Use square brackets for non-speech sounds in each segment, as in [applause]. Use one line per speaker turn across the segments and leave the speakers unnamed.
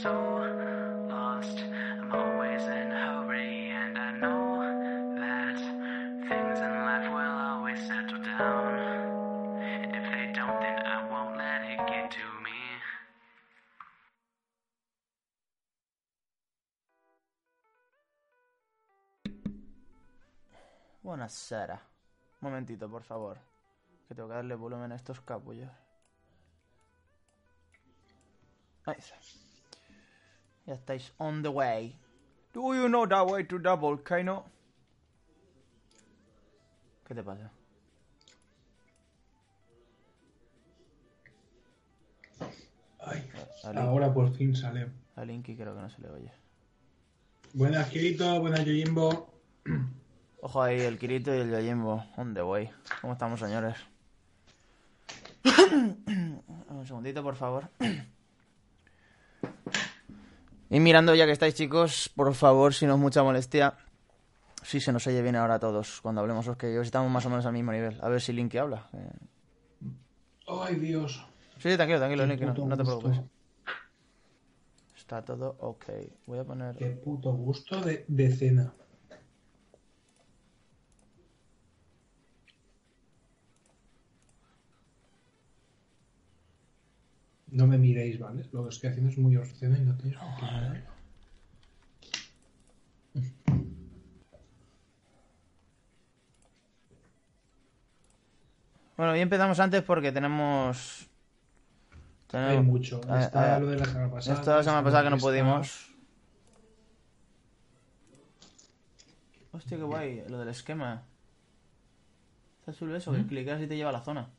So lost. I'm always in a hurry, and I know that things in life will always settle down. And if they don't, then I won't let it get to me.
Buonasera. Momentito, por favor. Que tengo que darle volumen a estos capullos. Ahí está. Ya estáis on the way. Do you know the way to the volcano? ¿Qué te pasa?
Ay, ahora por fin sale.
a Linky creo que no se le oye.
Buenas, Kirito. Buenas, Yojimbo. [clears throat]
Ojo ahí, el Kirito y el Yojimbo. On the way. ¿Cómo estamos, señores? [clears throat] Un segundito, por favor. [clears throat] Y mirando ya que estáis, chicos, por favor, si no es mucha molestia, si se nos oye bien ahora a todos cuando hablemos, os que yo estamos más o menos al mismo nivel. A ver si Linky habla. Eh,
Ay, Dios.
Sí, tranquilo, tranquilo, Linky, no, no te preocupes. Está todo ok. Voy a poner...
Qué puto gusto de, de cena. No me miréis, ¿vale? Lo que estoy haciendo es muy obsceno y no tenéis por qué mirarlo.
Bueno, hoy empezamos antes porque tenemos...
Hay mucho. Está lo de la semana pasada.
Esto la semana pasada que no
está-
pudimos. Hostia, qué guay, lo del esquema. Está chulo eso, que clicas y te lleva a la zona.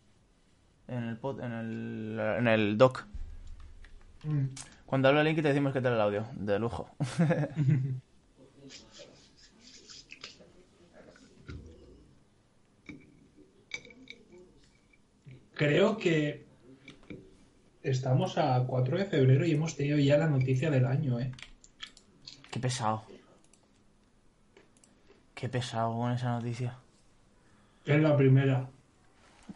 En el pod, en el, en el dock.
Mm.
Cuando habla Link te decimos que te el audio. De lujo. [laughs]
Creo que estamos a 4 de febrero y hemos tenido ya la noticia del año, ¿eh?
Qué pesado. Qué pesado con esa noticia.
Es la primera.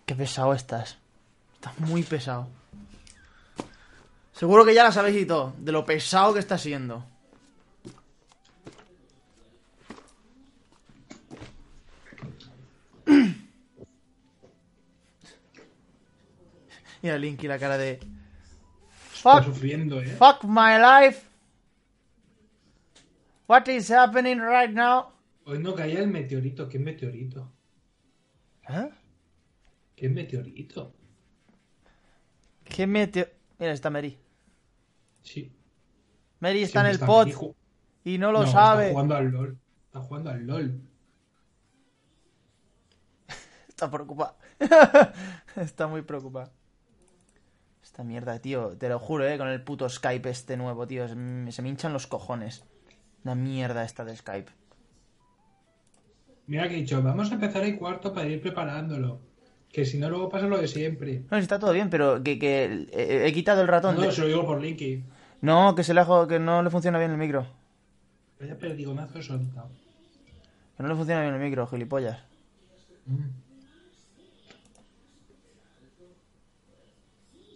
Qué pesado estás. Estás muy pesado. Seguro que ya la sabéis y todo. De lo pesado que está siendo. Mira Linky la cara de... Fuck,
sufriendo, ¿eh?
fuck my life. What is happening right now?
Hoy no caía el meteorito. ¿Qué meteorito?
¿Eh?
¿Qué meteorito?
¿Qué meteo... Mira, está Mary.
Sí.
Mary está en el
Mary ju-
y no lo
No,
sabe.
Está jugando al LOL. Está jugando al LOL. [laughs]
Está preocupada. [laughs] Está muy preocupada. Esta mierda, tío. Te lo juro, eh. Con el puto Skype este nuevo, tío. mm, Se me hinchan los cojones. Una mierda esta de Skype.
Mira que he dicho, vamos a empezar el cuarto para ir preparándolo. Que si no, luego pasa lo de siempre.
No, está todo bien, pero que, que eh, he quitado el ratón.
No,
de-
se lo digo por Linky.
No, que se le ha que no le funciona bien el micro.
Vaya perdigonazo soltado.
Que no le funciona bien el micro, gilipollas.
Mm.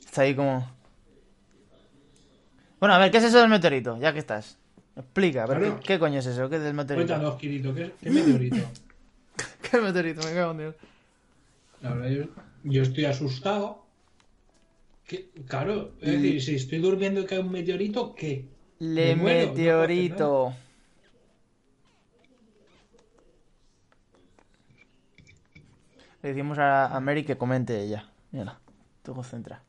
Está ahí como. Bueno, a ver, ¿qué es eso del meteorito? Ya que estás. Explica,
Claro.
¿qué, qué coño es eso? ¿Qué es del meteorito?
Cuéntanos, Kirito, ¿qué, qué meteorito? [laughs]
¿Qué meteorito? Me cago en Dios.
La verdad, yo, yo estoy asustado. Que, claro, es decir, si estoy durmiendo y cae un meteorito, ¿qué?
Le
Me muero, no puedo hacer
meteorito. Le decimos a, a Mary que comente ella. Mira, tú concentra.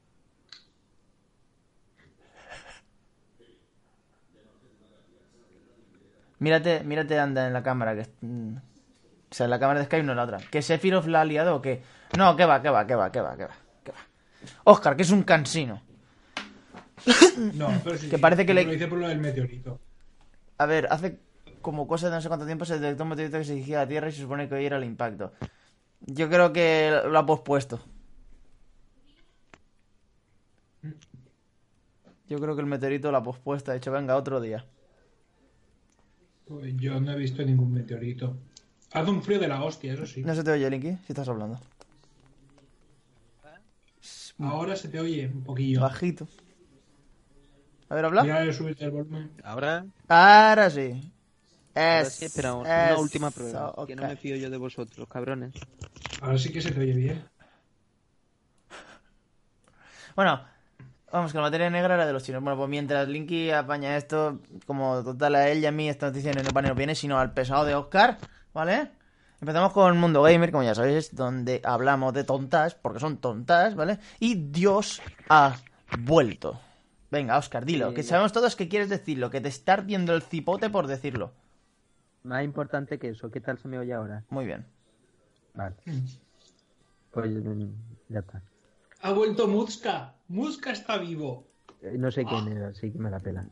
Mírate, mírate anda en la cámara que mm, o sea, en la cámara de Skype no en la otra. ¿Que Sephiroth la ha liado o qué? No, que va, que va, que va, que va, que va, que va. Oscar, que es un cansino. [coughs]
No, pero sí,
Que
sí,
parece que le-
Lo hice por lo del meteorito.
A ver, hace como cosa de no sé cuánto tiempo se detectó un meteorito que se dirigía a la Tierra y se supone que hoy era el impacto. Yo creo que lo ha pospuesto. Yo creo que el meteorito lo ha pospuesto. Ha dicho, venga, otro día.
Pues yo no he visto ningún meteorito. Hace un frío de la hostia, eso sí.
No se te oye, Linky, si estás hablando.
Ahora se te oye un poquillo.
Bajito. A ver, habla.
Mira de subirte el volumen.
Ahora,
Ahora sí. Es,
sí, una
es-
última prueba. Que no me fío yo de vosotros, cabrones.
Ahora sí que se te oye bien.
Bueno, vamos, que la materia negra era de los chinos. Bueno, pues mientras Linky apaña esto, como total a él y a mí esta noticia no nos viene, sino al pesado de Oscar, ¿vale? Empezamos con Mundo Gamer, como ya sabéis, donde hablamos de tontas, porque son tontas, ¿vale? Y Dios ha vuelto. Venga, Oscar, dilo,
Sí,
que
ya.
sabemos todos que quieres decirlo, que te está ardiendo el cipote por decirlo.
Más importante que eso, ¿qué tal se me oye ahora?
Muy bien.
Vale. Pues mm, ya está.
Ha vuelto Muska. Muska está vivo.
Eh, No sé quién era, así que me la pela.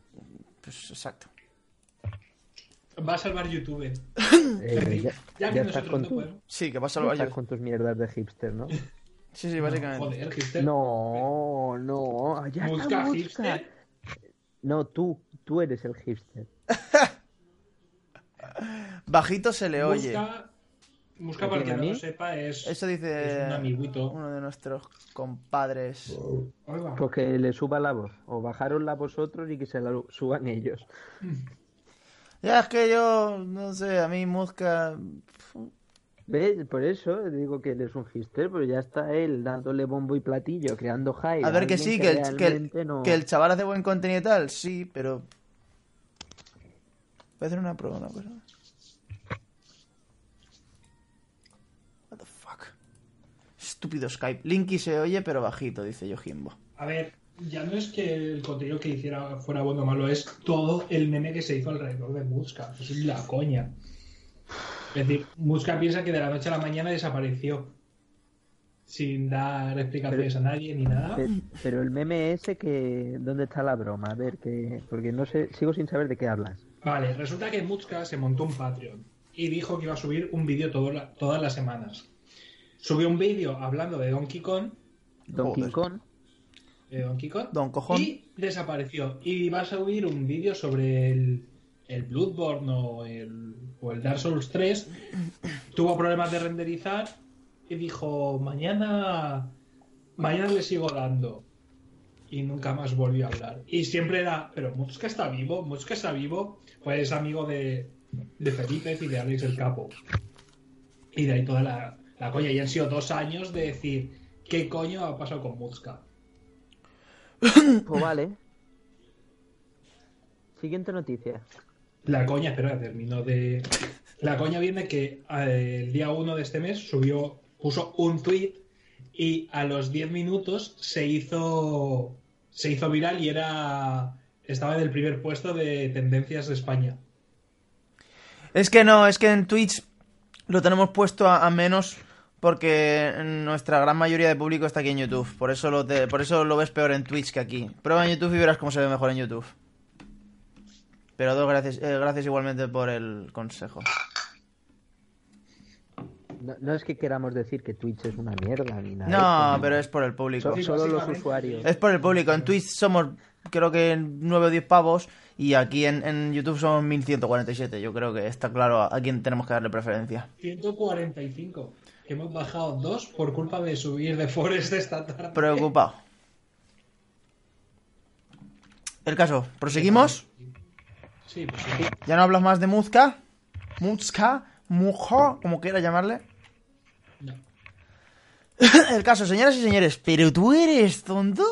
Pues exacto.
Va a salvar YouTube.
Eh, ya,
Ya
ya
que
estás
nosotros
con,
no
tu-.
Sí, que pasa
ya
algo
estás con tus mierdas de hipster, ¿no?
Sí, sí, básicamente.
Joder, hipster.
No, no, ya
hipster.
No, tú, tú eres el hipster. [laughs]
Bajito se le oye.
¿Me
para
a
no lo sepa, es,
Eso dice
es un amiguito.
uno de nuestros compadres.
Pues que le suba la voz. O bajarosla vosotros y que se la suban ellos.
Ya es que yo, no sé, a mí Muzca...
¿Ves? Por eso digo que él es un hipster, pero ya está él dándole bombo y platillo, creando hype.
A ver que sí, que el, que, el,
realmente no-
que el chaval hace buen contenido y tal, sí, pero... Voy a hacer una prueba, una cosa. What the fuck. Estúpido Skype. Linky se oye, pero bajito, dice Yojimbo.
A ver, ya no es que el contenido que hiciera fuera bueno o malo, es todo el meme que se hizo alrededor de Muska. Eso es la coña. Es decir, Muska piensa que de la noche a la mañana desapareció. sin dar explicaciones a nadie ni nada.
Pe- Pero el meme ese que... ¿Dónde está la broma? A ver, que... Porque no sé, sigo sin saber de qué hablas.
Vale, resulta que Mutzka se montó un Patreon y dijo que iba a subir un vídeo la- todas las semanas. Subió un vídeo hablando de Donkey Kong,
Donkey. Kong.
De Donkey Kong,
Don Cojón.
y desapareció. Y va a subir un vídeo sobre el, el Bloodborne o el, o el Dark Souls 3. Tuvo problemas de renderizar y dijo, mañana, mañana le sigo dando. Y nunca más volvió a hablar. Y siempre era, pero Mutzka está vivo, Mutzka está vivo. Pues es amigo de, de Felipe y de Alex el Capo. Y de ahí toda la, la coña. Y han sido dos años de decir, ¿qué coño ha pasado con Mutzka?
Pues [coughs] vale. Siguiente noticia.
La coña, espera, termino de. La coña viene que eh, el día 1 de este mes subió, puso un tweet y a los 10 minutos se hizo se hizo viral y era estaba en el primer puesto de tendencias de España.
Es que no, es que en Twitch lo tenemos puesto a, a menos porque nuestra gran mayoría de público está aquí en YouTube. Por eso lo, te- por eso lo ves peor en Twitch que aquí. Prueba en YouTube y verás cómo se ve mejor en YouTube. Pero dos gracias, eh, gracias igualmente por el consejo.
No, no es que queramos decir que Twitch es una mierda ni nada.
No, pero es por el público.
So- solo los usuarios.
Es por el público. En Twitch somos, creo que 9 o 10 pavos. Y aquí en, en YouTube somos 1147. Yo creo que está claro a, a quién tenemos que darle preferencia.
145. Hemos bajado dos por culpa de subir de Forest esta tarde.
Preocupado. El caso, ¿proseguimos?
Sí, pues sí.
¿Ya no hablas más de Muzka? Muzka, Mujo, como quiera llamarle.
No. [laughs]
El caso, señoras y señores, ¿pero tú eres tonto?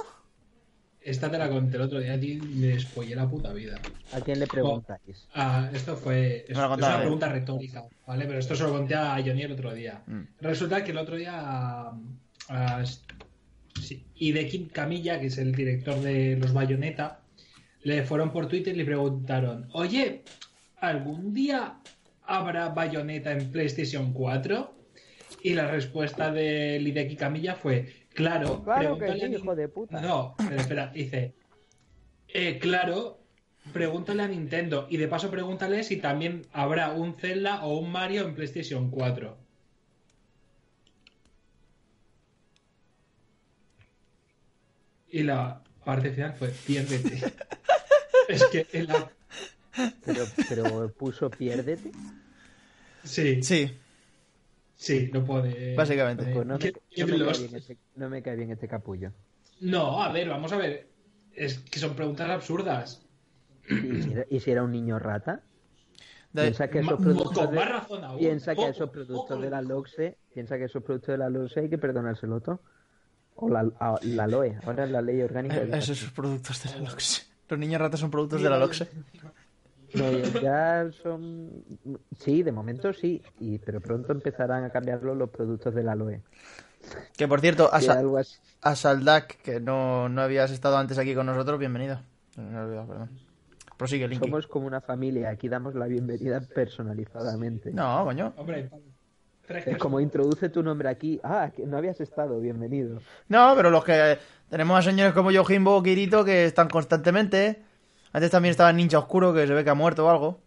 Esta te la conté el otro día a ti me despollé la puta vida.
¿A quién le preguntáis?
Ah, esto fue. Es, una
¿eh?
pregunta retórica, ¿vale? Pero esto se lo conté a Johnny el otro día.
Mm.
Resulta que el otro día. a- a- sí, Camilla, que es el director de los Bayonetta, le fueron por Twitter y le preguntaron: Oye, ¿algún día habrá Bayonetta en PlayStation 4? Y la respuesta de Hideki Camilla fue: Claro,
Claro que sí,
a
hijo de puta.
no, pero espera, dice. eh, claro, pregúntale a Nintendo y de paso pregúntale si también habrá un Zelda o un Mario en PlayStation 4. Y la parte final fue piérdete. [laughs] es que en la...
Pero, pero puso piérdete.
Sí, sí,
Sí,
no puede.
Básicamente.
pone-
Pues no me,
¿Qué-
no
qué
me cae
Lost?
bien este, no me cae bien este capullo.
No, a ver, vamos a ver. Es que son preguntas absurdas.
¿Y si era, y si era un niño rata? Piensa que esos productos de-
aún.
Piensa que esos productos
poco
de la. LOXE, piensa que esos productos de la LOXE hay que perdonárselo todo. O la, a- la LOE, ahora es la ley orgánica de
Eh, Esos son productos de la LOXE. Los niños ratas son productos de la LOXE.
No, ya son... Sí, de momento sí, y, pero pronto empezarán a cambiarlo los productos de la LOE.
Que por cierto, a,
Que
Sa- a Saldak, que no, no habías estado antes aquí con nosotros, bienvenido. Me he olvidado, perdón. Prosigue, Linky.
Somos como una familia, aquí damos la bienvenida personalizadamente.
No, coño.
Hombre,
Es como introduce tu nombre aquí. Ah, que no habías estado, bienvenido.
No, pero los que tenemos a señores como Yojimbo o Kirito que están constantemente. Antes también estaba Ninja Oscuro, que se ve que ha muerto o algo.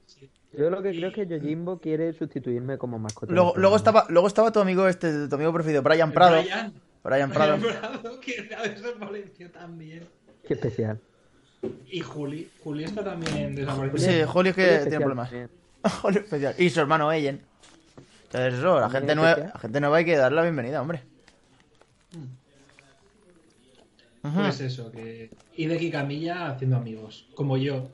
Yo lo que creo es que Yojimbo quiere sustituirme como mascota.
Luego,
del
luego estaba, luego estaba tu amigo este, tu amigo preferido, Brian Prado.
Brian,
Brian Prado.
Brian Prado, que ha desaparecido también.
Qué especial.
Y Juli. Juli está también desaparecido.
Sí, Julio es que tiene problemas. [laughs] Julio especial. Y su hermano Ellen. Entonces eso, la gente nueva, la gente nueva hay que darle la bienvenida, hombre. Ujú.
Pues eso, que. Y de Camilla haciendo amigos. Como yo.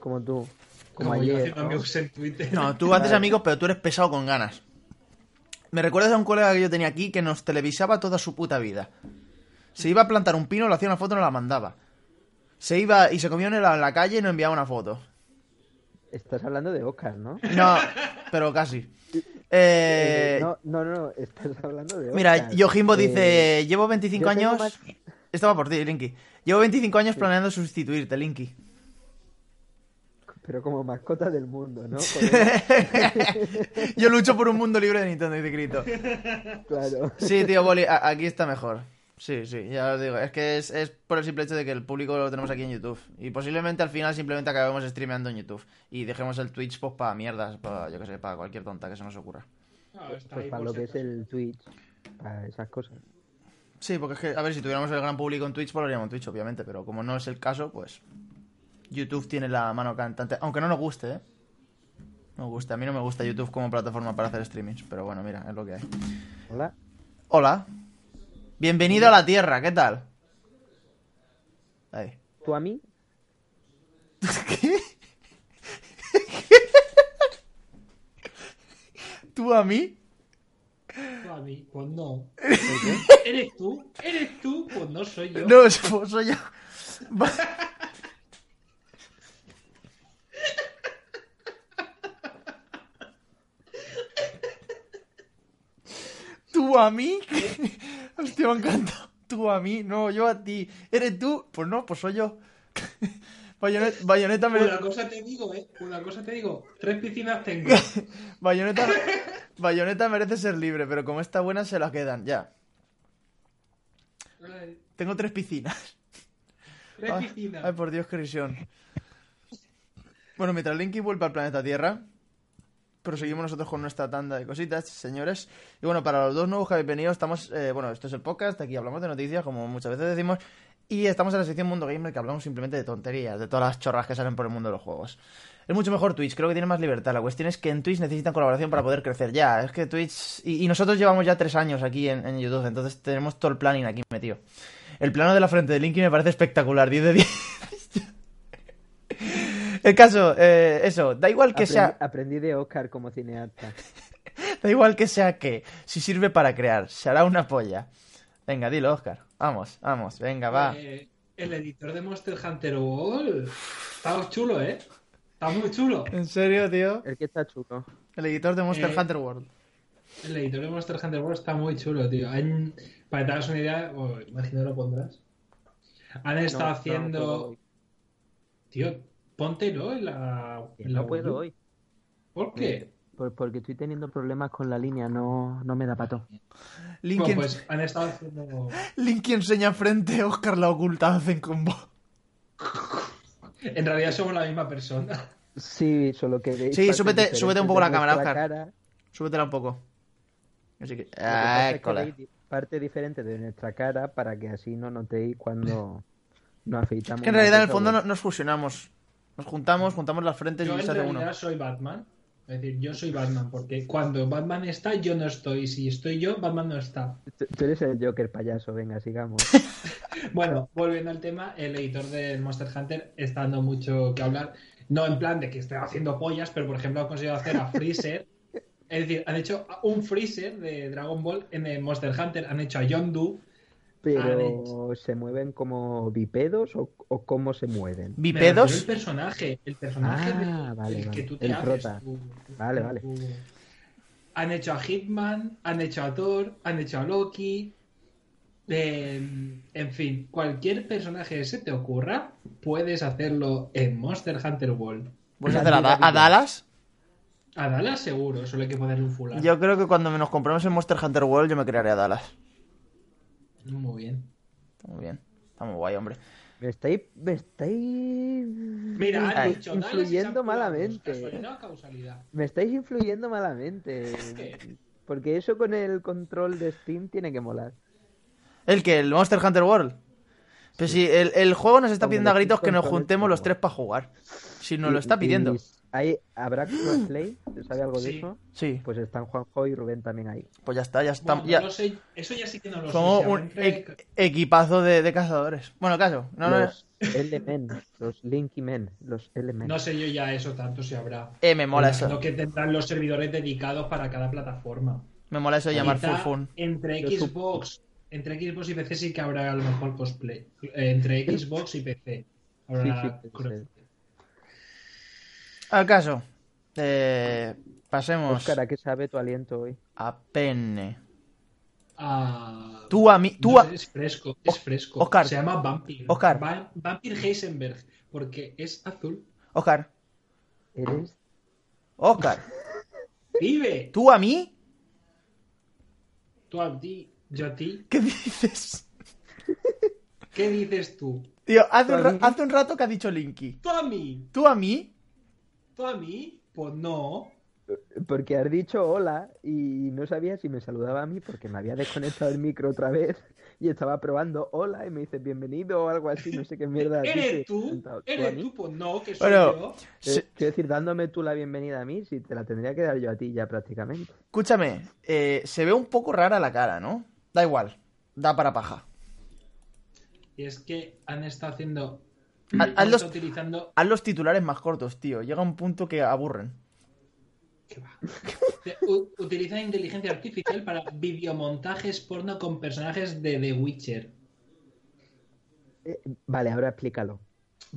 Como tú. Como,
Como, yo haciendo
¿no?
amigos en Twitter.
No, tú haces amigos, pero tú eres pesado con ganas. Me recuerdas a un colega que yo tenía aquí que nos televisaba toda su puta vida. Se iba a plantar un pino, le hacía una foto y no la mandaba. Se iba y se comió un helado en la calle y nos enviaba una foto.
Estás hablando de Oscar, ¿no?
No, pero casi. Eh,
no, no, no, estás hablando de Oscar.
mira, Yojimbo
Eh,
dice, llevo 25
yo tengo
años...
más-
Esto va por ti, Linky. Llevo 25 años planeando sustituirte, Linky.
Pero como mascota del mundo, ¿no? [laughs] [laughs]
Yo lucho por un mundo libre de Nintendo, dice Crito.
claro.
Sí, tío, Boli, a- aquí está mejor. Sí, sí, ya os digo. Es que es, es por el simple hecho de que el público lo tenemos aquí en YouTube. Y posiblemente al final simplemente acabemos streameando en YouTube. Y dejemos el Twitch pues para mierdas, para, yo que sé, para cualquier tonta que se nos ocurra.
Ah, está
Pues
ahí
para lo que es el Twitch, para esas cosas.
Sí, porque es que, a ver, si tuviéramos el gran público en Twitch, pues lo haríamos en Twitch, obviamente. Pero como no es el caso, pues YouTube tiene la mano cantante. Aunque no nos guste, ¿eh? No nos gusta. A mí no me gusta YouTube como plataforma para hacer streamings. Pero bueno, mira, es lo que hay.
Hola.
Hola. Bienvenido a la Tierra, ¿qué tal? Ahí.
¿Tú a mí? [laughs]
¿Qué? [laughs] [laughs] ¿Tú a mí?
A mí, pues no.
¿Por qué? [laughs]
¿Eres tú? ¿Eres tú? Pues no soy yo.
No, so- [laughs] soy yo. ¿Tú a mí? [laughs] Hostia, me ha encantado. ¿Tú a mí? No, yo a ti. ¿Eres tú? Pues no, pues soy yo. Bayoneta, bayoneta,
Una cosa te digo, eh. Una cosa te digo. Tres piscinas tengo. [laughs]
bayoneta, bayoneta merece ser libre, pero como está buena se la quedan, ya.
Ay,
Tengo tres piscinas.
Tres
Ay,
piscinas.
Ay, por Dios, qué risión. Bueno, mientras Linky vuelve al planeta Tierra, proseguimos nosotros con nuestra tanda de cositas, señores. Y bueno, para los dos nuevos que habéis venido, estamos. eh, bueno, esto es el podcast, aquí hablamos de noticias, como muchas veces decimos. Y estamos en la sección Mundo Gamer, que hablamos simplemente de tonterías, de todas las chorras que salen por el mundo de los juegos. Es mucho mejor Twitch, creo que tiene más libertad. La cuestión es que en Twitch necesitan colaboración para poder crecer. Ya, es que Twitch. Y, y nosotros llevamos ya tres años aquí en, en YouTube, entonces tenemos todo el planning aquí metido. El plano de la frente de Linky me parece espectacular, 10 de 10. [laughs] El caso, eh, eso, da igual que
Aprendí,
sea.
aprendí de Oscar como cineasta. [laughs]
Da igual que sea que, si sirve para crear, se hará una polla. Venga, dilo, Oscar. Vamos, vamos, venga, va.
Eh, el editor de Monster Hunter World. Está chulo, eh. Está muy chulo.
¿En serio, tío?
El que está chulo.
El editor de Monster
Eh,
Hunter World.
El editor de Monster Hunter World está muy chulo, tío. Han- para que te hagas una idea, oh, imagino que lo pondrás. Han estado
No,
haciendo.
no puedo.
Tío, póntelo en la. En la
No puedo
Wii U.
hoy.
¿Por qué?
Por- porque estoy teniendo problemas con la línea, no, no me da pato.
Bueno, pues han estado haciendo.
Linky enseña frente, Oscar la oculta, hacen combo.
En realidad somos la misma persona.
Sí, solo que veis.
Sí, súbete- súbete un poco la cámara, Oscar.
cara.
Súbetela un poco. Así que.
Lo que pasa
Ah,
es que parte diferente de nuestra cara para que así no notéis cuando [laughs] nos afeitamos.
Que en realidad en el fondo nos fusionamos. Nos juntamos, juntamos las frentes
Yo
y
en realidad
uno.
soy Batman. Es decir, yo soy Batman, porque cuando Batman está, yo no estoy. Si estoy yo, Batman no está.
Tú tú eres el Joker payaso, venga, sigamos. [laughs]
Bueno, volviendo al tema, el editor del Monster Hunter está dando mucho que hablar. No en plan de que esté haciendo pollas, pero por ejemplo ha conseguido hacer a Freezer. Es decir, han hecho un Freezer de Dragon Ball en el Monster Hunter. Han hecho a Yondu.
Pero ¿se mueven como bipedos o, o cómo se mueven?
¿Bipedos?
El personaje, el personaje
Ah,
de-
vale,
el
vale.
que tú te
El
haces.
prota.
tu-
Vale, vale.
Han hecho a Hitman, han hecho a Thor, han hecho a Loki. eh, en fin, cualquier personaje que se te ocurra, puedes hacerlo en Monster Hunter World.
¿Puedes hacer a, Da- a Dallas?
A Dallas seguro, solo hay que ponerle un fular.
Yo creo que cuando nos compremos el Monster Hunter World yo me crearé a Dallas.
Muy bien.
Está muy bien. Está muy guay, hombre.
Me estáis, me estáis
Mira,
Ay.
dicho
influyendo malamente.
¿Casualidad o causalidad?
Me estáis influyendo malamente. [laughs]
qué?
Porque eso con el control de Steam tiene que molar.
¿El que ¿El Monster Hunter World? Pues sí, el, el juego nos está pidiendo a gritos que nos juntemos los
pero-
tres para jugar. Si nos lo está pidiendo.
Hay, ¿Habrá [gasps] crossplay? ¿Sabe algo de eso?
Sí,
Pues están Juanjo y Rubén también ahí.
pues ya está, ya está.
Bueno,
ya-
no lo sé, eso ya sí que no lo
Somos
sé. si
un
entre-
e- equipazo de, de cazadores. Bueno, caso, no, no,
los [laughs] L-Men, los Linky Men, los L-Men.
No sé yo ya eso tanto si habrá.
eh, me mola
Imagino
eso.
que tendrán los servidores dedicados para cada plataforma.
Me mola eso de llamar
Quizá
full fun.
Entre Xbox, entre Xbox y PC sí que habrá a lo mejor cosplay. Eh, Entre Xbox y PC. Habrá
Sí, sí.
Al caso, eh, pasemos
Oscar, ¿a qué sabe tu aliento hoy?
a Penne.
Ah,
Tú a mí, tú
no
a...
es fresco, es fresco.
Oscar.
Se llama Vampir.
Oscar.
Va- Vampir Heisenberg, porque es azul.
Oscar,
Eres.
Oscar, [laughs]
¡Vive!
¿tú a mí?
Tú a ti, yo a ti.
¿Qué dices?
¿Qué dices tú?
Tío, hace
¿Tú
un,
a
ra-
mí?
hace un rato que ha dicho Linky.
¿Tú a mí?
¿Tú a mí?
¿Tú a mí? Pues no.
Porque has dicho hola y no sabía si me saludaba a mí porque me había desconectado el micro otra vez y estaba probando hola y me dices bienvenido o algo así, no sé qué mierda. [laughs]
¿Eres tú? ¿Eres tú? Pues no, que soy
Bueno,
yo.
se-
Eh, Quiero decir, dándome tú la bienvenida a mí, si te la tendría que dar yo a ti ya prácticamente.
escúchame, eh, se ve un poco rara la cara, ¿no? Da igual, da para paja.
Y es que han estado haciendo.
Haz- los-
estado utilizando.
Haz los titulares más cortos, tío. Llega un punto que aburren.
¿Qué va? Utilizan inteligencia artificial para videomontajes porno con personajes de The Witcher.
Eh, vale, ahora explícalo.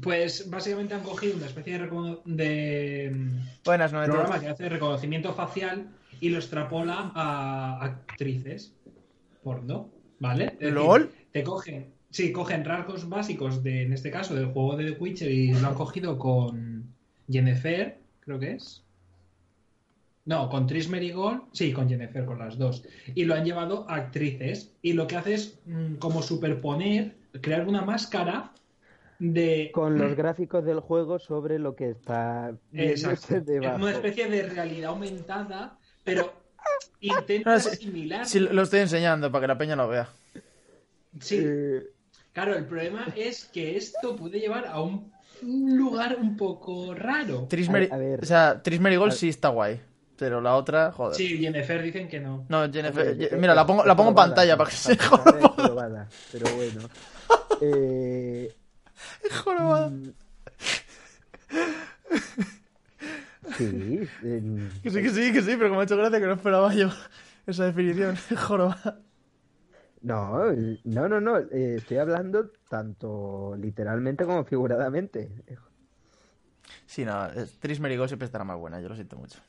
Pues básicamente han cogido una especie de, de mm,
Buenas, no
programa que hace reconocimiento facial y lo extrapola a actrices porno, ¿vale? Es decir,
¿Lol?
te cogen, sí, cogen rasgos básicos de, en este caso, del juego de The Witcher y lo han cogido con Jennifer, creo que es. No, con Tris Merigold, sí, con Jennifer, con las dos. Y lo han llevado a actrices. Y lo que hace es mm, como superponer, crear una máscara de
Con los gráficos del juego sobre lo que está
Exacto. Es
debajo.
una especie de realidad aumentada, pero intenta
No, sí,
asimilar.
Sí, lo estoy enseñando para que la peña lo vea.
Sí,
Eh,
claro, el problema es que esto puede llevar a un un lugar un poco raro.
Tris
A- ver.
O sea, Tris Merigold
A-
sí está guay. Pero la otra, joder.
Sí, Jennifer dicen que no.
No, Jennifer. Mira, la pongo, la pongo en pantalla para que se
probada, Pero bueno. [laughs] Eh,
Jorobada.
mm, sí, en- [laughs]
Que sí, que sí, que sí, pero como ha hecho gracia que no esperaba yo esa definición. [laughs] Jorobada.
No, no, no, no. eh, estoy hablando tanto literalmente como figuradamente.
Sí, no, Tris Merigold siempre estará más buena, yo lo siento mucho.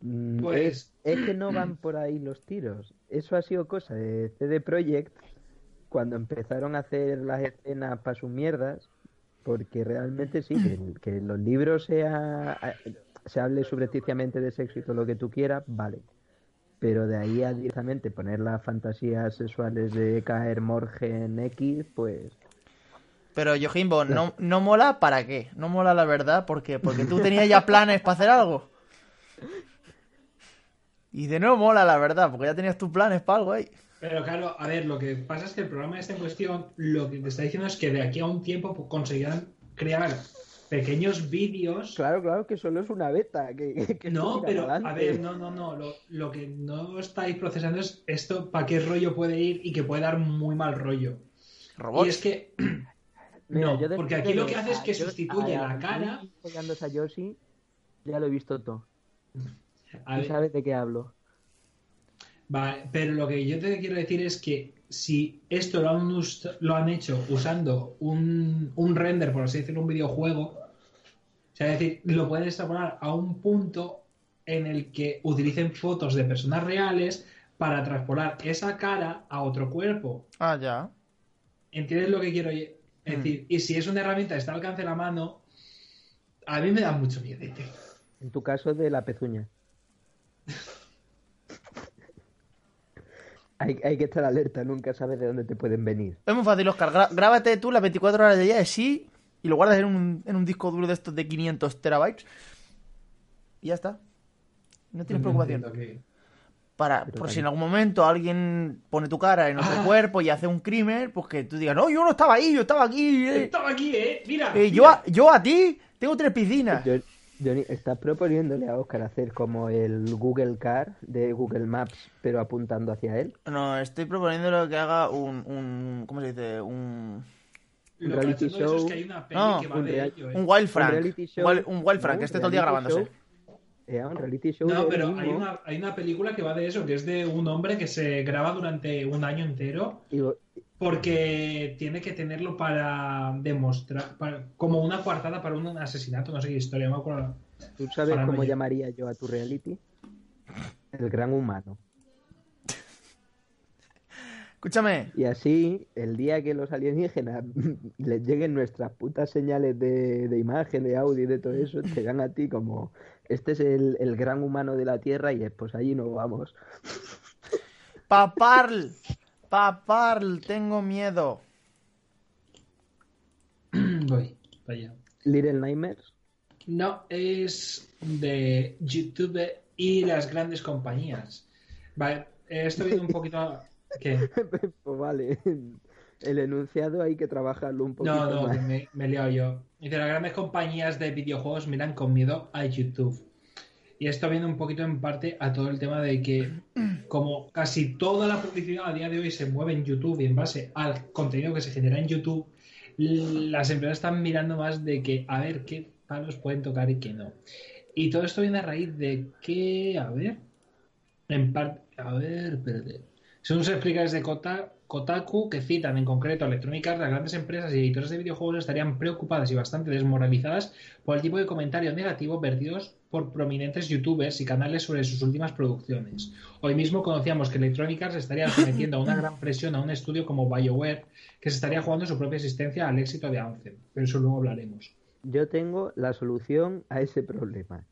Mm,
Pues-
es, es que no van por ahí los tiros. Eso ha sido cosa de CD Projekt cuando empezaron a hacer las escenas para sus mierdas, porque realmente sí, que, que en los libros sea, se hable subrepticiamente de sexo y todo lo que tú quieras, vale. Pero de ahí a directamente poner las fantasías sexuales de caer Morgen X, pues
Pero Yojimbo, ¿no, [laughs] ¿no mola para qué? No mola la verdad, ¿por qué? Porque tú tenías ya planes para hacer algo. Y de nuevo mola la verdad, porque ya tenías tus planes para algo ahí.
Pero claro, a ver, lo que pasa es que el programa este en cuestión, lo que te está diciendo es que de aquí a un tiempo conseguirán crear pequeños vídeos.
claro, claro que solo es una beta. Que, que
No, pero a ver, no, no, no. Lo, lo que no estáis procesando es esto para qué rollo puede ir y que puede dar muy mal rollo.
Robots.
Y es que [clears throat]
Mira,
no, porque aquí lo que hace es que
Yoshi-
sustituye
a
la cara.
Follándose a Yoshi, ya lo he visto todo.
a
Tú
ver,
sabes de qué hablo.
Vale, pero lo que yo te quiero decir es que si esto lo han, lo han hecho usando un, un render, por así decirlo, un videojuego, o sea, es decir, lo pueden extrapolar a un punto en el que utilicen fotos de personas reales para traspolar esa cara a otro cuerpo.
Ah, ya.
¿Entiendes lo que quiero? Es
Mm.
decir, y si es una herramienta que está al alcance de la mano, a mí me da mucho miedo.
En tu caso de la pezuña. [laughs] hay, hay que estar alerta, nunca sabes de dónde te pueden venir.
Es muy fácil, Oscar. Gra- grábate tú las 24 horas de día de sí y lo guardas en un, en un disco duro de estos de 500 terabytes. Y ya está. No tienes preocupación. Para,
Pero
por si en algún momento alguien pone tu cara en otro
Ah.
cuerpo y hace un crimen, pues que tú digas, no, yo no estaba ahí, yo estaba aquí. eh".
Estaba aquí, ¿eh? Mira.
Eh,
mira.
yo, a, yo a ti tengo tres piscinas.
Yo- Johnny, ¿estás proponiéndole a Oscar hacer como el Google Car de Google Maps, pero apuntando hacia él?
No, estoy proponiéndole que haga un, un ¿cómo se dice? Un,
Lo
reality
eso es
show,
que hay una peli
no,
que va
un
de
real-
ello, ¿eh?
un Wild Frank.
show.
Wild- un Wild Frank,
No,
que esté todo el día grabándose.
show. Eh, un reality show
No, pero hay una, hay una película que va de eso, que es de un hombre que se graba durante un año entero
Y-
porque tiene que tenerlo para demostrar, para- como una coartada para un asesinato, no sé qué historia, no me acuerdo.
¿Tú sabes cómo llamaría yo a tu reality? El gran humano.
Escúchame,
Y así, el día que los alienígenas [laughs] les lleguen nuestras putas señales de, de imagen, de audio y de todo eso, te dan a ti como, este es el, el gran humano de la Tierra y es, pues allí nos vamos.
paparl, paparl, tengo miedo. [clears throat]
Voy, vaya.
Little Nightmares.
No, es de YouTube y las grandes compañías. Vale, estoy viendo un poquito... [laughs] ¿Qué?
pues vale, el enunciado hay que trabajarlo un poquito
No, no,
más.
me, me he liado yo. Dice, las grandes compañías de videojuegos miran con miedo a YouTube. Y esto viene un poquito en parte a todo el tema de que como casi toda la publicidad a día de hoy se mueve en YouTube y en base al contenido que se genera en YouTube, las empresas están mirando más de que a ver qué palos pueden tocar y qué no. Y todo esto viene a raíz de que, a ver, en parte, a ver, espérate. Según se explica desde Kota- Kotaku, que citan en concreto a Electronic Arts, las grandes empresas y editores de videojuegos estarían preocupadas y bastante desmoralizadas por el tipo de comentario negativo vertidos por prominentes youtubers y canales sobre sus últimas producciones. Hoy mismo conocíamos que Electronic Arts estaría sometiendo a una gran presión a un estudio como BioWare, que se estaría jugando su propia existencia al éxito de Anthem. Pero eso luego hablaremos.
Yo tengo la solución a ese problema.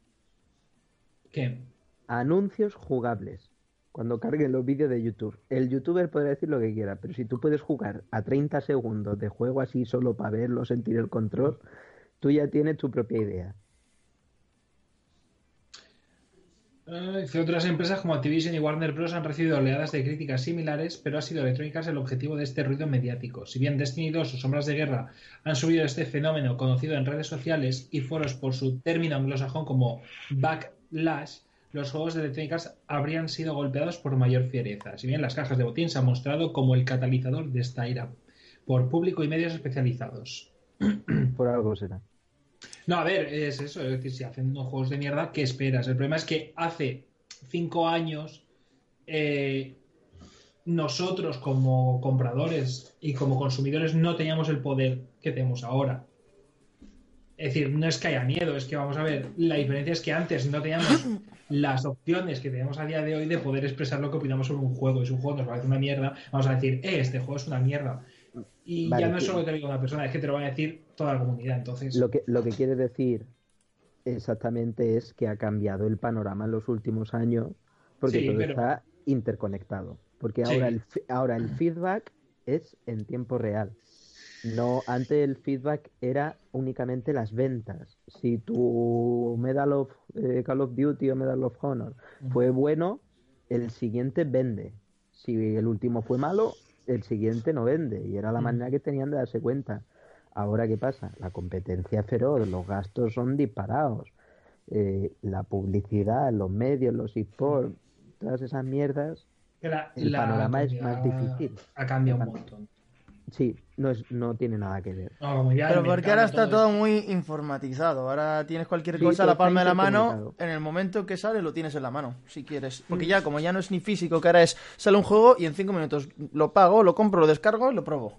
¿Qué?
Anuncios jugables. Cuando carguen los vídeos de YouTube. El youtuber podrá decir lo que quiera, pero si tú puedes jugar a 30 segundos de juego así solo para verlo, sentir el control, tú ya tienes tu propia idea.
Dice, otras empresas como Activision y Warner Bros. han recibido oleadas de críticas similares, pero ha sido Electronic Arts el objetivo de este ruido mediático. Si bien Destiny 2 o Sombras de Guerra han subido este fenómeno conocido en redes sociales y foros por su término anglosajón como backlash, los juegos de Electronic Arts habrían sido golpeados por mayor fiereza. Si bien las cajas de botín se han mostrado como el catalizador de esta ira por público y medios especializados. [clears throat]
Por algo será.
No, a ver, es eso, es decir, si hacen unos juegos de mierda, ¿qué esperas? El problema es que hace cinco años eh, nosotros como compradores y como consumidores no teníamos el poder que tenemos ahora. Es decir, no es que haya miedo, es que vamos a ver, la diferencia es que antes no teníamos [laughs] las opciones que tenemos a día de hoy de poder expresar lo que opinamos sobre un juego. Y si un juego nos parece una mierda, vamos a decir, eh, este juego es una mierda. Y
Vale,
ya no es solo que te lo diga una persona, es que te lo va a decir toda la comunidad. Entonces,
Lo que, lo que quiere decir exactamente es que ha cambiado el panorama en los últimos años porque
Sí,
todo
pero-
está interconectado. Porque
Sí.
ahora, el, fi- ahora el feedback es en tiempo real. No, antes el feedback era únicamente las ventas. Si tu Medal of eh, Call of Duty o Medal of Honor fue bueno, el siguiente vende. Si el último fue malo, el siguiente no vende. Y era la manera que tenían de darse cuenta. Ahora, ¿qué pasa? La competencia es feroz, los gastos son disparados. Eh, la publicidad, los medios, los esports, todas esas mierdas,
la-
el
la
panorama es más difícil.
Ha cambiado un montón.
Sí, no, es, no tiene nada que ver.
No,
Pero porque ahora está todo muy informatizado. Ahora tienes cualquier
Sí,
cosa a la palma de la mano. En el momento que sale, lo tienes en la mano, si quieres. Porque ya, como ya no es ni físico, que ahora es sale un juego y en cinco minutos lo pago, lo compro, lo descargo y lo pruebo.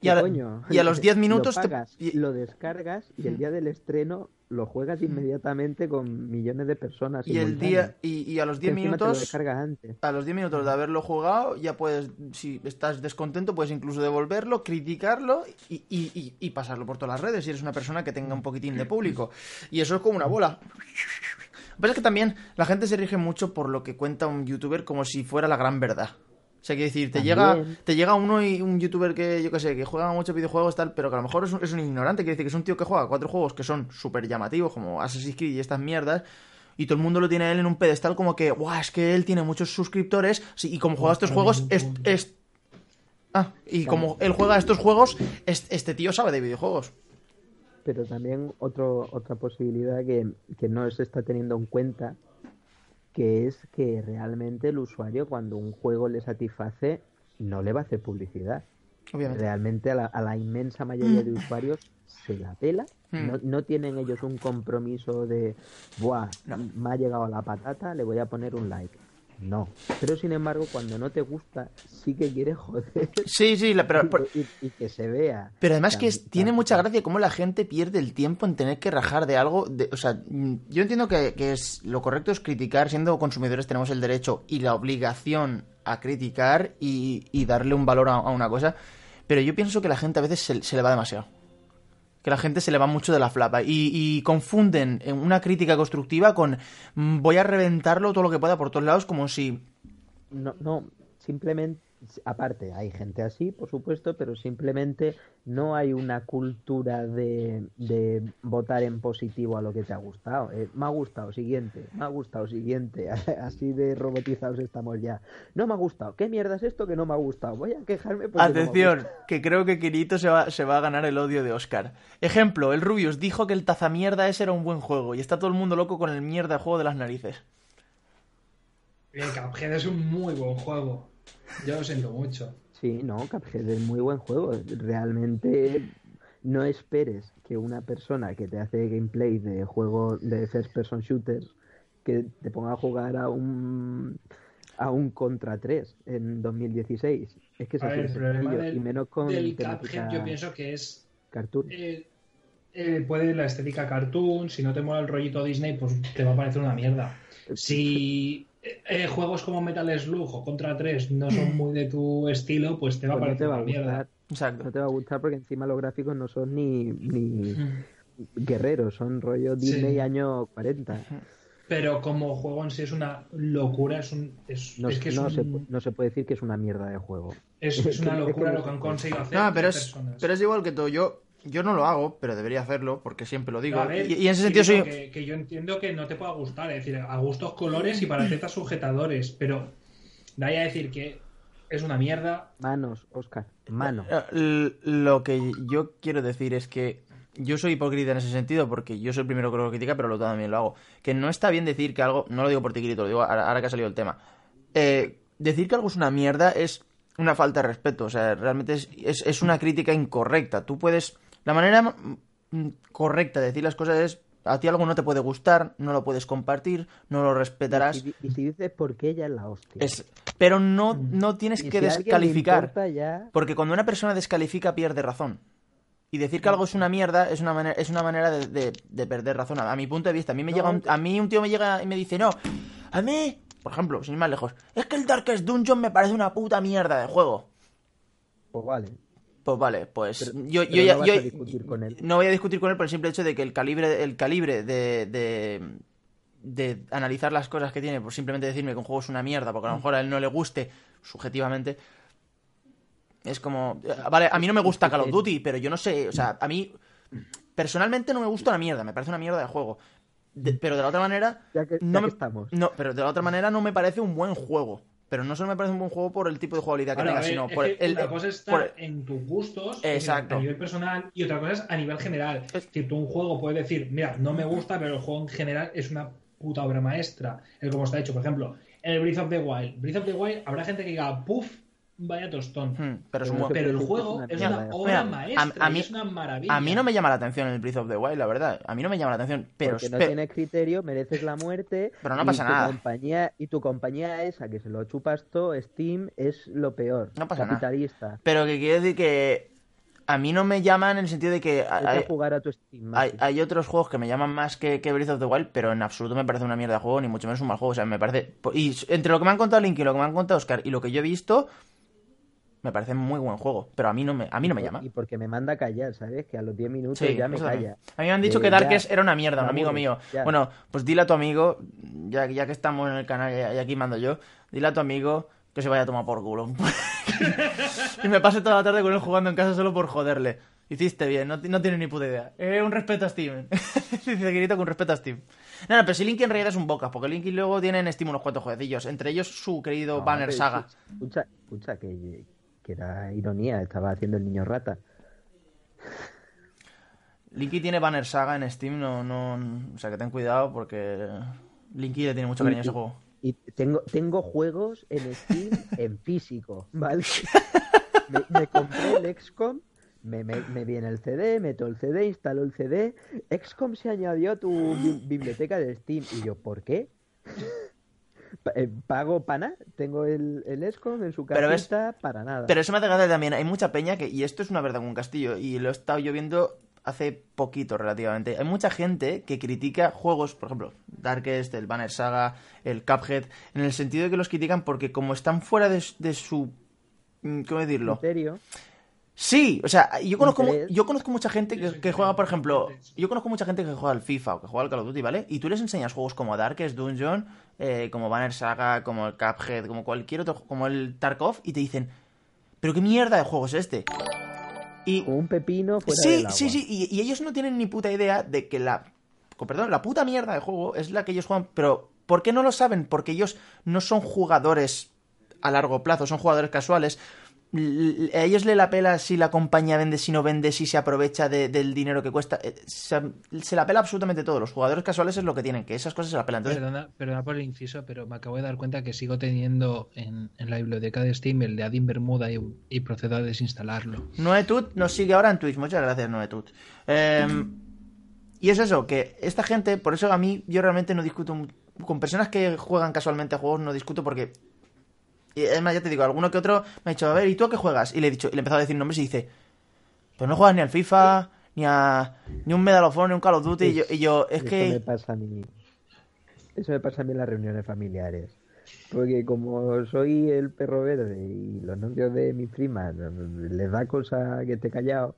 Y
¿Qué
a,
coño?
y a los [laughs] 10 minutos
lo pagas, lo descargas y el día del estreno lo juegas inmediatamente con millones de personas.
y, el día y, y a los
Que
10
encima te lo
minutos
antes.
a los 10 minutos de haberlo jugado ya puedes si estás descontento puedes incluso devolverlo criticarlo y, y- y- y pasarlo por todas las redes si eres una persona que tenga un poquitín de público y eso es como una bola lo que pasa es que también la gente se rige mucho por lo que cuenta un youtuber como si fuera la gran verdad o sea, quiero decir, te llega, te llega uno y un youtuber que, yo qué sé, que juega muchos videojuegos tal, pero que a lo mejor es un, es un ignorante, quiere decir que es un tío que juega cuatro juegos que son súper llamativos, como Assassin's Creed y estas mierdas, y todo el mundo lo tiene a él en un pedestal como que, guau, es que él tiene muchos suscriptores, sí, y como juega estos juegos, es, es- Ah, y como él juega estos juegos, es- este tío sabe de videojuegos.
Pero también otro, otra posibilidad que, que no se está teniendo en cuenta, que es que realmente el usuario cuando un juego le satisface no le va a hacer publicidad.
Obviamente.
Realmente a la, a la inmensa mayoría de usuarios se la pela.
Mm.
No, no tienen ellos un compromiso de, buah,
No.
me ha llegado la patata, le voy a poner un like. No. Pero sin embargo, cuando no te gusta, sí que quieres [laughs] joder.
Sí, sí, la- pero,
y, y que se vea.
pero además que es- tiene mucha gracia cómo la gente pierde el tiempo en tener que rajar de algo. de- o sea, mm, yo entiendo que, que es lo correcto es criticar, siendo consumidores tenemos el derecho y la obligación a criticar y, y darle un valor a, a una cosa, pero yo pienso que la gente a veces se, se le va demasiado. Que la gente se le va mucho de la flapa y, y confunden en una crítica constructiva con mm, voy a reventarlo todo lo que pueda por todos lados como si
No, no, simplemente, aparte, hay gente así, por supuesto, pero simplemente no hay una cultura de, de votar en positivo a lo que te ha gustado. Eh, me ha gustado, siguiente, me ha gustado, siguiente. [laughs] Así de robotizados estamos ya. No me ha gustado. ¿Qué mierda es esto que no me ha gustado? Voy a quejarme porque
Atención, que creo que Kirito se va, se va a ganar el odio de Oscar. Ejemplo, el Rubius dijo que el tazamierda ese era un buen juego y está todo el mundo loco con el mierda juego de las narices.
El Cuphead es un muy buen juego. Yo lo siento mucho.
Sí, no, Cuphead es muy buen juego. Realmente no esperes que una persona que te hace gameplay de juego de first person shooters que te ponga a jugar a un a un contra 3 en 2016. Es que
ver,
de
el problema del,
y menos con
del Cuphead yo pienso que es...
cartoon.
eh, eh, puede la estética cartoon, si no te mola el rollito Disney, pues te va a parecer una mierda. Si eh, eh, juegos como Metal Slug o Contra 3 no son muy de tu estilo, pues te va a
Pues no te
parecer
va a
una mierda.
gustar, no
Exacto.
te va a gustar porque encima los gráficos no son ni, ni
Mm.
guerreros, son rollo Disney
Sí.
año 40.
Pero como juego en sí es una locura, es un... Es,
No,
es que es,
no
un-
se, no se puede decir que es una mierda de juego.
es- es [laughs] una locura
no
lo que han conseguido hacer
No, pero pero es igual que todo. Yo, yo no lo hago, pero debería hacerlo porque siempre lo digo.
A ver,
y, y en ese sentido soy...
Que, que yo entiendo que no te pueda gustar, es decir, a gustos colores y para tetas sujetadores, pero de ahí a decir que es una mierda.
Manos, Oscar, manos.
Eh, Lo que yo quiero decir es que yo soy hipócrita en ese sentido porque yo soy el primero que lo critica, pero lo también lo hago. Que no está bien decir que algo, no lo digo por ti, Kirito, lo digo ahora, ahora que ha salido el tema. Eh, decir que algo es una mierda es una falta de respeto, o sea, realmente es, es, es una crítica incorrecta. Tú puedes, la manera mm, correcta de decir las cosas es, a ti algo no te puede gustar, no lo puedes compartir, no lo respetarás.
Y, si- y si dices por qué ella es la hostia.
Es, pero no, no tienes que
si
descalificar.
importa ya,
Porque cuando una persona descalifica pierde razón. Y decir que algo es una mierda es una manera, es una manera de, de- de perder razón. A, a mi punto de vista, a mí me
No,
llega un, a mí un tío me llega y me dice, no, a mí, por ejemplo, sin ir más lejos, es que el Darkest Dungeon me parece una puta mierda de juego.
pues vale.
Pues vale, pues
Pero-
yo,
pero
yo ya
no vas
yo-
a discutir con él.
no voy a discutir con él por el simple hecho de que el calibre, el calibre de, de, de analizar las cosas que tiene por simplemente decirme que un juego es una mierda, porque a lo mejor a él no le guste subjetivamente, es como, eh, vale, a mí no me gusta Call of Duty, pero yo no sé, o sea, a mí personalmente no me gusta una mierda, me parece una mierda de juego. De- pero de la otra manera,
Ya que-
no me,
estamos.
no, pero de la otra manera no me parece un buen juego. Pero no solo me parece un buen juego por el tipo de jugabilidad que
Ahora,
tenga,
ver,
sino
es
por
que
el,
una cosa está
por-
en tus gustos,
Exacto.
a nivel personal, y otra cosa es a nivel general.
Es-
decir, tú un juego puedes decir, mira, no me gusta, pero el juego en general es una puta obra maestra. El como está hecho, por ejemplo, el Breath of the Wild. Breath of the Wild, habrá gente que diga, puff, vaya tostón.
Hmm, pero es un
Pero el juego
es
es
una
obra
Mira,
maestra,
a- mí-
es una maravilla.
A mí no me llama la atención el Breath of the Wild, la verdad. A mí no me llama la atención, pero...
porque no tienes criterio, mereces la muerte. [laughs]
Pero no pasa nada.
Compañía, y tu compañía esa, que se lo chupas todo, Steam, es lo peor.
No pasa nada.
Capitalista.
Pero que quiere decir que a mí no me llaman en el sentido de que hay,
jugar a tu Steam.
hay otros juegos que me llaman más que, que Breath of the Wild, pero en absoluto me parece una mierda de juego, ni mucho menos un mal juego. O sea, me parece... Y entre lo que me han contado Link y lo que me han contado Oscar y lo que yo he visto, me parece muy buen juego. Pero a mí no me, a mí no me llama.
Y porque me manda a callar, ¿sabes? Que a los 10 minutos
Sí,
ya me calla.
A mí me han dicho
Eh,
que Darkest era una mierda, un amigo mío.
ya.
Bueno, pues dile a tu amigo, ya, ya que estamos en el canal y aquí mando yo, dile a tu amigo que se vaya a tomar por culo. [laughs] y me pase toda la tarde con él jugando en casa solo por joderle. Hiciste bien, no, no tiene ni puta idea. Eh, un respeto a Steam. [laughs] Dice Kirito con respeto a Steam. No, no, pero si Linky en realidad es un bocas, porque Linky luego tiene en Steam unos cuantos jueguecillos, entre ellos su querido
No,
Banner Saga.
Escucha, escucha que, que era ironía, estaba haciendo el niño rata.
Linky tiene Banner Saga en Steam, no, no, o sea que ten cuidado porque Linky le tiene mucho cariño a ese juego.
Y tengo, tengo juegos en Steam en físico, ¿vale? [laughs] me, me compré el XCOM, me, me, me viene el CD, meto el CD, instalo el CD. XCOM se añadió a tu bi- biblioteca de Steam. Y yo, ¿por qué? Eh, pago para nada. Tengo el, el ESCOM en su casita para nada.
Pero eso me hace gracia también. Hay mucha peña que, y esto es una verdad con un castillo, y lo he estado yo viendo hace poquito relativamente. Hay mucha gente que critica juegos, por ejemplo, Darkest, el Banner Saga, el Cuphead, en el sentido de que los critican porque como están fuera de, de su... mm, ¿Cómo decirlo?
criterio.
Sí, o sea, yo conozco, yo conozco mucha gente que, juega, por ejemplo, yo conozco mucha gente que juega al FIFA o que juega al Call of Duty, ¿vale? Y tú les enseñas juegos como Darkest Dungeon, eh, como Banner Saga, como el Cuphead, como cualquier otro, como el Tarkov, y te dicen, ¿pero qué mierda de juego es este? Y
un pepino fuera
sí,
del agua.
sí, sí, y, y ellos no tienen ni puta idea de que la, perdón, la puta mierda de juego es la que ellos juegan, pero ¿por qué no lo saben? Porque ellos no son jugadores a largo plazo, son jugadores casuales. A ellos le la pela si la compañía vende, si no vende, si se aprovecha de- del dinero que cuesta. Eh, Se, se la pela absolutamente todo. Los jugadores casuales es lo que tienen, que esas cosas se la pelan. Entonces,
Perdona, perdona por el inciso, pero me acabo de dar cuenta que sigo teniendo en, en la biblioteca de Steam el de Adin Bermuda y, y procedo a desinstalarlo.
Noetut nos sigue ahora en Twitch. Muchas gracias, Noetut. Eh, y es eso, que esta gente, por eso a mí yo realmente no discuto con personas que juegan casualmente a juegos, no discuto porque... y Es más, ya te digo, alguno que otro me ha dicho, a ver, ¿y tú a qué juegas? Y le he dicho, y le he empezado a decir nombres y dice, pues no juegas ni al FIFA, ni a ni un Medal of Honor, ni un Call of Duty. Y yo, y yo, es
Eso
que...
me pasa a mí. Eso me pasa a mí en las reuniones familiares. Porque como soy el perro verde y los novios de mi prima les da cosa que esté callado,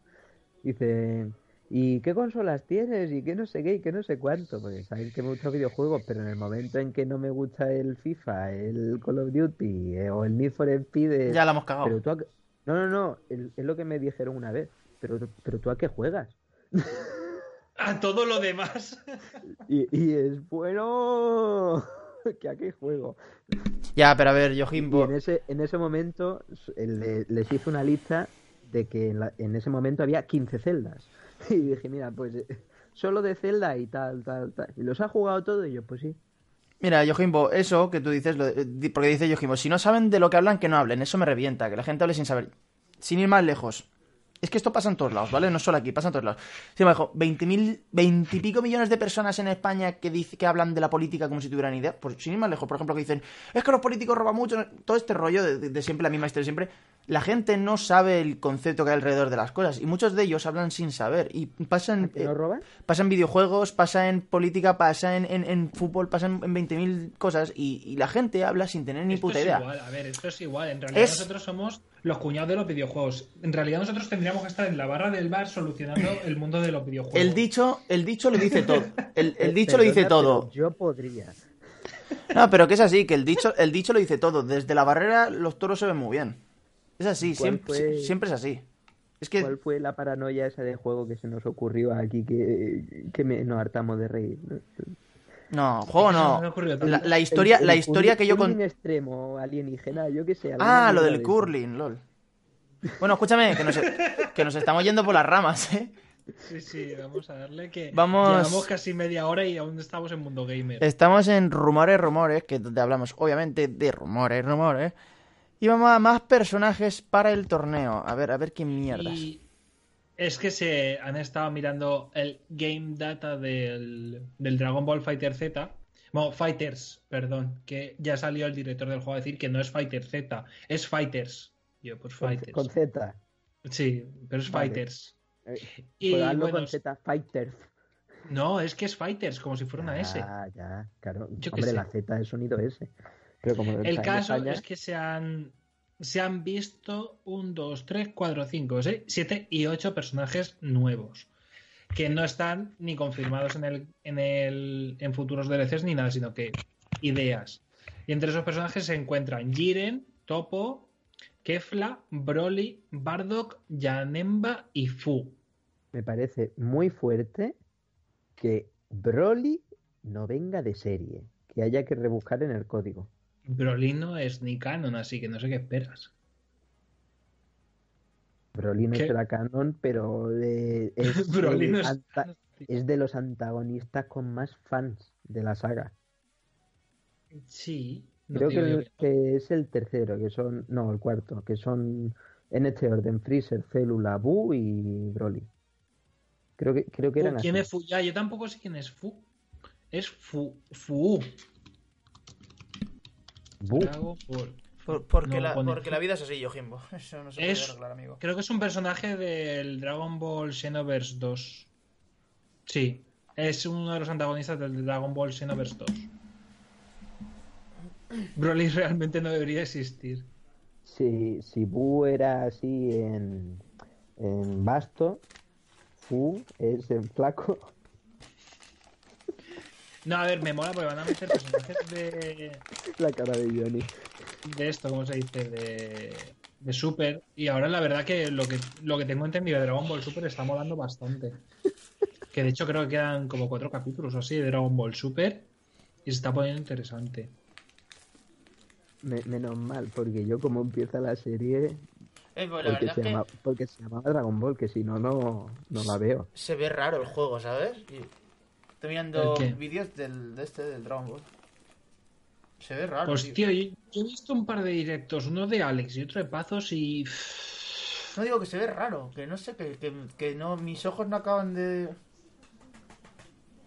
dicen, ¿y qué consolas tienes? Y qué no sé qué, y qué no sé cuánto. Porque saben que me gustan los videojuegos, pero en el momento en que no me gusta el FIFA, el Call of Duty eh, o el Need for Speed, es,
Ya la hemos cagado.
pero tú a qué- No, no, no, el- es lo que me dijeron una vez. Pero, pero tú a qué juegas? [laughs]
A todo lo demás. [laughs]
Y, y es bueno [laughs] que a qué juego.
Ya, pero a ver,
Y
Yojimbo...
en ese, en ese momento le- les hice una lista de que en, la- en ese momento había 15 celdas. [laughs] Y dije, mira, pues eh, solo de celda y tal, tal, tal. ¿Y los ha jugado todo? Y yo, pues sí.
Mira, Yojimbo, eso que tú dices, lo de- porque dice Yojimbo, si no saben de lo que hablan, que no hablen. Eso me revienta, que la gente hable sin saber. Sin ir más lejos. Es que esto pasa en todos lados, ¿vale? No solo aquí, pasa en todos lados. Sí, me dijo, 20.000, 20 y pico millones de personas en España que, dice, que hablan de la política como si tuvieran idea. Pues sin ir más lejos, por ejemplo, que dicen, es que los políticos roban mucho. Todo este rollo de, de- de siempre, la misma historia de siempre. La gente no sabe el concepto que hay alrededor de las cosas. Y muchos de ellos hablan sin saber. Y pasan...
¿Que no
eh,
roban?
Pasa en videojuegos, pasa en política, pasa en, en, en fútbol, pasa en, en 20.000 cosas y, y la gente habla sin tener ni
Esto
puta
es
idea.
igual, a ver, esto es igual. En realidad
Es-
nosotros somos los cuñados de los videojuegos. En realidad nosotros tendríamos que estar en la barra del bar solucionando el mundo de los videojuegos.
El dicho, el dicho lo dice todo. El, el [laughs] dicho lo dice todo.
Yo podría.
No, pero que es así, que el dicho, el dicho lo dice todo. Desde la barrera los toros se ven muy bien. Es así,
¿Cuál
siempre,
fue-
siempre es así. Es que,
¿Cuál fue la paranoia esa de juego que se nos ocurrió aquí que, que me, nos hartamos de reír? ¿no?
No, juego no. La, la historia,
El- el
la historia que yo
curling
con...
extremo alienígena, yo qué sé.
Ah, lo del
eso.
curling, lol. Bueno, escúchame, que nos, que nos estamos yendo por las ramas, ¿eh?
Sí, sí, vamos a darle que
Vamos-
llevamos casi media hora y aún estamos en Mundo Gamer.
Estamos en Rumores, Rumores, que es donde hablamos obviamente de rumores, rumores. Y vamos a más personajes para el torneo. A ver, a ver qué mierdas.
Y es que se han estado mirando el game data del, del Dragon Ball Fighter Z. Bueno, Fighters, perdón, que ya salió el director del juego a decir que no es Fighter Z, es Fighters. Yo, pues Fighters.
con Z.
Sí, pero es
Vale.
Fighters.
Eh,
Y bueno,
con Z, Fighters.
no, es que es Fighters, como si fuera una S.
Ah, ya, claro.
Yo
Hombre,
sé.
la Z es sonido S. Pero como
El caso
España,
es que se han, se han visto un, dos, tres, cuatro, cinco, seis, siete y ocho personajes nuevos. Que no están ni confirmados en el, en el en futuros DLCs ni nada, sino que ideas. Y entre esos personajes se encuentran Jiren, Topo, Kefla, Broly, Bardock, Janemba y Fu.
me parece muy fuerte que Broly no venga de serie. Que haya que rebuscar en el código.
Broly no es ni canon, así que no sé qué esperas.
Broly no
¿Qué?
será canon, pero eh, [laughs] es,
Broly
el
no es canon.
es de los antagonistas con más fans de la saga.
Sí. no
Creo que, el- es el tercero, que son, no, el cuarto, que son en este orden, Freezer, Célula, Buu y Broly. Creo que, creo que eran
¿Quién
así.
es Fu? Ya, yo tampoco sé quién es Fu. Es Fu. Fu.
Por- porque,
No
la,
pone.
porque la vida es así, Yojimbo. [laughs] Eso no se puede
Es-
arreglar, amigo.
Creo que es un personaje del Dragon Ball Xenoverse 2. Sí, es uno de los antagonistas del Dragon Ball Xenoverse 2. [clears throat] Broly realmente no debería existir.
Si, si Bu era así en, en basto, Fu es en flaco. [laughs]
No, a ver, me mola porque van a meter personajes de,
La cara de Johnny.
de esto, ¿cómo se dice? De, de Super. Y ahora la verdad que lo que lo que tengo entendido de Dragon Ball Super está molando bastante. Que de hecho creo que quedan como cuatro capítulos o así de Dragon Ball Super. Y se está poniendo interesante.
Me- menos mal, porque yo como empieza la serie,
Eh, pues la
porque
verdad
se, llama, porque se llamaba Dragon Ball, que si no, no, no la veo.
se ve raro el juego, ¿sabes? Y estoy mirando vídeos del, de este, del Dragon Ball. Se ve raro.
Pues
tío.
tío, yo, yo he visto un par de directos, uno de Alex y otro de Pazos y...
No digo que se ve raro, que no sé, que, que, que no, mis ojos no acaban de...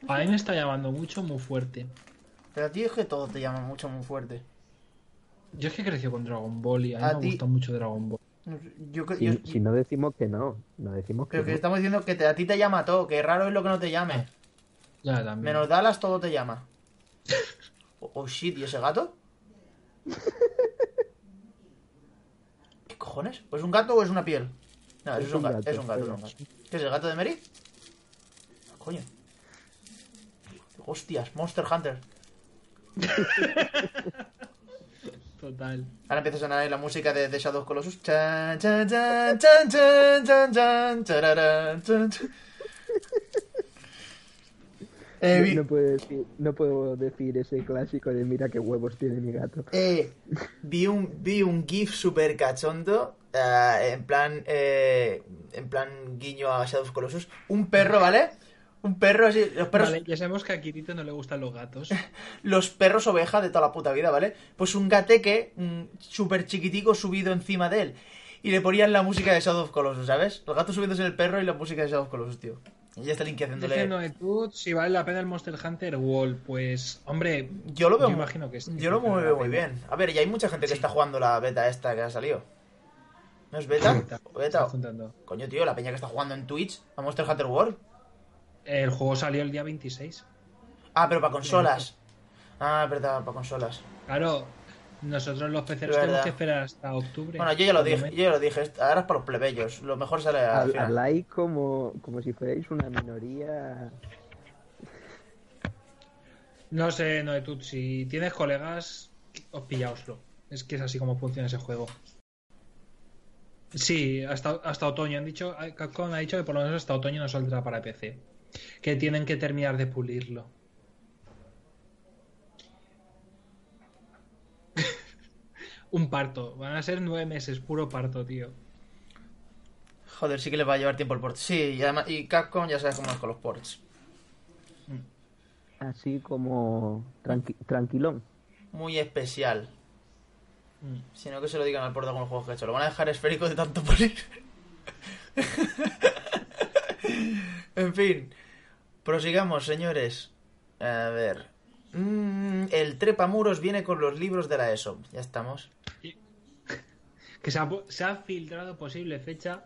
A mí me está llamando mucho, muy fuerte.
Pero a ti es que todo te llama mucho, muy fuerte.
Yo es que crecí con Dragon Ball y a mí
A
me
ti-
gusta mucho Dragon Ball.
Yo,
Si,
yo-
si no decimos que no, no decimos que
Pero que
no.
estamos diciendo que te- a ti te llama todo, que raro es lo que no te llame.
Ya también.
Menos Dallas todo te llama. Oh, oh, shit, ¿y ese gato? ¿Qué cojones? ¿O es un gato o es una piel? No, eso es, un gato, es un gato, es un gato. ¿Qué es el gato de Mary? Coño. Hostias, Monster Hunter.
Total.
Ahora empieza a sonar la música de, de Shadow Colossus. Chan, chan, chan, chan, chan, chan, chan, chararán, chan, chan. Eh,
No,
vi-
no puedo decir, no puedo decir ese clásico de mira qué huevos tiene mi gato.
eh, vi un vi un gif super cachondo eh, en plan eh, en plan guiño a Shadow of Colossus. Un perro vale un perro así los perros
Vale, ya sabemos que a Kirito no le gustan los gatos. [laughs]
los perros oveja de toda la puta vida vale pues un gateque un súper chiquitico subido encima de él y le ponían la música de Shadow of Colossus sabes el gato subiéndose en el perro y la música de Shadow of Colossus tío y ya está Linky haciéndole
Diciendo de tú si vale la pena el Monster Hunter World, pues, hombre,
Yo lo veo,
Yo
muy-
imagino que sí,
yo lo veo muy
pena.
bien. A ver, y hay mucha gente que
Sí.
está jugando la beta esta que ha salido. ¿No es beta?
Beta,
¿O beta?
está juntando.
Coño, tío, la peña que está jugando en Twitch a Monster Hunter World.
el juego salió el día 26.
Ah, pero para consolas. Ah, es verdad, para consolas.
Claro, nosotros los peceros
verdad.
tenemos que esperar hasta octubre.
Bueno, yo ya lo dije, yo ya lo dije. Ahora es para los plebeyos. Lo mejor sale al
Hab-
final.
Habláis como, como si fuerais una minoría.
No sé, no de tú, si tienes colegas, os pillaoslo. Es que es así como funciona ese juego. Sí, hasta, hasta otoño. Han dicho, Capcom ha dicho que por lo menos hasta otoño no saldrá para PC. Que tienen que terminar de pulirlo. Un parto. Van a ser nueve meses, puro parto, tío.
Joder, sí que le va a llevar tiempo el port. Sí, y, además, y Capcom ya sabes cómo es con los ports.
Así como tranqui- tranquilón.
Muy especial.
Mm.
Sino que se lo digan al port de algunos juegos que he hecho. Lo van a dejar esférico de tanto polir. [laughs] en fin. Prosigamos, señores. A ver. Mm, el trepamuros viene con los libros de la ESO. Ya estamos. [laughs]
Que se ha, pu- se ha filtrado posible fecha.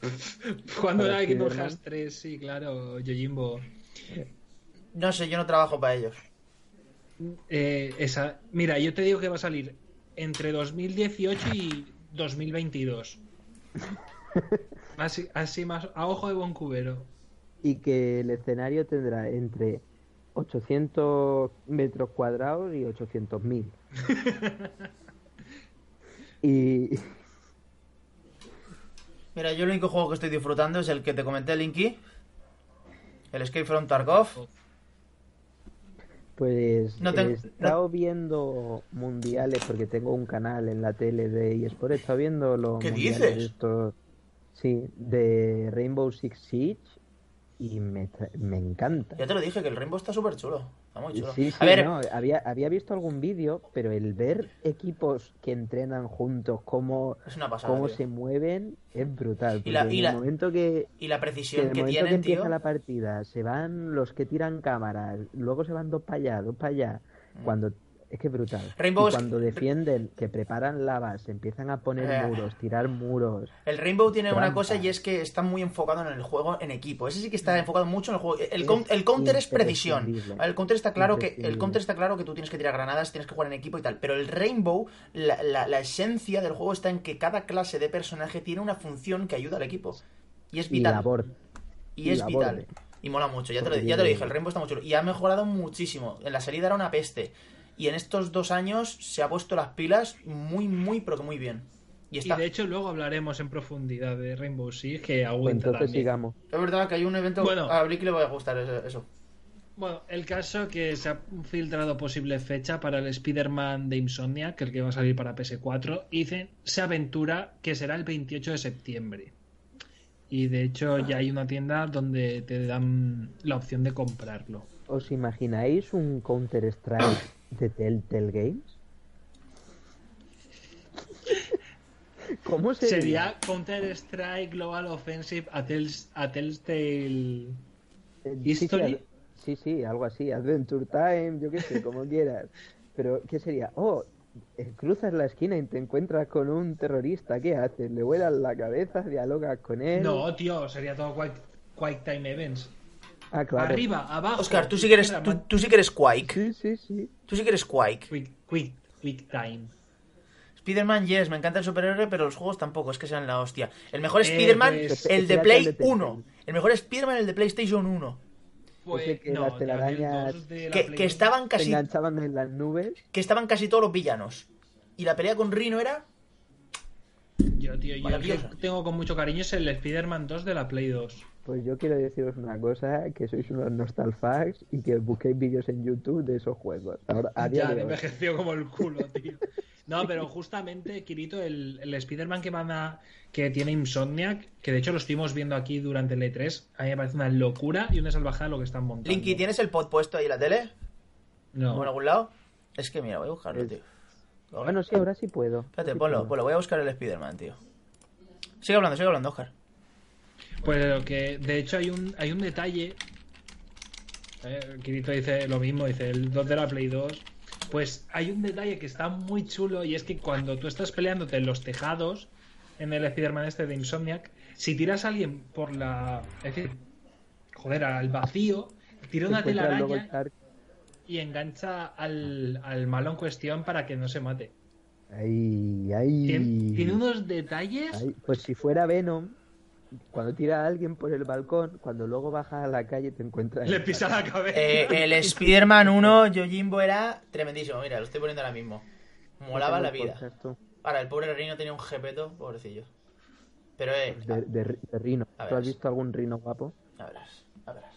[laughs] Cuando era Kingdom. Hearts 3, sí, claro, Yojimbo.
No sé, yo no trabajo para ellos.
Eh, esa, mira, yo te digo que va a salir entre 2018 y 2022. [laughs] Así, así más a ojo de buen cubero.
Y que el escenario tendrá entre 800 metros cuadrados y 800.000. [laughs] y
Mira, yo el único juego que estoy disfrutando es el que te comenté, Linky. El Escape from Tarkov.
pues
No te-
he estado viendo mundiales porque tengo un canal en la tele de eSport. He estado viendo los
¿Qué
mundiales
dices?
estos, sí, de Rainbow Six Siege y me, me encanta.
Ya te lo dije, que el Rainbow está súper chulo. Está muy chulo.
Sí, sí,
a ver,
no, había, había visto algún vídeo, pero el ver equipos que entrenan juntos, cómo,
pasada.
cómo
tío.
se mueven, es brutal.
Y la- y la-
el momento que,
Y la
que
precisión
en el
que,
momento que
tienen,
empieza
tío.
la partida, se van los que tiran cámaras, luego se van dos para allá, dos para allá.
Mm.
Cuando Es que es brutal.
Rainbow
Y cuando defienden, que preparan lavas, empiezan a poner
Eh.
muros, tirar muros.
El Rainbow tiene una cosa y es que está muy enfocado en el juego en equipo. Ese sí que está enfocado mucho en el juego. El,
Es
coun- el counter es precisión. El counter está claro que el counter está claro que tú tienes que tirar granadas, tienes que jugar en equipo y tal. Pero el Rainbow, la, la- la esencia del juego está en que cada clase de personaje tiene una función que ayuda al equipo. Y es
Y
vital.
labor.
Y
y
es vital. Y mola mucho, ya te, lo, ya te lo dije, el Rainbow está muy chulo. Y ha mejorado muchísimo. En la salida era una peste. Y en estos dos años se ha puesto las pilas muy, muy, pero que muy bien. Y
Y
está...
de hecho luego hablaremos en profundidad de Rainbow Six, que
Pues
aguanta
entonces
también.
sigamos.
Es verdad que hay un evento...
Bueno.
A Blick le va a gustar eso.
Bueno, el caso que se ha filtrado posible fecha para el Spider-Man de Insomniac, que el que va a salir para PS4, y dicen, se aventura que será el 28 de septiembre. Y de hecho ya hay una tienda donde te dan la opción de comprarlo.
¿Os imagináis un Counter-Strike de Telltale Games? ¿Cómo sería?
Sería Counter-Strike Global Offensive a, Tels- a Telltale...
Eh, sí,
History?
Sí, sí, algo así. Adventure Time, yo qué sé, como quieras. Pero, ¿qué sería? Oh, eh, cruzas la esquina y te encuentras con un terrorista. ¿Qué haces? ¿Le vuelas la cabeza? ¿Dialogas con él?
No, tío, sería todo Quake Time Events.
Ah, claro.
Arriba, abajo.
Oscar, tú sí que eres, tú, sí que eres Quake.
Sí, sí, sí.
Tú sí que eres Quake.
Quick, quick, quick Time.
Spider-Man, yes, me encanta el superhéroe, pero los juegos tampoco, es que sean la hostia. El mejor
Eh,
Spider-Man,
pues-
el de Play
al de Telltale.
1. El mejor Spider-Man, el de PlayStation 1.
Ese que
no,
las telarañas-
el dos de la
Que,
Play
que
2.
estaban
Se
casi,
enganchaban en las nubes.
que estaban casi todos los villanos. Y la pelea con Rino era...
Yo, tío, yo el que tengo con mucho cariño es el Spider-Man 2 de la Play 2.
Pues yo quiero deciros una cosa, que sois unos nostalfags y que busquéis vídeos en YouTube de esos juegos. Ahora, a [laughs] día
Ya,
de
me envejeció como el culo, tío. No, pero justamente, Kirito, el, el Spider-Man que van a. que tiene Insomniac, que de hecho lo estuvimos viendo aquí durante el E3, a mí me parece una locura y una salvajada lo que están montando.
Linky, ¿tienes el pod puesto ahí en la tele?
No.
¿O en algún lado? Es que mira, voy a buscarlo, tío.
Bueno, sí, ahora sí puedo.
Espérate,
Sí
ponlo, ponlo. Voy a buscar el Spider-Man, tío. Sigue hablando, sigue hablando, Oscar.
Pues lo que, de hecho, hay un, hay un detalle. Eh, Kirito dice lo mismo, dice el 2 de la Play 2. Pues hay un detalle que está muy chulo y es que cuando tú estás peleándote en los tejados, en el Spider-Man este de Insomniac, si tiras a alguien por la. Es decir, joder, al vacío, tira una telaraña y engancha al, al malo en cuestión para que no se mate.
Ay, ay.
Tiene, tiene unos detalles.
Ay, Pues si fuera Venom, cuando tira a alguien por el balcón, cuando luego bajas a la calle te encuentras.
Le pisa la cabeza.
Eh, el Spider-Man 1, Yojimbo era tremendísimo. Mira, lo estoy poniendo ahora mismo. Molaba la vida. Ahora, el pobre Rino tenía un jepeto, pobrecillo. Pero, eh,
De, de, de Rino.
A
¿Tú has visto algún Rino guapo?
a verás, a verás.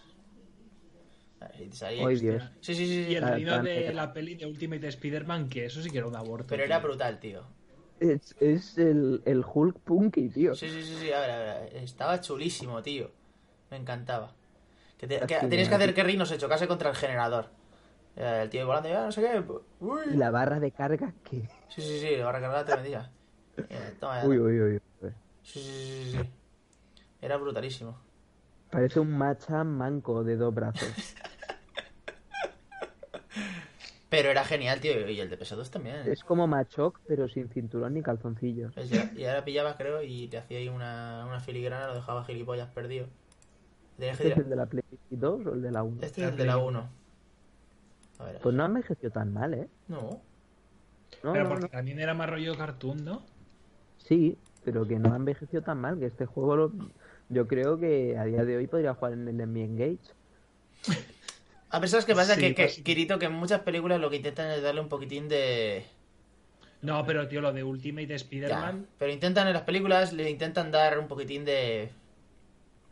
Dios.
Sí, sí, sí, sí.
Y el
Ah,
rino de la peli de Ultimate Spider-Man, que eso sí que era un aborto.
Pero
tío.
era brutal, tío.
Es, es el, el Hulk Punky, tío.
Sí, sí, sí, sí, a ver, a ver. Estaba chulísimo, tío. Me encantaba. Que, te- que tenías que hacer que Rino se chocase contra el generador. Eh, El tío volando y ah, no sé qué. Uy.
Y la barra de carga que.
Sí, sí, sí, va a recargar tremendilla. Eh, toma ya.
Uy, uy, uy. uy.
Sí, sí, sí, sí, sí. Era brutalísimo.
Parece un macha manco de dos brazos. [laughs]
Pero era genial, tío. Y el de PS2 también.
es como Machoc, pero sin cinturón ni
ya- Y ahora pillabas, creo, y te hacía ahí una, una filigrana, lo dejaba gilipollas perdido. Tenías que
¿Este es el de la Play 2 o el de la 1?
Este es el de la 1. A ver.
Pues no ha envejeció tan mal, ¿eh?
No.
No,
Pero
no,
porque
no.
también era más rollo cartoon, ¿no?
Sí, pero que no ha envejecido tan mal, que este juego lo- yo creo que a día de hoy podría jugar en el Engage. [laughs]
A pesar que pasa
Sí,
que, que,
pues-
Kirito, que en muchas películas lo que intentan es darle un poquitín de...
No, pero tío, lo de Ultimate Spider-Man.
pero intentan en las películas, le intentan dar un poquitín de...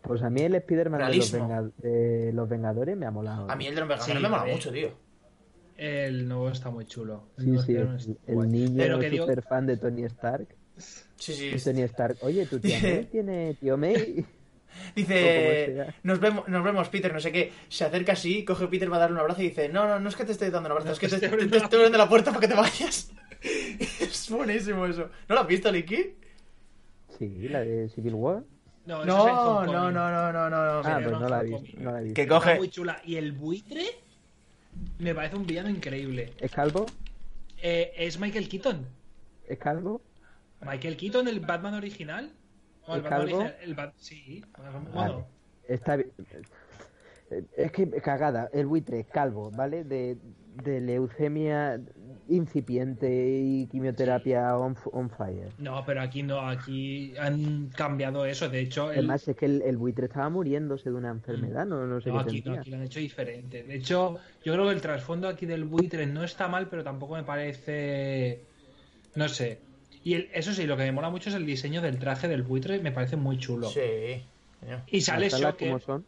Pues a mí el Spider-Man de los,
Realismo.
Venga- de los Vengadores me ha molado.
A mí el de los Vengadores
Sí,
me mola
eh.
mucho, tío.
El nuevo está muy chulo. El
Sí, sí,
Spider-Man
el, niño
Pero que digo,
super fan de Tony Stark.
Sí, sí.
Y Tony Stark, oye, tu tía [laughs] May tiene tío May. ¿Cómo
Dice, nos vemos, nos vemos, Peter, no sé qué. Se acerca así, coge a Peter, va a darle un abrazo y dice, no, no, no es que te estoy dando un abrazo,
No,
es que
te
te,
estoy
te-
abriendo
te
la
estoy abriendo la puerta para que te vayas. [laughs] es buenísimo eso. ¿No lo has visto, Licky?
Sí, la de Civil War.
no, eso es
No, no, no, no, no, no. no.
Ah, pues
no,
no la visto. No la he visto.
Que
Está
coge...
muy chula. Y el buitre me parece un villano increíble.
¿Es calvo?
Eh, es Michael Keaton.
¿Es calvo?
Michael Keaton, el Batman original. El Bat- Sí. Bueno,
Está bien. Es que cagada, el buitre, calvo, ¿vale? De, de leucemia incipiente y quimioterapia on, fire.
no, pero aquí no. Aquí han cambiado eso. De hecho, el,
Además es que el, el buitre estaba muriéndose de una enfermedad, no, no sé
no,
qué
aquí, no, aquí lo han hecho diferente. De hecho, yo creo que el trasfondo aquí del buitre no está mal, pero tampoco me parece. No sé. Y el- eso sí, lo que me mola mucho es el diseño del traje del buitre. Me parece muy chulo.
Sí.
Y sale Shocker.
son.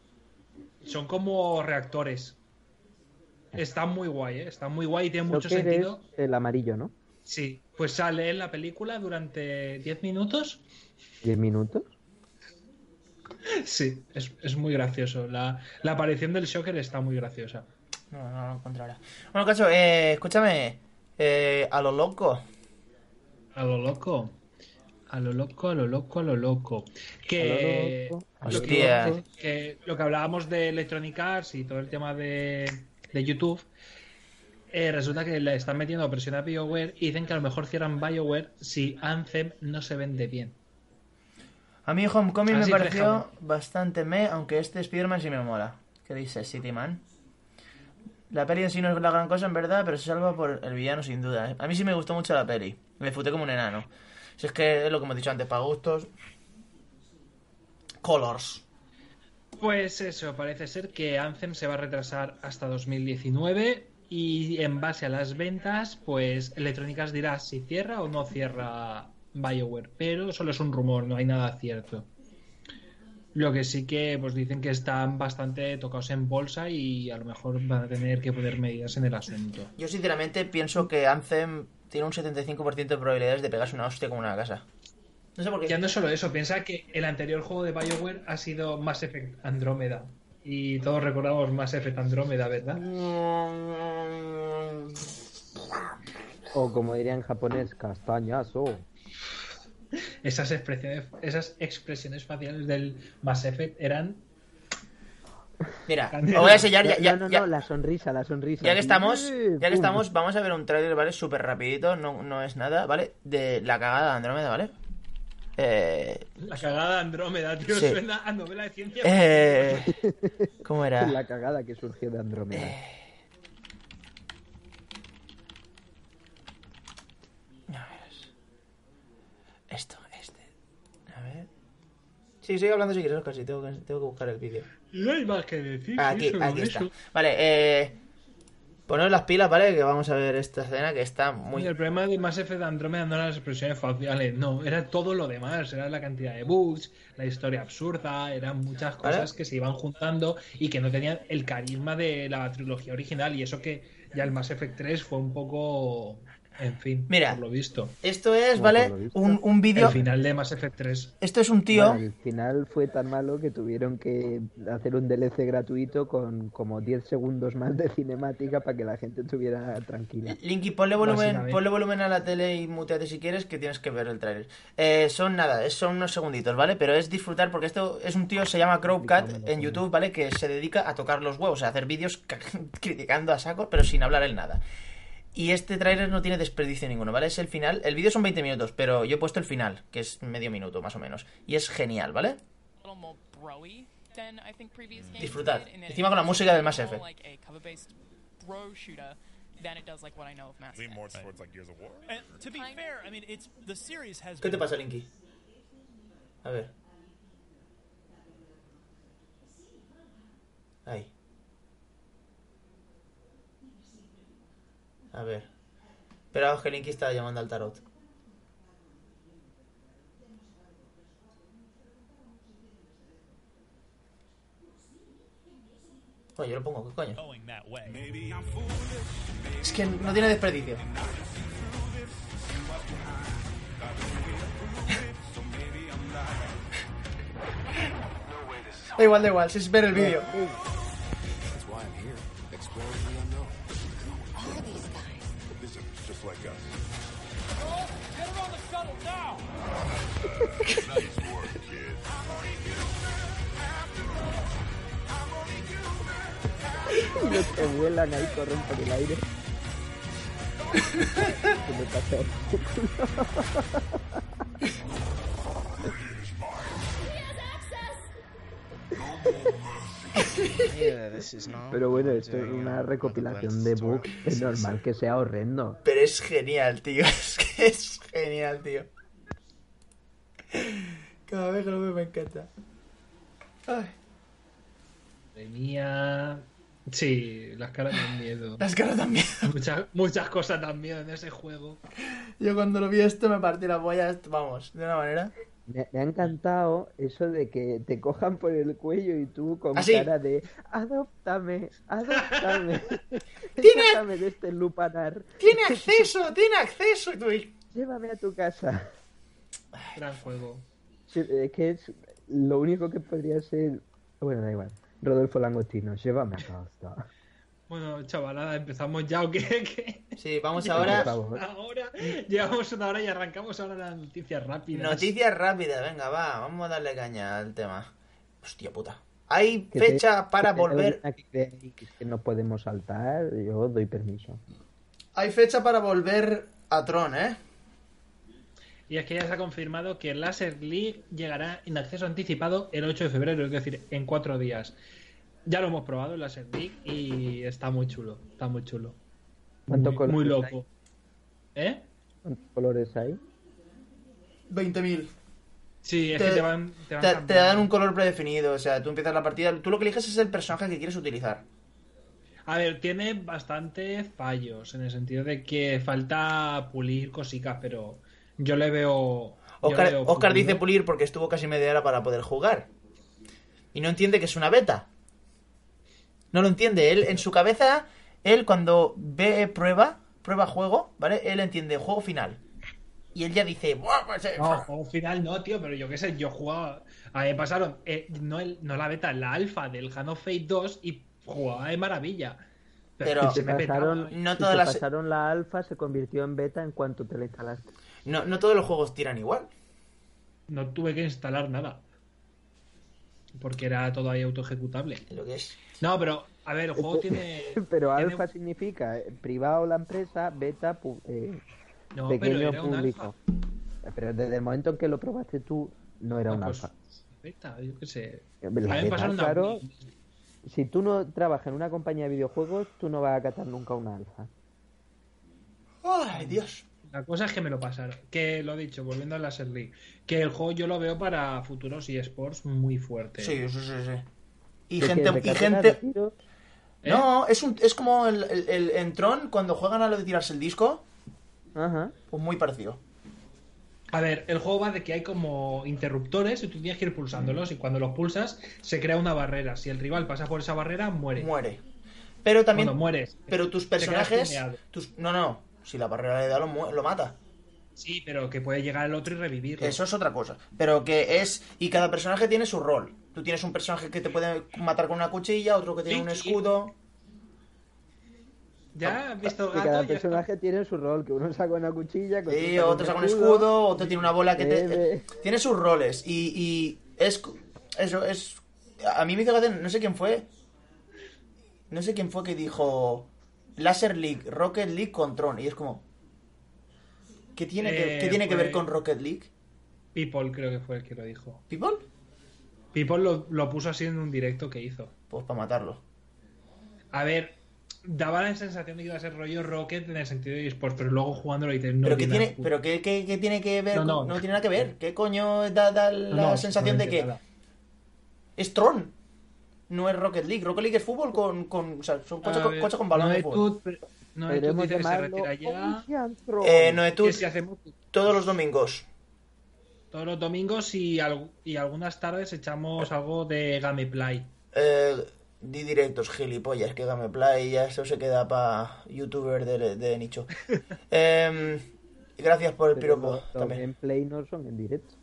Son como reactores. Está muy guay, ¿eh? Está muy guay y tiene mucho sentido.
es el amarillo, ¿no?
Sí, pues sale en la película durante 10 minutos.
¿10 minutos? [laughs]
Sí, es, es muy gracioso. La, la aparición del Shocker está muy graciosa.
No, no lo encuentro ahora. Bueno, cacho, eh, escúchame. Eh, a lo loco.
A lo loco. A lo loco, a lo loco, a lo loco. Que,
lo loco,
lo que,
Hostia.
que lo que hablábamos de Electronic Arts y todo el tema de, de YouTube, eh, resulta que le están metiendo presión a BioWare y dicen que a lo mejor cierran BioWare si Anthem no se vende bien.
A mí Homecoming me pareció bastante me, aunque este Spider-Man sí me mola. ¿Qué dices, City Man? La peli en sí no es la gran cosa, en verdad, pero se salva por el villano, sin duda. ¿eh? A mí sí me gustó mucho la peli. Me futé como un enano. Si es que es lo que hemos dicho antes, para gustos. Colors.
Pues eso, parece ser que Anthem se va a retrasar hasta 2019 y en base a las ventas, pues Electronic Arts dirá si cierra o no cierra BioWare, pero solo es un rumor, no hay nada cierto. Lo que sí que pues dicen que están bastante tocados en bolsa y a lo mejor van a tener que poner medidas en el asunto.
Yo sinceramente pienso que Anthem tiene un 75% de probabilidades de pegarse una hostia como una casa. No sé por qué.
Ya no es solo eso, piensa que el anterior juego de BioWare ha sido Mass Effect Andrómeda. Y todos recordamos Mass Effect Andrómeda, ¿verdad?
O como diría en japonés, castañazo.
Esas expresiones, esas expresiones faciales del Mass Effect eran.
Mira, os voy a enseñar ya, ya-
no, no,
ya-
no, la sonrisa, la sonrisa.
Ya que estamos, ya que estamos, vamos a ver un trailer, ¿vale? Súper rapidito, no, no es nada, ¿vale? De la cagada de Andrómeda, ¿vale? Eh,
La cagada de Andrómeda, tío,
Sí.
suena a novela de ciencia.
eh, ¿Cómo era?
La cagada que surgió de Andrómeda.
Eh. A ver. Esto, este. A ver. Sí, sigue hablando si quieres, casi tengo que, tengo que buscar el vídeo.
No hay más que decir.
Aquí,
sobre
aquí está.
eso.
Vale, eh. Poneros las pilas, ¿vale? Que vamos a ver esta escena que está muy.
Y el problema de Mass Effect Andrómeda no eran las expresiones faciales, no, era todo lo demás, era la cantidad de bugs, la historia absurda, eran muchas
¿Vale?
cosas que se iban juntando y que no tenían el carisma de la trilogía original y eso que ya el Mass Effect 3 fue un poco, en fin,
Mira.
por lo visto.
Esto es, ¿vale? Un, un vídeo.
El final de Mass Effect 3.
Esto es un tío.
Bueno, al final fue tan malo que tuvieron que hacer un DLC gratuito con como 10 segundos más de cinemática para que la gente estuviera tranquila.
Linky, ponle volumen, ponle volumen a la tele y muteate si quieres, que tienes que ver el trailer. Eh, son nada, es- son unos segunditos, ¿vale? Pero es disfrutar porque esto es un tío, se llama Crowcat en YouTube, ¿vale? Que se dedica a tocar los huevos, a hacer vídeos ca- [laughs] criticando a saco, pero sin hablar él nada. Y este trailer no tiene desperdicio ninguno, ¿vale? Es el final. El vídeo son 20 minutos, pero yo he puesto el final, que es medio minuto más o menos. Y es genial, ¿vale? Disfrutad. Encima con la música del Mass Effect. ¿Qué te pasa, Linky? A ver. Ahí. A ver. Esperaos que Linky está llamando al tarot. Coño, yo lo pongo, ¿qué coño? Es que no tiene desperdicio. [laughs] Da igual, da igual, si es ver el vídeo.
Los que vuelan ahí corren por el aire. Me Pero bueno, esto es una recopilación de bugs. Es normal que sea horrendo.
Pero es genial, tío. [laughs] Es que es genial, tío. Cada vez que lo veo me encanta. Ay,
Madre mía. Sí, las caras dan miedo. [laughs]
las caras también.
Muchas, muchas cosas dan miedo en ese juego.
Yo cuando lo vi esto me partí la polla, vamos, de una manera.
Me, me ha encantado eso de que te cojan por el cuello y tú con
¿Ah,
cara de adóptame, adóptame. [laughs]
Tiene-
de este lupanar.
¡Tiene acceso! ¡Tiene acceso! Tú
Llévame a tu casa.
Gran juego.
Sí, es que es lo único que podría ser. Bueno, da igual. Rodolfo Langostino, llévame a casa. [laughs]
Bueno, chavalada, empezamos ya o qué? [laughs] ¿Qué?
Sí, vamos ahora.
Ahora, llevamos una hora y arrancamos ahora las noticias rápidas.
Noticias rápidas, venga, va, vamos a darle caña al tema. Hostia puta. Hay
Que te-
fecha para
que
volver.
que no podemos saltar, yo doy permiso.
Hay fecha para volver a Tron, ¿eh?
Y es que ya se ha confirmado que Laser League llegará en acceso anticipado el 8 de febrero, es decir, en cuatro días. Ya lo hemos probado, el Laser League, y está muy chulo, está muy chulo.
¿Cuántos
Muy,
colores
muy
hay?
loco. ¿Eh?
¿Cuántos colores hay?
20.000.
Sí, es
Te-
que te van, te van
Te, te
cambiando.
dan un color predefinido, o sea, tú empiezas la partida. Tú lo que eliges es el personaje que quieres utilizar.
A ver, tiene bastantes fallos, en el sentido de que falta pulir cositas, pero yo le veo... yo le
Oscar,
veo
Oscar dice pulir porque estuvo casi media hora para poder jugar. Y no entiende que es una beta. No lo entiende. Él, en su cabeza, él cuando ve prueba, prueba juego, ¿vale? Él entiende juego final. Y él ya dice, "Buah, pues, eh,
No, juego final no, tío, pero yo qué sé, yo jugaba. A mí me pasaron, eh, no, el- no la beta, la alfa del Hand of Fate 2 y jugaba de maravilla.
Pero-
se
pasaron,
No todas las-
pasaron la alfa, se convirtió en beta en cuanto te la instalaste.
no, no todos los juegos tiran igual.
No tuve que instalar nada. Porque era todo ahí auto ejecutable.
Lo que es.
No, pero, a ver, el juego [laughs] tiene.
Pero
tiene-
alfa significa eh, privado la empresa, beta pu- eh,
No, pero
pequeño
un
público.
alfa.
Pero desde el momento en que lo probaste tú, no era
Ah,
un
pues,
alfa.
beta, yo qué sé.
La beta, claro. Si tú no trabajas en una compañía de videojuegos, tú no vas a catar nunca una alfa.
Ay, Dios.
La cosa es que me lo pasaron. Que lo he dicho, volviendo a la League. Que el juego yo lo veo para futuros eSports muy fuerte.
Sí, sí, sí, sí. Y
¿Qué
gente, y gente?
¿Eh?
No, es, un, es como el, el, el- en Tron, cuando juegan a lo de tirarse el disco,
Ajá.
pues muy parecido.
A ver, el juego va de que hay como interruptores y tú tienes que ir pulsándolos y cuando los pulsas se crea una barrera. Si el rival pasa por esa barrera, muere.
Muere. Pero también,
Cuando mueres.
pero tus personajes, tus, no, no, si la barrera le da lo, mata.
Sí, pero que puede llegar el otro y revivirlo.
Eso es otra cosa. Pero que es, y cada personaje tiene su rol. Tú tienes un personaje que te puede matar con una cuchilla, otro que tiene
Sí,
un
sí. ¿Ya has visto gato?
cada
Ya
personaje tiene su rol, que uno saca una cuchilla,
Sí, otro saca un escudo, otro tiene una bola que te... Tiene sus roles y, y es... Eso es... A mí me hizo no sé quién fue. No sé quién fue que dijo... Laser League, Rocket League con Tron. Y es como... ¿Qué tiene, que,
Eh,
¿qué tiene que ver con Rocket League?
People creo que fue el que lo dijo.
¿People?
People lo, lo puso así en un directo que hizo.
Pues para matarlo.
A ver, daba la sensación de que iba a ser rollo Rocket en el sentido de eSports, pero luego jugándolo y te no
¿Pero qué
tiene
pero qué, qué- qué tiene que ver?
No,
con-
no.
tiene nada que ver. ¿Qué coño da, da la
No,
sensación de que
nada.
es Tron? No es Rocket League. Rocket League es fútbol con... con o sea, son coches, con,
ver,
coches con balón de fútbol.
pero- Noetud
Podemos
dice que se retira ya.
Eh,
hacemos
todos los domingos.
todos los domingos y, al- y algunas tardes echamos algo de Gameplay.
Eh, di directos, gilipollas, que Gameplay, ya eso se queda para youtuber de, de nicho. [laughs] Em, gracias por el
Pero
piropo
los- los
también.
gameplay no son en directo.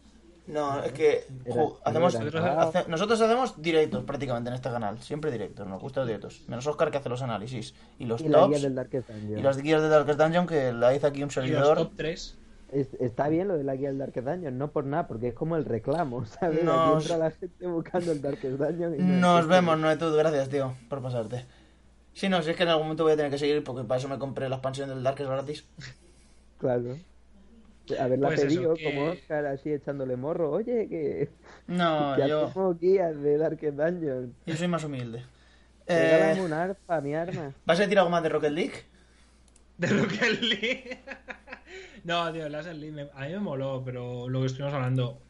No, es que
Era-
hacemos,
era
hace-
grabado.
nosotros hacemos directos prácticamente en este canal, siempre directos, nos gustan los directos. Menos Oscar que hace los análisis y los
Y la guía
tops
del Darkest Dungeon.
y las guías de Darkest Dungeon que la hizo aquí un
Y los
servidor.
top 3.
Es- está bien lo de la guía del Darkest Dungeon, no por nada, porque es como el reclamo, [laughs] ¿sabes?
Nos-
Aquí entra la gente buscando el Darkest Dungeon. y no
Nos vemos, Noetud, gracias tío por pasarte. Sí, no, si es que en algún momento voy a tener que seguir porque para eso me compré la expansión del Dark que es gratis.
Claro. Haberla
Pues eso,
pedido
que-
como Oscar así echándole morro. Oye, que,
No, [laughs]
que
yo,
hacemos guías de Dark Dungeon.
yo soy más humilde. Eh,
un arpa, mi arma.
¿Vas a decir algo más de Rocket League?
De Rocket League. [laughs] no, tío, el Laser League a mí me moló, pero lo que estuvimos hablando.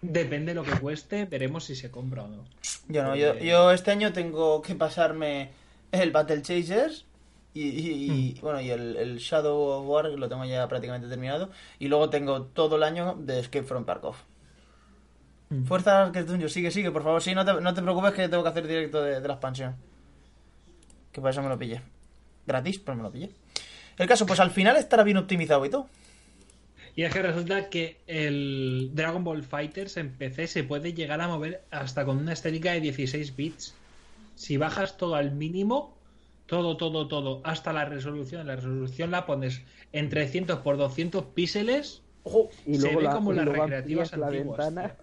Depende de lo que cueste, veremos si se compra o no.
Yo no, yo,
Porque-
yo este año tengo que pasarme el Battle Chasers y, y- y, bueno y el, el Shadow of War que lo tengo ya prácticamente terminado y luego tengo todo el año de Escape from Tarkov.
Mm.
Fuerza Darkest Dungeon, sigue, sigue, por favor. Sí, no te, no te preocupes que tengo que hacer directo de, de la expansión. Que para eso me lo pillé. Gratis, pero me lo pillé. El caso, pues al final estará bien optimizado y todo.
Y es que resulta que el Dragon Ball Fighters en PC se puede llegar a mover hasta con una estética de 16 bits. Si bajas todo al mínimo, todo, todo, todo, hasta la resolución, la resolución la pones en 300 por 200 píxeles,
Ojo,
Y
se
luego
ve
la,
como
y
las
luego
recreativas
la
antiguas.
ventana.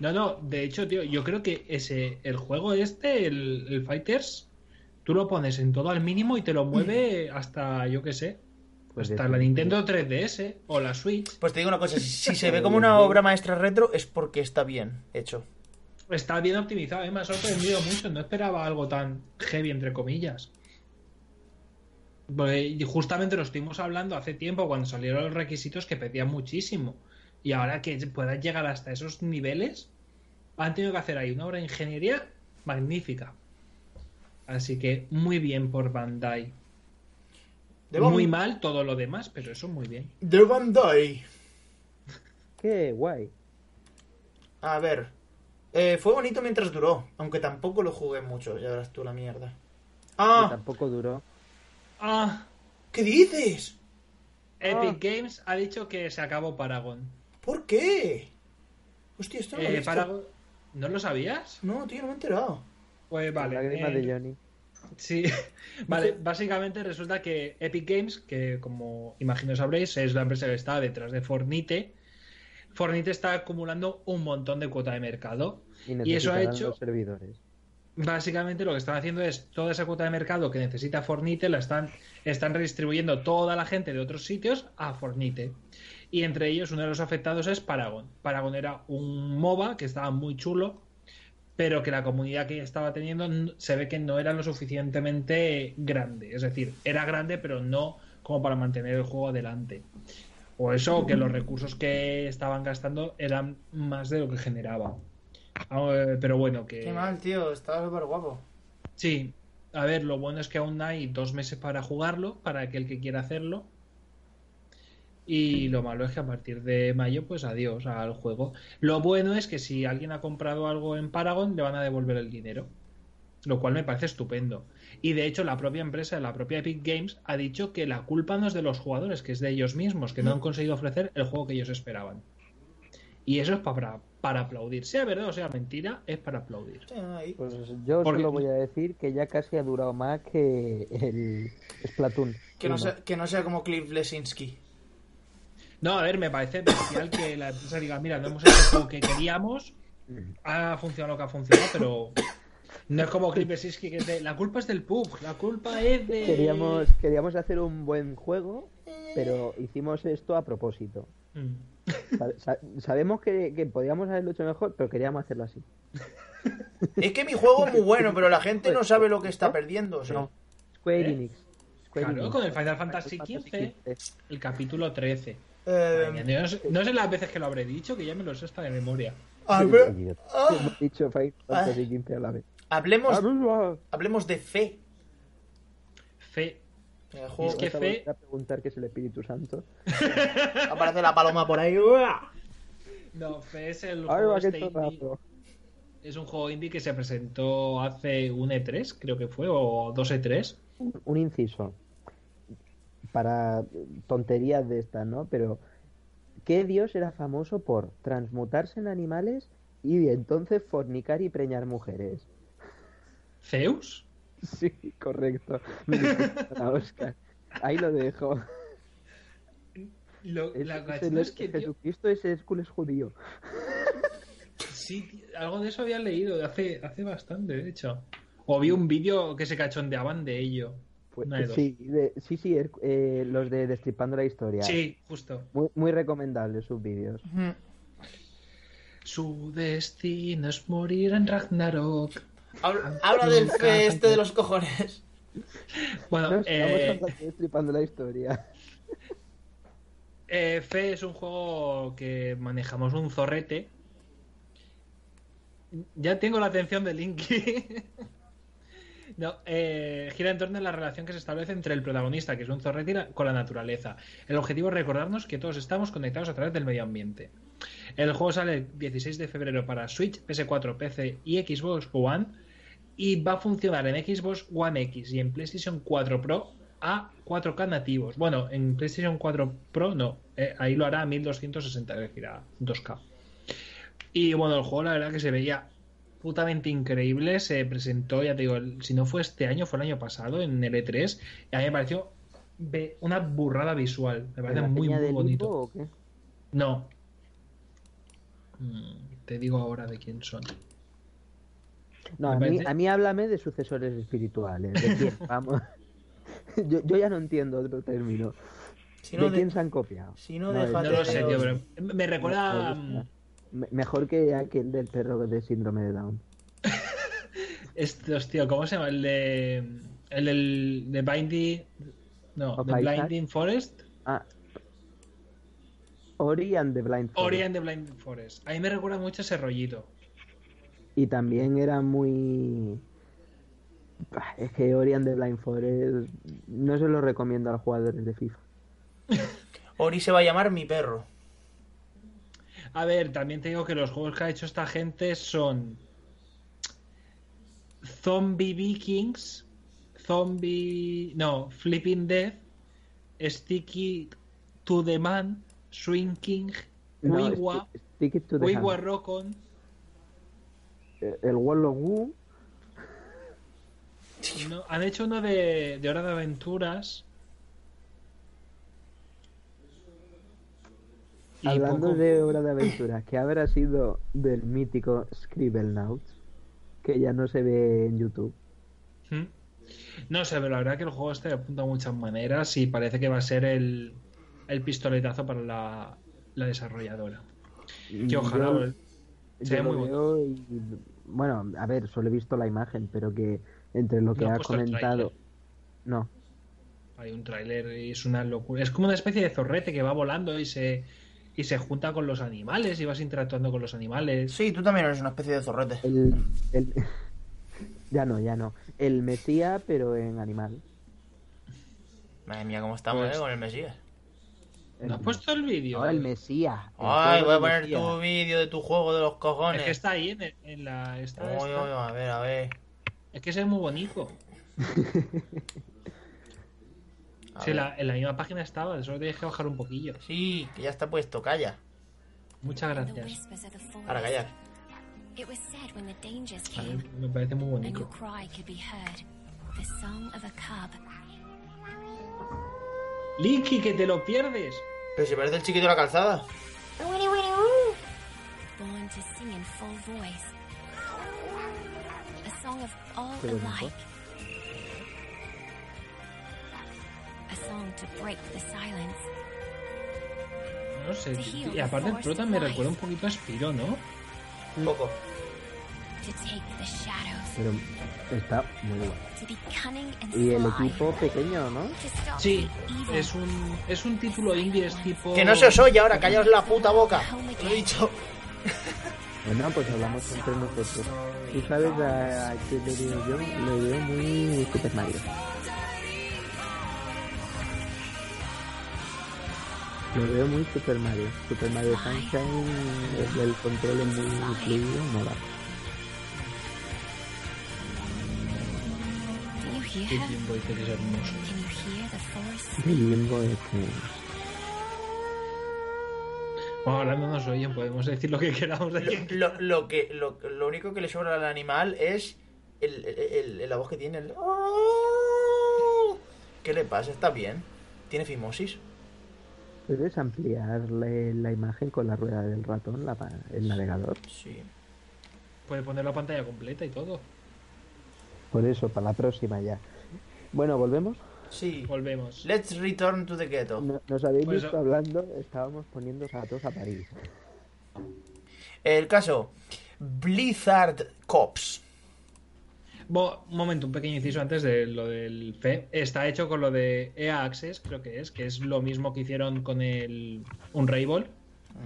No, no, de hecho, tío, yo creo que ese, el juego este, el, el Fighters, tú lo pones en todo al mínimo y te lo mueve hasta, yo qué sé,
Pues
hasta la Nintendo 3DS o la Switch.
Pues te digo una cosa, si, si se ve como una obra maestra retro es porque está bien hecho.
Está bien optimizado, ¿eh? me ha sorprendido mucho. No esperaba algo tan heavy, entre comillas. Porque justamente lo estuvimos hablando hace tiempo cuando salieron los requisitos que pedían muchísimo. Y ahora que puedan llegar hasta esos niveles, han tenido que hacer ahí una obra de ingeniería magnífica. Así que muy bien por Bandai. Muy mal todo lo demás, pero eso muy bien.
De Bandai.
Qué guay.
A ver. eh, fue bonito mientras duró, aunque tampoco lo jugué mucho, ya verás tú la mierda.
Que
Ah,
tampoco duró.
Ah,
¿qué dices?
Epic Games ha dicho que se acabó Paragon.
¿Por qué? Hostia, esto no lo he
Eh,
visto.
Paragon... ¿No lo sabías?
No, tío, no me he enterado.
Pues vale.
Lágrima
eh,
de Johnny.
Sí, [laughs] vale, básicamente resulta que Epic Games, que como imagino sabréis, es la empresa que está detrás de Fornite, Fornite está acumulando un montón de cuota de mercado.
Y,
Y eso ha hecho-
los servidores.
Básicamente lo que están haciendo es toda esa cuota de mercado que necesita Fornite la están, están redistribuyendo toda la gente de otros sitios a Fornite. Y entre ellos uno de los afectados es Paragon. Paragon era un MOBA que estaba muy chulo, pero que la comunidad que estaba teniendo se ve que no era lo suficientemente grande. Es decir, era grande, pero no como para mantener el juego adelante. O eso, que los recursos que estaban gastando eran más de lo que generaba. Ah, eh, Pero bueno, que.
Qué mal, tío, estaba súper guapo.
Sí, a ver, lo bueno es que aún hay dos meses para jugarlo, para aquel que quiera hacerlo. Y lo malo es que a partir de mayo, pues adiós al juego. Lo bueno es que si alguien ha comprado algo en Paragon, le van a devolver el dinero. Lo cual me parece estupendo. Y de hecho, la propia empresa, la propia Epic Games, ha dicho que la culpa no es de los jugadores, que es de ellos mismos, que no han conseguido ofrecer el juego que ellos esperaban. Y eso es para, para aplaudir. Sea verdad o sea mentira, es para aplaudir.
Pues yo
Porque-
solo voy a decir que ya casi ha durado más que el Splatoon.
Que no, sea, que no sea como Cliff Lesinski.
No, a ver, me parece bestial que la empresa diga, mira, no hemos hecho juego que queríamos, ha funcionado lo que ha funcionado, pero no es como Clip Siski que es de, la culpa es del pub, la culpa es de...
Queríamos, queríamos hacer un buen juego, pero hicimos esto a propósito.
Mm.
Sa- sa- sabemos que, que podíamos haberlo hecho mejor, pero queríamos hacerlo así. [laughs]
Es que mi juego es muy bueno, pero la gente no sabe lo que está perdiendo. o sea.
No. Square
¿Eh?
Enix. Square
Claro,
Enix.
con el Final Fantasy XV. el capítulo 13.
Eh,
no, sé, no sé las veces que lo habré dicho, que ya me lo sé hasta de memoria.
hable- ah,
Hemos dicho Final Fantasy XV a la vez.
hablemos,
Ah,
hablemos de fe.
Fe.
El juego
es que fe-
a preguntar qué es el Espíritu Santo. [laughs]
aparece la paloma por ahí. ¡uah!
No, Fe es el
Ay,
juego este. Es un juego indie que se presentó hace un E3, creo que fue, o dos E E3.
Un, un inciso. Para tonterías de estas, ¿no? Pero, ¿qué dios era famoso por transmutarse en animales y entonces fornicar y preñar mujeres?
¿Zeus? [laughs]
Sí, correcto. Oscar. [laughs] Ahí lo dejo.
Lo-
Es-
la
es
cuestión
el-
es que, tío,
Jesucristo es Hércules judío.
sí, tío, algo de eso había leído hace, hace bastante, de hecho. O vi un vídeo que se cachondeaban de ello.
Pues, sí, de- sí, sí, eh, los de Destripando la Historia.
Sí, justo.
Muy, muy recomendables sus vídeos.
Su destino es morir en Ragnarok.
Habla, habla del fe este de los cojones.
Bueno,
No, estamos
eh,
Destripando la Historia. [laughs]
eh, Fe es un juego que manejamos un zorrete. Ya tengo la atención de Linky. [laughs] No, eh, gira en torno a la relación que se establece entre el protagonista, que es un la- con la naturaleza. El objetivo es recordarnos que todos estamos conectados a través del medio ambiente. El juego sale el 16 de febrero para Switch, PS4, PC y Xbox One y va a funcionar en Xbox One X y en PlayStation 4 Pro a 4K nativos. Bueno, en PlayStation 4 Pro no, eh, ahí lo hará a 1260, es decir, a 2K. Y bueno, el juego la verdad que se veía putamente increíble, se presentó, ya te digo, el- si no fue este año, fue el año pasado en el E3 y a mí me pareció una burrada visual, me
¿De
parece muy muy bonito.
Limbo o qué?
No. Mm, Te digo ahora de quién son.
No, a mí, a mí háblame de sucesores espirituales. ¿De quién? [laughs] Vamos. Yo, yo ya no entiendo otro término.
Si
¿De
no, de-
quién se han copiado?
si no,
No,
lo sé, tío, pero me recuerda.
Mejor que aquel del perro de síndrome de Down. [laughs]
Estos, tío, ¿cómo se llama? El de. El del. de Binding. No,
¿O
de
Isaac?
Blinding Forest.
Ah. Ori and the Blind Forest.
Ori and the Blinding Forest. A mí me recuerda mucho ese rollito.
Y también era muy... Es que Ori and the Blind Forest no se lo recomiendo a los jugadores de FIFA. [laughs]
Ori se va a llamar mi perro.
A ver, también te digo que los juegos que ha hecho esta gente son. Zombie Vikings. Zombie. No, Flipping Death. Sticky to the Man. Swinking.
No,
Wiwa.
Stick- to the
Wiwa.
Eh, El Wall of Woo.
No, han hecho uno de, de Hora de Aventuras. Y
Hablando
poco-
de Hora de Aventura, que habrá sido del mítico Scribblenauts, que ya no se ve en YouTube.
¿Mm? No sé, pero la verdad que el juego este apunta a muchas maneras y parece que va a ser el, el pistoletazo para la, la desarrolladora. Que ojalá
Yo-
pues, se
Yo
ve muy
y, bueno, a ver, solo he visto la imagen, pero que entre lo que
No
ha comentado... No,
Hay un tráiler y es una locura. Es como una especie de zorrete que va volando y se, y se junta con los animales y vas interactuando con los animales.
Sí, tú también eres una especie de zorrete.
el, el- [laughs] ya no, ya no. El Mesías, pero en animal.
Madre mía, cómo estamos,
Pues-
eh, con el Mesías.
¿No has puesto el vídeo?
No, el Mesías. el
Ay, voy a poner
Mesías.
tu vídeo de tu juego de los cojones.
Es que está ahí en, el- en la. está-
Uy,
está-
uy, uy, a ver, a ver.
Es que ese es muy bonito. [laughs]
A
Sí,
ver.
la- en la misma página estaba, solo tienes que bajar un poquillo.
Sí, que ya está puesto, calla.
Muchas gracias.
Para callar.
It was said when the dangers
A mí me parece muy bonito.
cry could be heard, the song of a cub.
Linky, que te lo pierdes.
Pero si parece el chiquito de la calzada.
born to
No sé. Y aparte el prota me recuerda un poquito a Spiro, ¿no?
Un poco.
Pero está muy bueno. Y el equipo pequeño, ¿no?
Sí, es un, es un título indie, es tipo...
Que no se os oye ahora, callaos la puta boca. Lo he dicho. [laughs]
Bueno, pues hablamos entre nosotros. Tú sabes a, a qué le digo yo, le veo muy Super Mario. Lo veo muy Super Mario. Super Mario Sunshine, el, el control es muy fluido, mola.
Dice que es hermoso.
El limbo es que...
Bueno, ahora no nos oyen, podemos decir lo que queramos decir.
Lo, lo- lo que, lo, lo único que le sobra al animal es el, el- el- la voz que tiene. el- ¿Qué le pasa? ¿Está bien? ¿Tiene fimosis?
Puedes ampliar la, la imagen con la rueda del ratón, la, el navegador.
Sí.
Puede poner la pantalla completa y todo.
Por eso, para la próxima ya. Bueno, ¿volvemos?
Sí.
Volvemos.
Let's return to the ghetto.
No- Nos habéis
Pues,
visto hablando, estábamos poniendo a todos a París.
El caso. Blizzard Cops.
Bo- un momento, un pequeño inciso antes de lo del FE. Está hecho con lo de EA Access, creo que es, que es lo mismo que hicieron con el Unravel.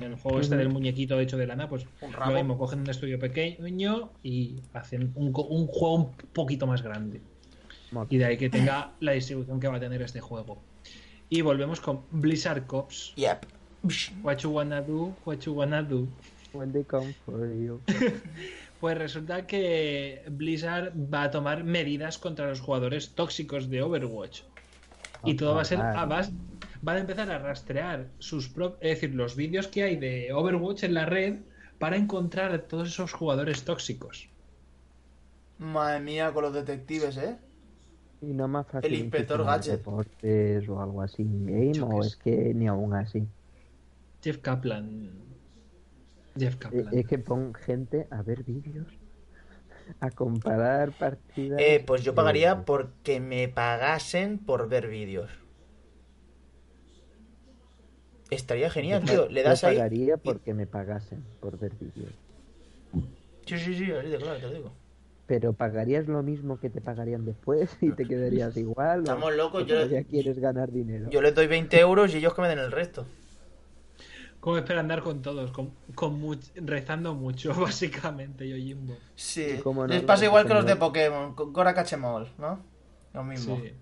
El juego este del muñequito hecho de lana, pues
Un
lo mismo, cogen un estudio pequeño y hacen un, un juego un poquito más grande. Y de ahí que tenga la distribución que va a tener este juego. Y volvemos con Blizzard Cops.
Yep.
What you wanna do, what you wanna do.
When they come for you. [laughs]
Pues resulta que Blizzard va a tomar medidas contra los jugadores tóxicos de Overwatch. Y todo va a ser a base. Van a empezar a rastrear sus pro- es decir, los vídeos que hay de Overwatch en la red para encontrar a todos esos jugadores tóxicos.
Madre mía, con los detectives, ¿eh?
Y no más fácil.
El inspector Gadget.
reportes o algo así in-game,
Yo
o es que ni aún así.
Jeff Kaplan. Jeff
Eh,
Kaplan.
Es que pon gente a ver vídeos, a comparar partidas.
Eh, pues yo
eh,
pagaría porque me pagasen por ver vídeos. Estaría genial,
yo
tío. Le
yo
das ahí.
pagaría porque me pagasen por ver vídeos.
Sí, sí, sí, así de claro, te lo digo.
Pero pagarías lo mismo que te pagarían después y te quedarías [laughs] igual. o-
Estamos locos, yo-
todavía quieres ganar dinero.
Yo les doy 20 euros y ellos que me den el resto.
¿Cómo espera andar con todos? Con, con much- rezando mucho, [laughs] básicamente, yo Jimbo.
Sí.
No,
Les pasa
no,
igual
no,
que los de Pokémon, con Gora Cachemol, ¿no? Lo mismo.
Sí.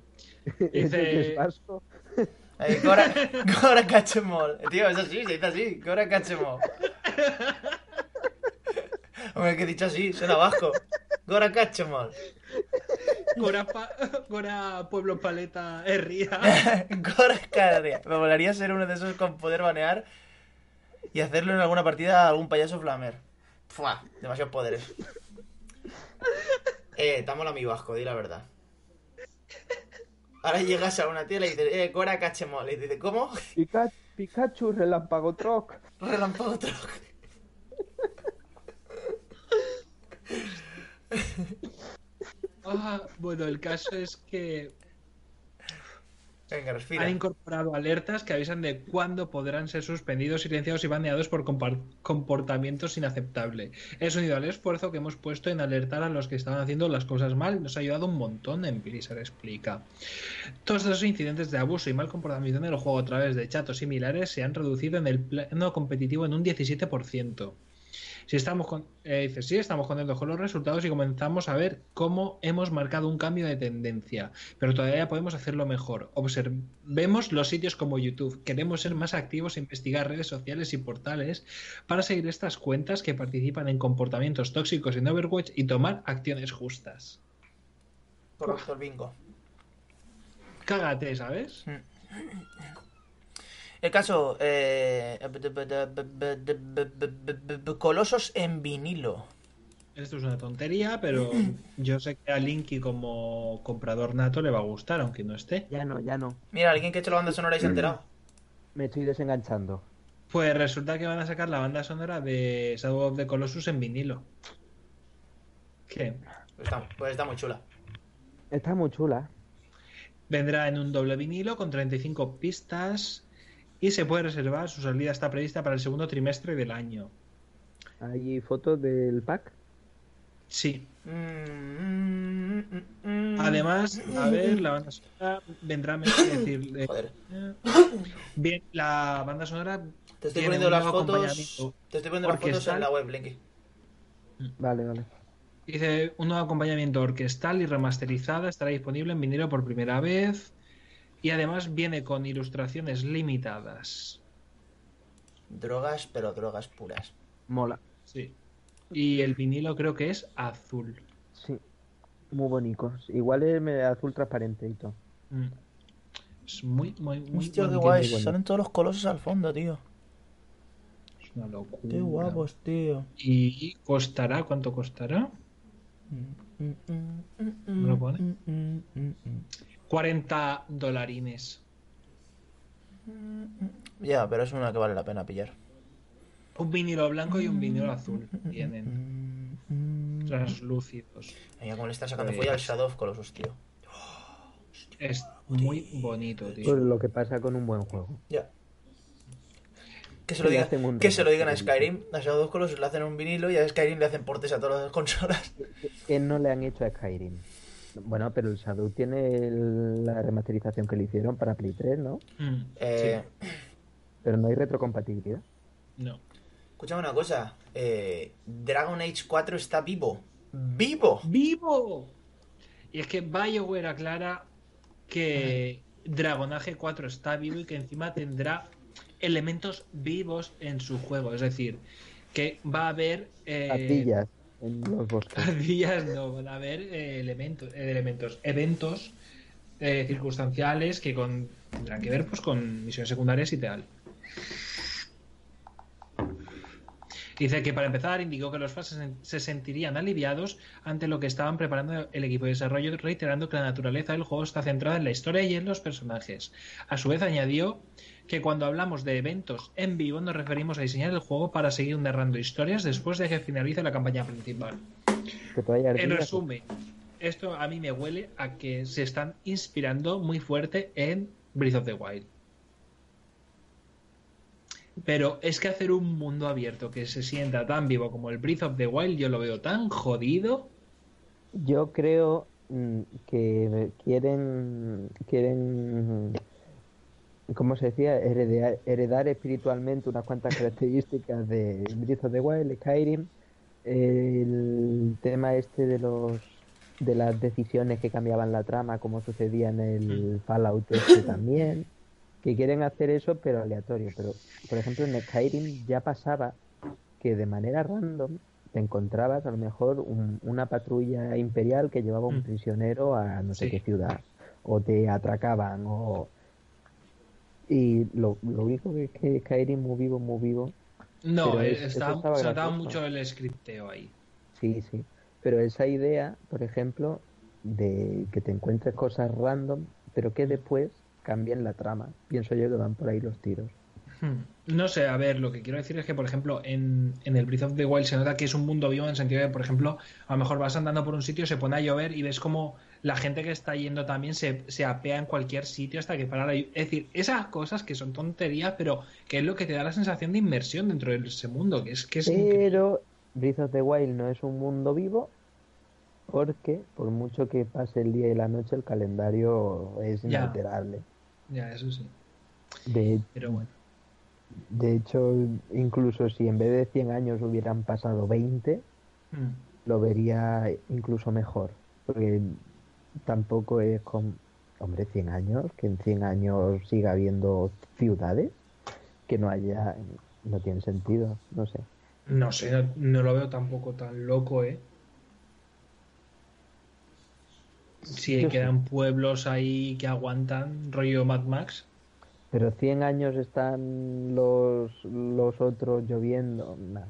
[laughs] Dice-.
Eh, Gora, [laughs] Gora Cachemol. Tío, es así, se dice así. Gora Cachemol. Hombre, que he dicho así, suena vasco. Gora Cachemol.
Gora, Pa- Gora Pueblo Paleta Herría.
Gora Cadria. Me molaría ser uno de esos con poder banear y hacerlo en alguna partida a algún payaso flamer. Fua, demasiados poderes. [laughs] Eh, estamos a mi vasco, di la verdad. Ahora llegas a una tía y le dices, eh, Gora Cachemol. Y dice, ¿cómo?
Pika- Pikachu, relámpago troc. [laughs]
Relámpago troc.
Ah, bueno, el caso es que
Venga,
han incorporado alertas que avisan de cuándo podrán ser suspendidos, silenciados y baneados por comportamientos inaceptables. Es unido al esfuerzo que hemos puesto en alertar a los que estaban haciendo las cosas mal. Nos ha ayudado un montón en Blizzard, explica. Todos esos incidentes de abuso y mal comportamiento en el juego a través de chatos similares se han reducido en el plano competitivo en un 17%. Si estamos con, eh, dice, sí, estamos contentos con los resultados y comenzamos a ver cómo hemos marcado un cambio de tendencia, pero todavía podemos hacerlo mejor. Observemos los sitios como YouTube. Queremos ser más activos e investigar redes sociales y portales para seguir estas cuentas que participan en comportamientos tóxicos en Overwatch y tomar acciones justas.
Correcto, el bingo.
Cágate, ¿sabes?
El caso, eh, Colosos en vinilo.
Esto es una tontería, pero yo sé que a Linky como comprador nato le va a gustar, aunque no esté.
Ya no, ya no.
Mira, alguien que ha hecho la banda sonora y se ha enterado.
Me estoy desenganchando.
Pues resulta que van a sacar la banda sonora de Shadow of the Colossus en vinilo. ¿Qué?
Pues está, pues está muy chula.
Está muy chula.
Vendrá en un doble vinilo con 35 pistas y se puede reservar. Su salida está prevista para el segundo trimestre del año.
Hay fotos del pack.
Sí.
Mm,
Además, a ver, la banda sonora vendrá, es decir, eh, [coughs]
Joder.
bien, la banda sonora
Te estoy poniendo las fotos. Te estoy poniendo las fotos
orquestal.
en la web, Linky.
Vale, vale.
Dice un nuevo acompañamiento orquestal y remasterizada estará disponible en vinilo por primera vez y además viene con ilustraciones limitadas.
Drogas, pero drogas puras.
Mola.
Sí. Y el vinilo creo que es azul.
Sí. Muy bonito. Igual es azul transparente y todo.
Mm. Es muy, muy, muy
Hostia, qué guay.
bueno.
Salen todos los colosos al fondo, tío.
Es una locura.
Qué guapos, tío.
¿Y costará? ¿Cuánto costará? ¿Me lo pone? 40 dolarines.
Ya, pero es una que vale la pena pillar.
Un vinilo blanco y un vinilo azul tienen. translúcidos.
Mira cómo le está sacando
Pues-
folla al Shadow of Colossus, tío.
Es muy bonito,
Pues
tío.
lo que pasa con un buen juego.
Ya. Que se lo,
Que
diga- que se lo digan a. Skyrim. A Shadow of Colossus le hacen un vinilo y a Skyrim le hacen portes a todas las [laughs] consolas.
¿Qué no le han hecho a Skyrim? Bueno, pero el Shadow tiene el- la remasterización que le hicieron para Play 3, ¿no?
Mm,
Eh,
Pero no hay retrocompatibilidad.
sí, no.
Escúchame una cosa. eh, Dragon Age 4 está vivo. ¡Vivo!
¡Vivo! Y es que BioWare aclara que Dragon Age 4 está vivo y que encima tendrá elementos vivos en su juego. Es decir, que va a haber. eh,
en [laughs]
no, van a haber eh, elementos, eh, elementos, eventos eh, circunstanciales que con, tendrán que ver pues con misiones secundarias y tal. Dice que para empezar indicó que los fans se sentirían aliviados ante lo que estaban preparando el equipo de desarrollo, reiterando que la naturaleza del juego está centrada en la historia y en los personajes. A su vez añadió que cuando hablamos de eventos en vivo nos referimos a diseñar el juego para seguir narrando historias después de que finalice la campaña principal. En resumen, esto a mí me huele a que se están inspirando muy fuerte en Breath of the Wild. Pero es que hacer un mundo abierto que se sienta tan vivo como el Breath of the Wild, yo lo veo tan jodido.
Yo creo mm, que quieren, quieren, ¿cómo se decía? Heredar, heredar espiritualmente unas cuantas [laughs] características de Breath of the Wild, Skyrim, el tema este de los de las decisiones que cambiaban la trama, como sucedía en el Fallout este también, que quieren hacer eso pero aleatorio. Pero, por ejemplo, en Skyrim ya pasaba que de manera random te encontrabas a lo mejor un- una patrulla imperial que llevaba un
Mm.
prisionero a no sé
Sí.
qué ciudad o te atracaban o y lo, lo único que es que Skyrim muy vivo muy vivo
No, eh,
es-
está- se notaba mucho el scripteo ahí.
sí sí pero esa idea por ejemplo de que te encuentres cosas random pero que después cambien la trama pienso yo que van por ahí los tiros
Hmm. No sé, a ver, lo que quiero decir es que, por ejemplo, en, en el Breath of the Wild se nota que es un mundo vivo en el sentido de, por ejemplo, a lo mejor vas andando por un sitio, se pone a llover y ves como la gente que está yendo también se, se apea en cualquier sitio hasta que para la. Es decir, esas cosas que son tonterías, pero que es lo que te da la sensación de inmersión dentro de ese mundo, que es que es
pero Breath of the Wild no es un mundo vivo porque por mucho que pase el día y la noche el calendario es inalterable
Ya, eso sí.
de
Pero bueno.
De hecho, incluso si en vez de 100 años hubieran pasado 20,
Hmm.
lo vería incluso mejor. Porque tampoco es con... Hombre, 100 años, que en 100 años siga habiendo ciudades, que no haya... No tiene sentido, no sé.
No sé, no, no lo veo tampoco tan loco, ¿eh? Si
Yo
quedan pueblos ahí que aguantan, rollo Mad Max.
Pero 100 años están los, los otros lloviendo. nah.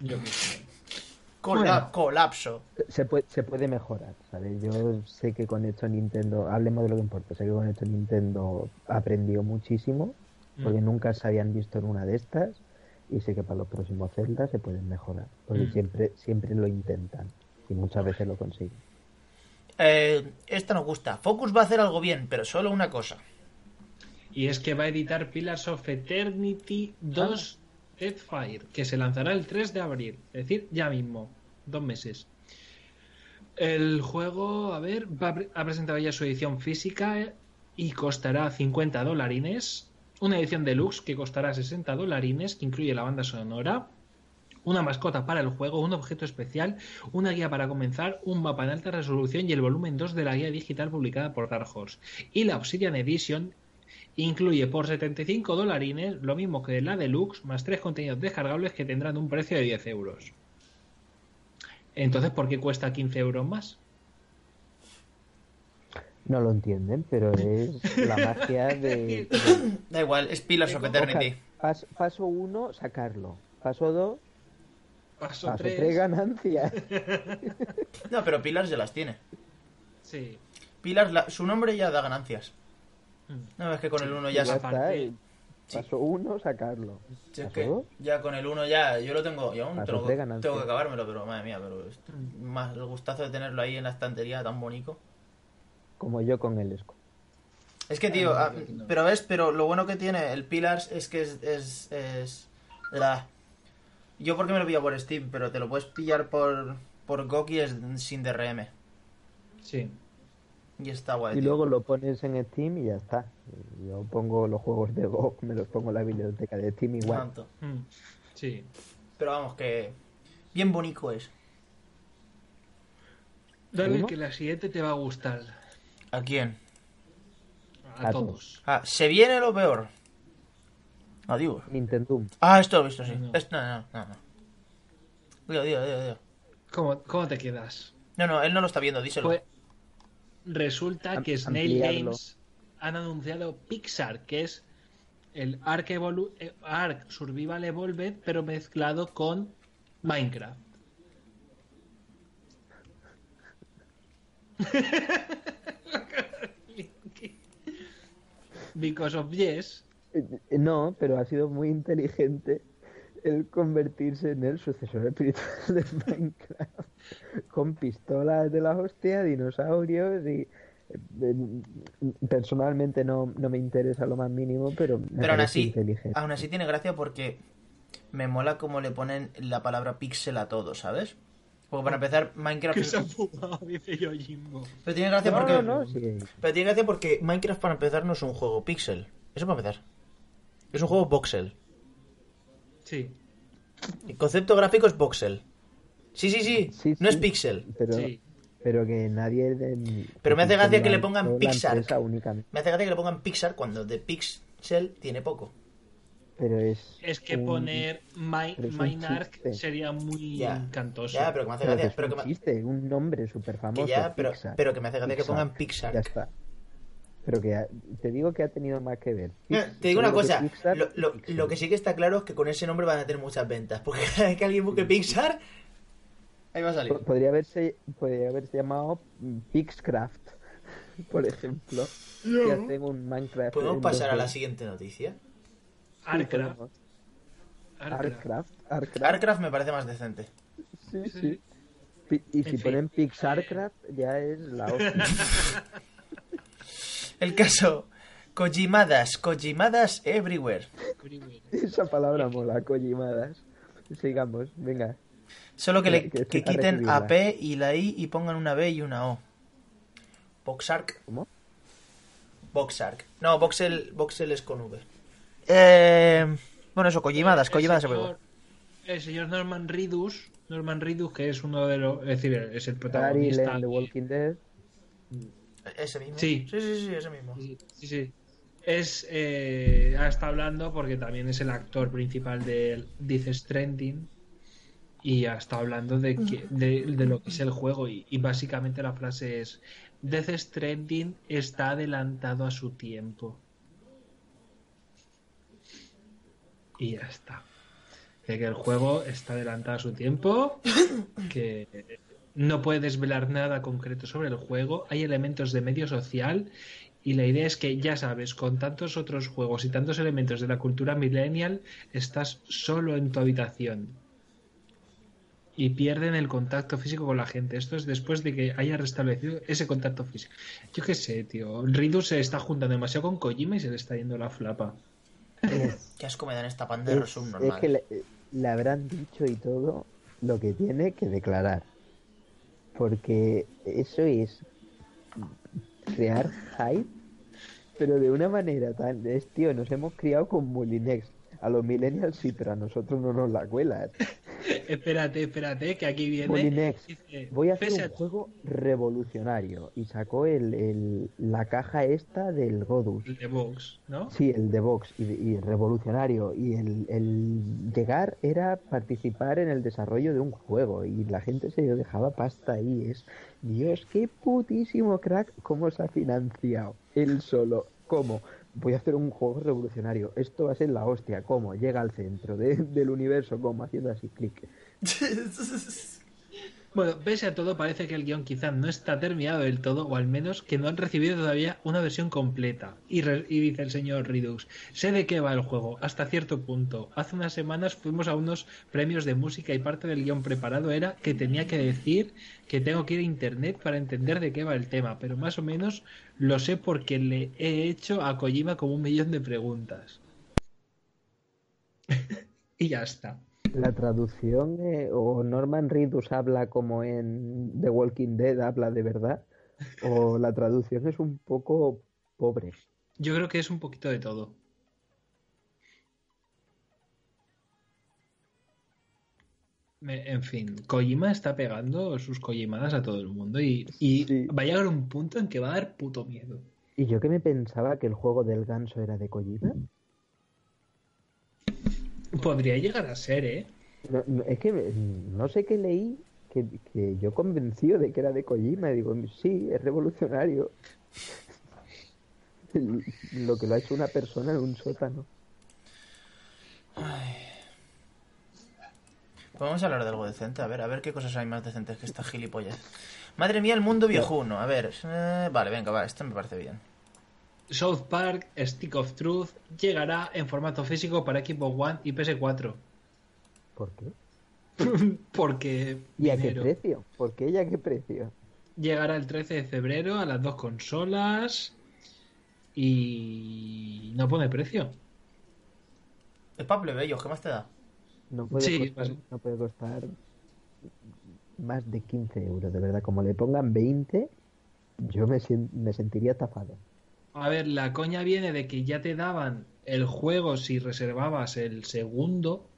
Yo qué sé. Bueno.
Colapso.
Se puede, se puede mejorar, ¿sabes? Yo sé que con esto Nintendo, hablemos de lo que importa, sé que con esto Nintendo aprendió muchísimo, porque
Mm.
nunca se habían visto en una de estas, y sé que para los próximos Zelda se pueden mejorar, porque
Mm.
siempre, siempre lo intentan, y muchas veces lo consiguen.
Eh, esta nos gusta. Focus va a hacer algo bien, pero solo una cosa.
Y es que va a editar Pillars of Eternity 2 Deathfire, que se lanzará el 3 de abril, es decir, ya mismo, dos meses. El juego, a ver, va ha presentado ya su edición física y costará 50 dolarines. Una edición deluxe que costará 60 dolarines, que incluye la banda sonora, una mascota para el juego, un objeto especial, una guía para comenzar, un mapa en alta resolución y el volumen 2 de la guía digital publicada por Dark Horse. Y la Obsidian Edition incluye por 75 dolarines lo mismo que la Deluxe, más tres contenidos descargables que tendrán un precio de 10 euros. Entonces, ¿por qué cuesta 15 euros más?
No lo entienden, pero es la [laughs] magia de... de-
Da igual, es Pillars of Eternity.
Pas- paso uno, sacarlo. Paso dos,
Paso
paso
3.
tres, ganancias. [laughs]
No, pero Pillars ya las tiene.
Sí.
Pillars, la- su nombre ya da ganancias.
Mm.
No, es que con el 1 ya
ya
se...
eh,
Sí.
Paso uno, sacarlo.
Es que ya con el 1 ya, yo lo tengo, yo aún tengo, que acabármelo, pero madre mía, pero es más el gustazo de tenerlo ahí en la estantería tan bonito.
como yo con el Esco.
Es que, tío, ah, pero ves, pero lo bueno que tiene el Pillars es que es. es, es la- Yo porque me lo pillo por Steam, pero te lo puedes pillar por, por GOG y es sin DRM.
Sí.
Y está guay.
Y
tío.
luego lo pones en Steam y ya está. Yo pongo los juegos de GOG, me los pongo en la biblioteca de Steam igual.
Tanto.
Mm. Sí.
Pero vamos, que. Bien bonito es.
Dale
¿Uno?
que la siguiente te va a gustar.
¿A quién?
A,
A
todos.
Ah, se viene lo peor. Adiós.
Nintendo.
Ah, esto lo he visto, sí.
No.
Esto, no, no, no. no. Digo, digo, digo, digo.
¿Cómo, cómo te quedas?
No, no, él no lo está viendo, díselo.
Pues resulta que Snail. Games han anunciado Pixar, que es el Ark, Evolu- eh, Ark Survival Evolved, pero mezclado con Minecraft. [laughs] Because of yes.
Eh, No, pero ha sido muy inteligente el convertirse en el sucesor espiritual de Minecraft. Con pistolas de la hostia, dinosaurios y... eh, Personalmente no, no me interesa lo más mínimo, pero me
Pero aún así,
inteligente.
aún así tiene gracia porque me mola como le ponen la palabra pixel a todo, ¿sabes? Porque para empezar, Minecraft...
Que se ha fumado, dice Yojimbo.
Pero tiene gracia
No,
porque...
no, sí.
Pero tiene gracia porque Minecraft para empezar no es un juego pixel. Eso para empezar. Es un juego voxel.
Sí,
El concepto gráfico es voxel. Sí, sí, sí.
Sí,
no es pixel.
Pero,
sí.
pero que nadie... de-
Pero me hace
que
gracia que le pongan Pixar. Me hace gracia que le pongan Pixar cuando de Pixel tiene poco.
Pero es...
Es que
un-
poner My, Minark sería muy
Ya.
cantoso.
Ya, pero que me hace
Pero que
gracia.
es
Pero
un
que, me-
chiste, un nombre súper famoso.
que ya, pero,
Pixar.
pero que me hace gracia que
Pixar.
pongan Pixar.
Ya está. Pero que ha- te digo que ha tenido más que ver.
Mira, Te digo una
que
cosa,
Pixar
lo, lo- lo que sí que está claro es que con ese nombre van a tener muchas ventas. Porque [laughs] cada vez que alguien busque Pixar, ahí va a salir.
Po- Podría haberse, podría haberse llamado mm, Pixcraft, [laughs] por ejemplo. Que hacen un Minecraft.
¿Podemos pasar a
2D.
la siguiente noticia?
Arcraft. Arcraft.
Arcraft.
Me parece más decente.
Sí, sí. Y si ponen Pixarcraft, ya es la hostia. [laughs]
El caso, Kojimadas, Kojimadas everywhere.
Esa palabra mola, Kojimadas. Sigamos, venga.
Solo que, le,
Que- que
quiten a P y la I y pongan una B y una O. Boxark.
¿Cómo?
Boxark. No, Voxel, Voxel es con V. Eh, bueno, eso, Kojimadas,
El
Kojimadas
señor-
everywhere.
El señor Norman Reedus, Norman Reedus, que es uno de los, es decir, es el
Daryl
protagonista.
en The Walking Dead.
Ese mismo.
Sí.
sí, sí, sí, ese mismo.
Sí, sí, sí. Es, eh, ha estado hablando porque también es el actor principal de Death Stranding y ha estado hablando de, que, de, de lo que es el juego y, y básicamente la frase es Death Stranding está adelantado a su tiempo. Y ya está. Que el juego está adelantado a su tiempo, [coughs] que no puede desvelar nada concreto sobre el juego, hay elementos de medio social y la idea es que, ya sabes, con tantos otros juegos y tantos elementos de la cultura millennial, estás solo en tu habitación. Y pierden el contacto físico con la gente. Esto es después de que haya restablecido ese contacto físico. Yo qué sé, tío. Ridu se está juntando demasiado con Kojima y se le está yendo la flapa.
Qué asco me dan esta de
Es, que le, le habrán dicho y todo lo que tiene que declarar. Porque eso es crear hype, pero de una manera tan... Es, tío, nos hemos criado con Molinex. A los millennials sí, pero a nosotros no nos la cuelas. [laughs]
espérate, espérate, que aquí viene.
Molinex,
dice,
voy a hacer un juego revolucionario. Y sacó el, el- la caja esta del Godus.
el de Vox, ¿no?
Sí, el de Vox y, y revolucionario. Y el, el llegar era participar en el desarrollo de un juego. Y la gente se dejaba pasta ahí. Es, Dios, qué putísimo crack. ¿Cómo se ha financiado? Él solo. ¿Cómo? Voy a hacer un juego revolucionario. Esto va a ser la hostia. ¿Cómo? Llega al centro de- del universo. ¿Cómo? Haciendo así clic. [laughs]
Bueno, pese a todo, parece que el guion quizá no está terminado del todo, o al menos que no han recibido todavía una versión completa. Y, dice el señor Redux, sé de qué va el juego, hasta cierto punto. Hace unas semanas fuimos a unos premios de música y parte del guion preparado era que tenía que decir que tengo que ir a internet para entender de qué va el tema, pero más o menos lo sé porque le he hecho a Kojima como un millón de preguntas. [laughs] y ya está.
La traducción eh, o Norman Reedus habla como en The Walking Dead habla de verdad o la traducción es un poco pobre.
Yo creo que es un poquito de todo. En fin, Kojima está pegando sus Kojimadas a todo el mundo y, y
Sí.
va a llegar un punto en que va a dar puto miedo.
Y yo que me pensaba que el juego del ganso era de Kojima.
Podría llegar a ser, ¿eh?
No, no, es que no sé qué leí que, que yo convencido de que era de Kojima y digo, sí, es revolucionario. [laughs] Lo que lo ha hecho una persona en un sótano.
Podemos hablar de algo decente, a ver, a ver qué cosas hay más decentes que esta gilipollas. Madre mía, el mundo viejuno. A ver, eh, vale, venga, va, esto me parece bien.
South Park Stick of Truth llegará en formato físico para Xbox One y PS4.
¿Por qué? [laughs]
Porque
¿Y a qué
dinero.
precio? ¿Por qué y a qué precio?
llegará el 13 de febrero a las dos consolas y no pone precio.
Es para plebeyos, ¿qué más te da?
No puede,
Sí,
costar, no puede costar más de 15 euros, de verdad. Como le pongan 20, yo me, me sentiría estafado.
A ver, la coña viene de que ya te daban el juego si reservabas el segundo.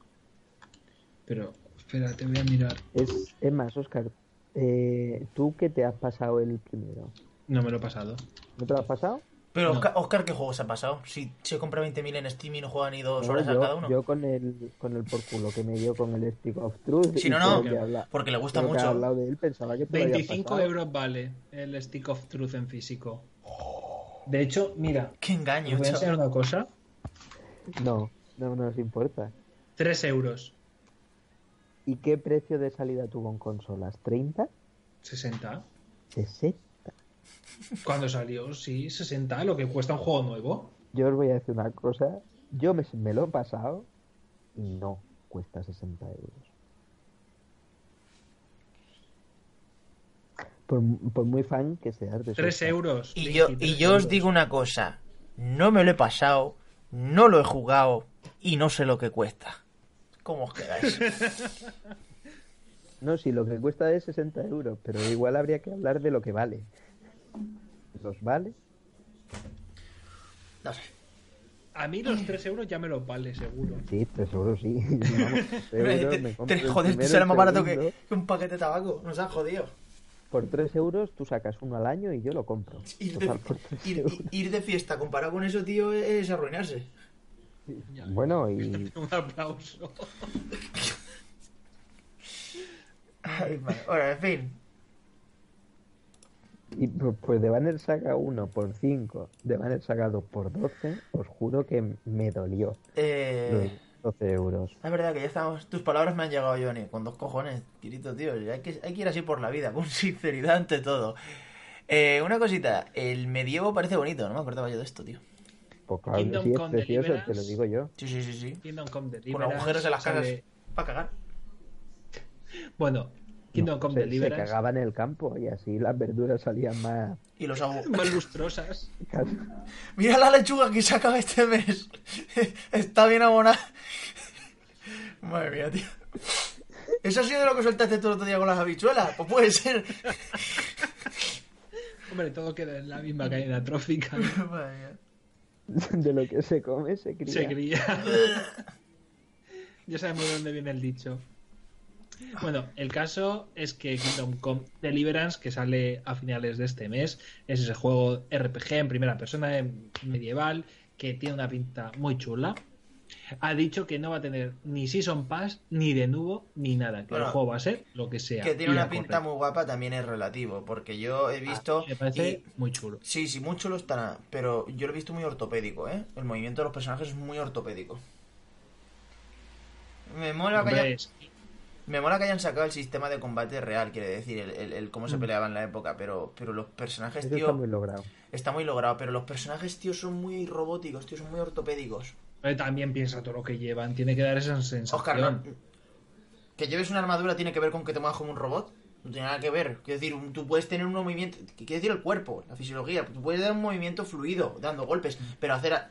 Pero, espera, te voy a mirar.
Es, es más, Oscar, eh, ¿tú qué te has pasado el primero?
No me lo he pasado.
¿No te lo has pasado?
Pero,
No.
Oscar, Oscar, ¿qué juego se ha pasado? Si se compra 20.000 en Steam y no juega ni dos
No,
horas a cada uno.
yo con el con el por culo que me dio con el Stick of Truth.
Sí,
y
no, no,
lo que habla-
porque le gusta
que
mucho.
hablado de él, pensaba que te lo había
25
pasado.
euros vale el Stick of Truth en físico. De hecho, mira,
Qué engaño,
os voy a enseñar una cosa.
No, no nos importa.
3 euros.
¿Y qué precio de salida tuvo en consolas? ¿30?
60.
¿60?
Cuando salió, sí, 60, lo que cuesta un juego nuevo.
Yo os voy a decir una cosa. Yo me, me lo he pasado y no cuesta 60 euros. Por, por muy fan que seas de
3
South Park.
euros.
Y yo,
23
y yo os digo una cosa. No me lo he pasado, no lo he jugado y no sé lo que cuesta. ¿Cómo os quedáis? [laughs]
No, si lo que cuesta es 60 euros, pero igual habría que hablar de lo que vale. ¿Los vale?
No sé.
A mí los 3 euros ya me los vale, seguro.
Sí, 3 euros sí. [laughs] Vamos, 3 euros me compro el
Joder, te
el
más barato que un paquete de tabaco. Nos han jodido.
Por 3 euros tú sacas uno al año y yo lo compro. [laughs]
Ir de,
Total, por 3
ir- [laughs] ir de fiesta comparado con eso, tío, es arruinarse.
Bueno, [laughs] y
Un aplauso.
Ay. Bueno, en fin.
Y pu- pues de Banner Saga 1 por 5, de Banner Saga 2 por 12, os juro que me dolió
Eh,
12 euros.
es verdad que ya estamos. Tus palabras me han llegado, Johnny. Con dos cojones, Kirito, tío. Hay que, hay que ir así por la vida, con [laughs] sinceridad ante todo. Eh, una cosita. El medievo parece bonito. No me acordaba yo de esto, tío.
Pues claro,
Kingdom
sí es
Come
precioso, te lo digo yo.
Sí, sí, sí, sí.
Kingdom Come
Con agujeros en las casas. Para cagar.
Bueno, Kingdom
No,
Come
se, cagaba en el campo y así las verduras salían más...
Y los [laughs]
Más lustrosas.
Mira la lechuga que se acaba este mes. [laughs] Está bien abonada. Madre mía, tío. ¿Eso ha sido de lo que soltaste tú el otro día con las habichuelas? Pues puede ser. [laughs]
Hombre, todo queda en la misma cadena trófica. ¿no?
Madre mía.
De lo que se come se cría.
Se cría. ya sabemos de dónde viene el dicho. Bueno, el caso es que Kingdom Come Deliverance, que sale a finales de este mes, es ese juego RPG en primera persona medieval que tiene una pinta muy chula. Ha dicho que no va a tener ni Season Pass, ni de nuevo, ni nada. Que
Bueno,
el juego va a ser lo que sea.
Que tiene una pinta
correr.
muy guapa también es relativo. Porque yo he visto.
Me parece
y-
muy chulo.
Sí, sí, mucho lo estará. Pero yo lo he visto muy ortopédico, ¿eh? El movimiento de los personajes es muy ortopédico. Me mola que haya- Me mola que hayan sacado el sistema de combate real, quiere decir, el, el- el cómo se
Mm.
peleaba en la época, pero, pero los personajes,
Eso
tío,
está muy logrado.
está muy logrado, pero los personajes, tío, son muy robóticos, tío, son muy ortopédicos.
Pero también piensa todo lo que llevan. Tiene que dar esa sensación.
Oscar, no, que lleves una armadura tiene que ver con que te muevas como un robot. No tiene nada que ver. Quiero decir, tú puedes tener un movimiento. ¿Qué quiere decir el cuerpo? La fisiología. Tú puedes dar un movimiento fluido, dando golpes. Pero hacer. a-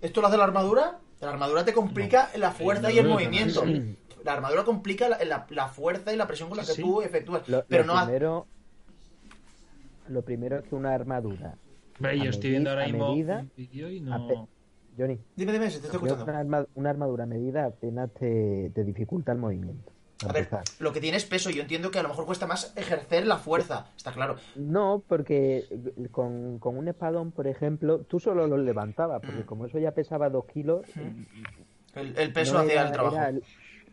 ¿Esto lo hace la armadura? La armadura te complica la fuerza y el movimiento.
sí.
La armadura complica la, la- la fuerza y la presión con la que
sí.
tú efectúas.
Lo,
pero
lo
no
primero, lo primero es que una armadura. A
yo estoy viendo ahora mismo
medida,
un vídeo y
a pe-
no.
Johnny,
Dime, dime, se te estoy escuchando.
una, arma- una armadura a medida apenas te, te dificulta el movimiento.
A ver, lo que tiene es peso. Yo entiendo que a lo mejor cuesta más ejercer la fuerza. Está claro.
No, porque con, con un espadón, por ejemplo, tú solo lo levantabas,
Mm.
porque como eso ya pesaba dos kilos,
El, el peso
no
hacía el trabajo.
era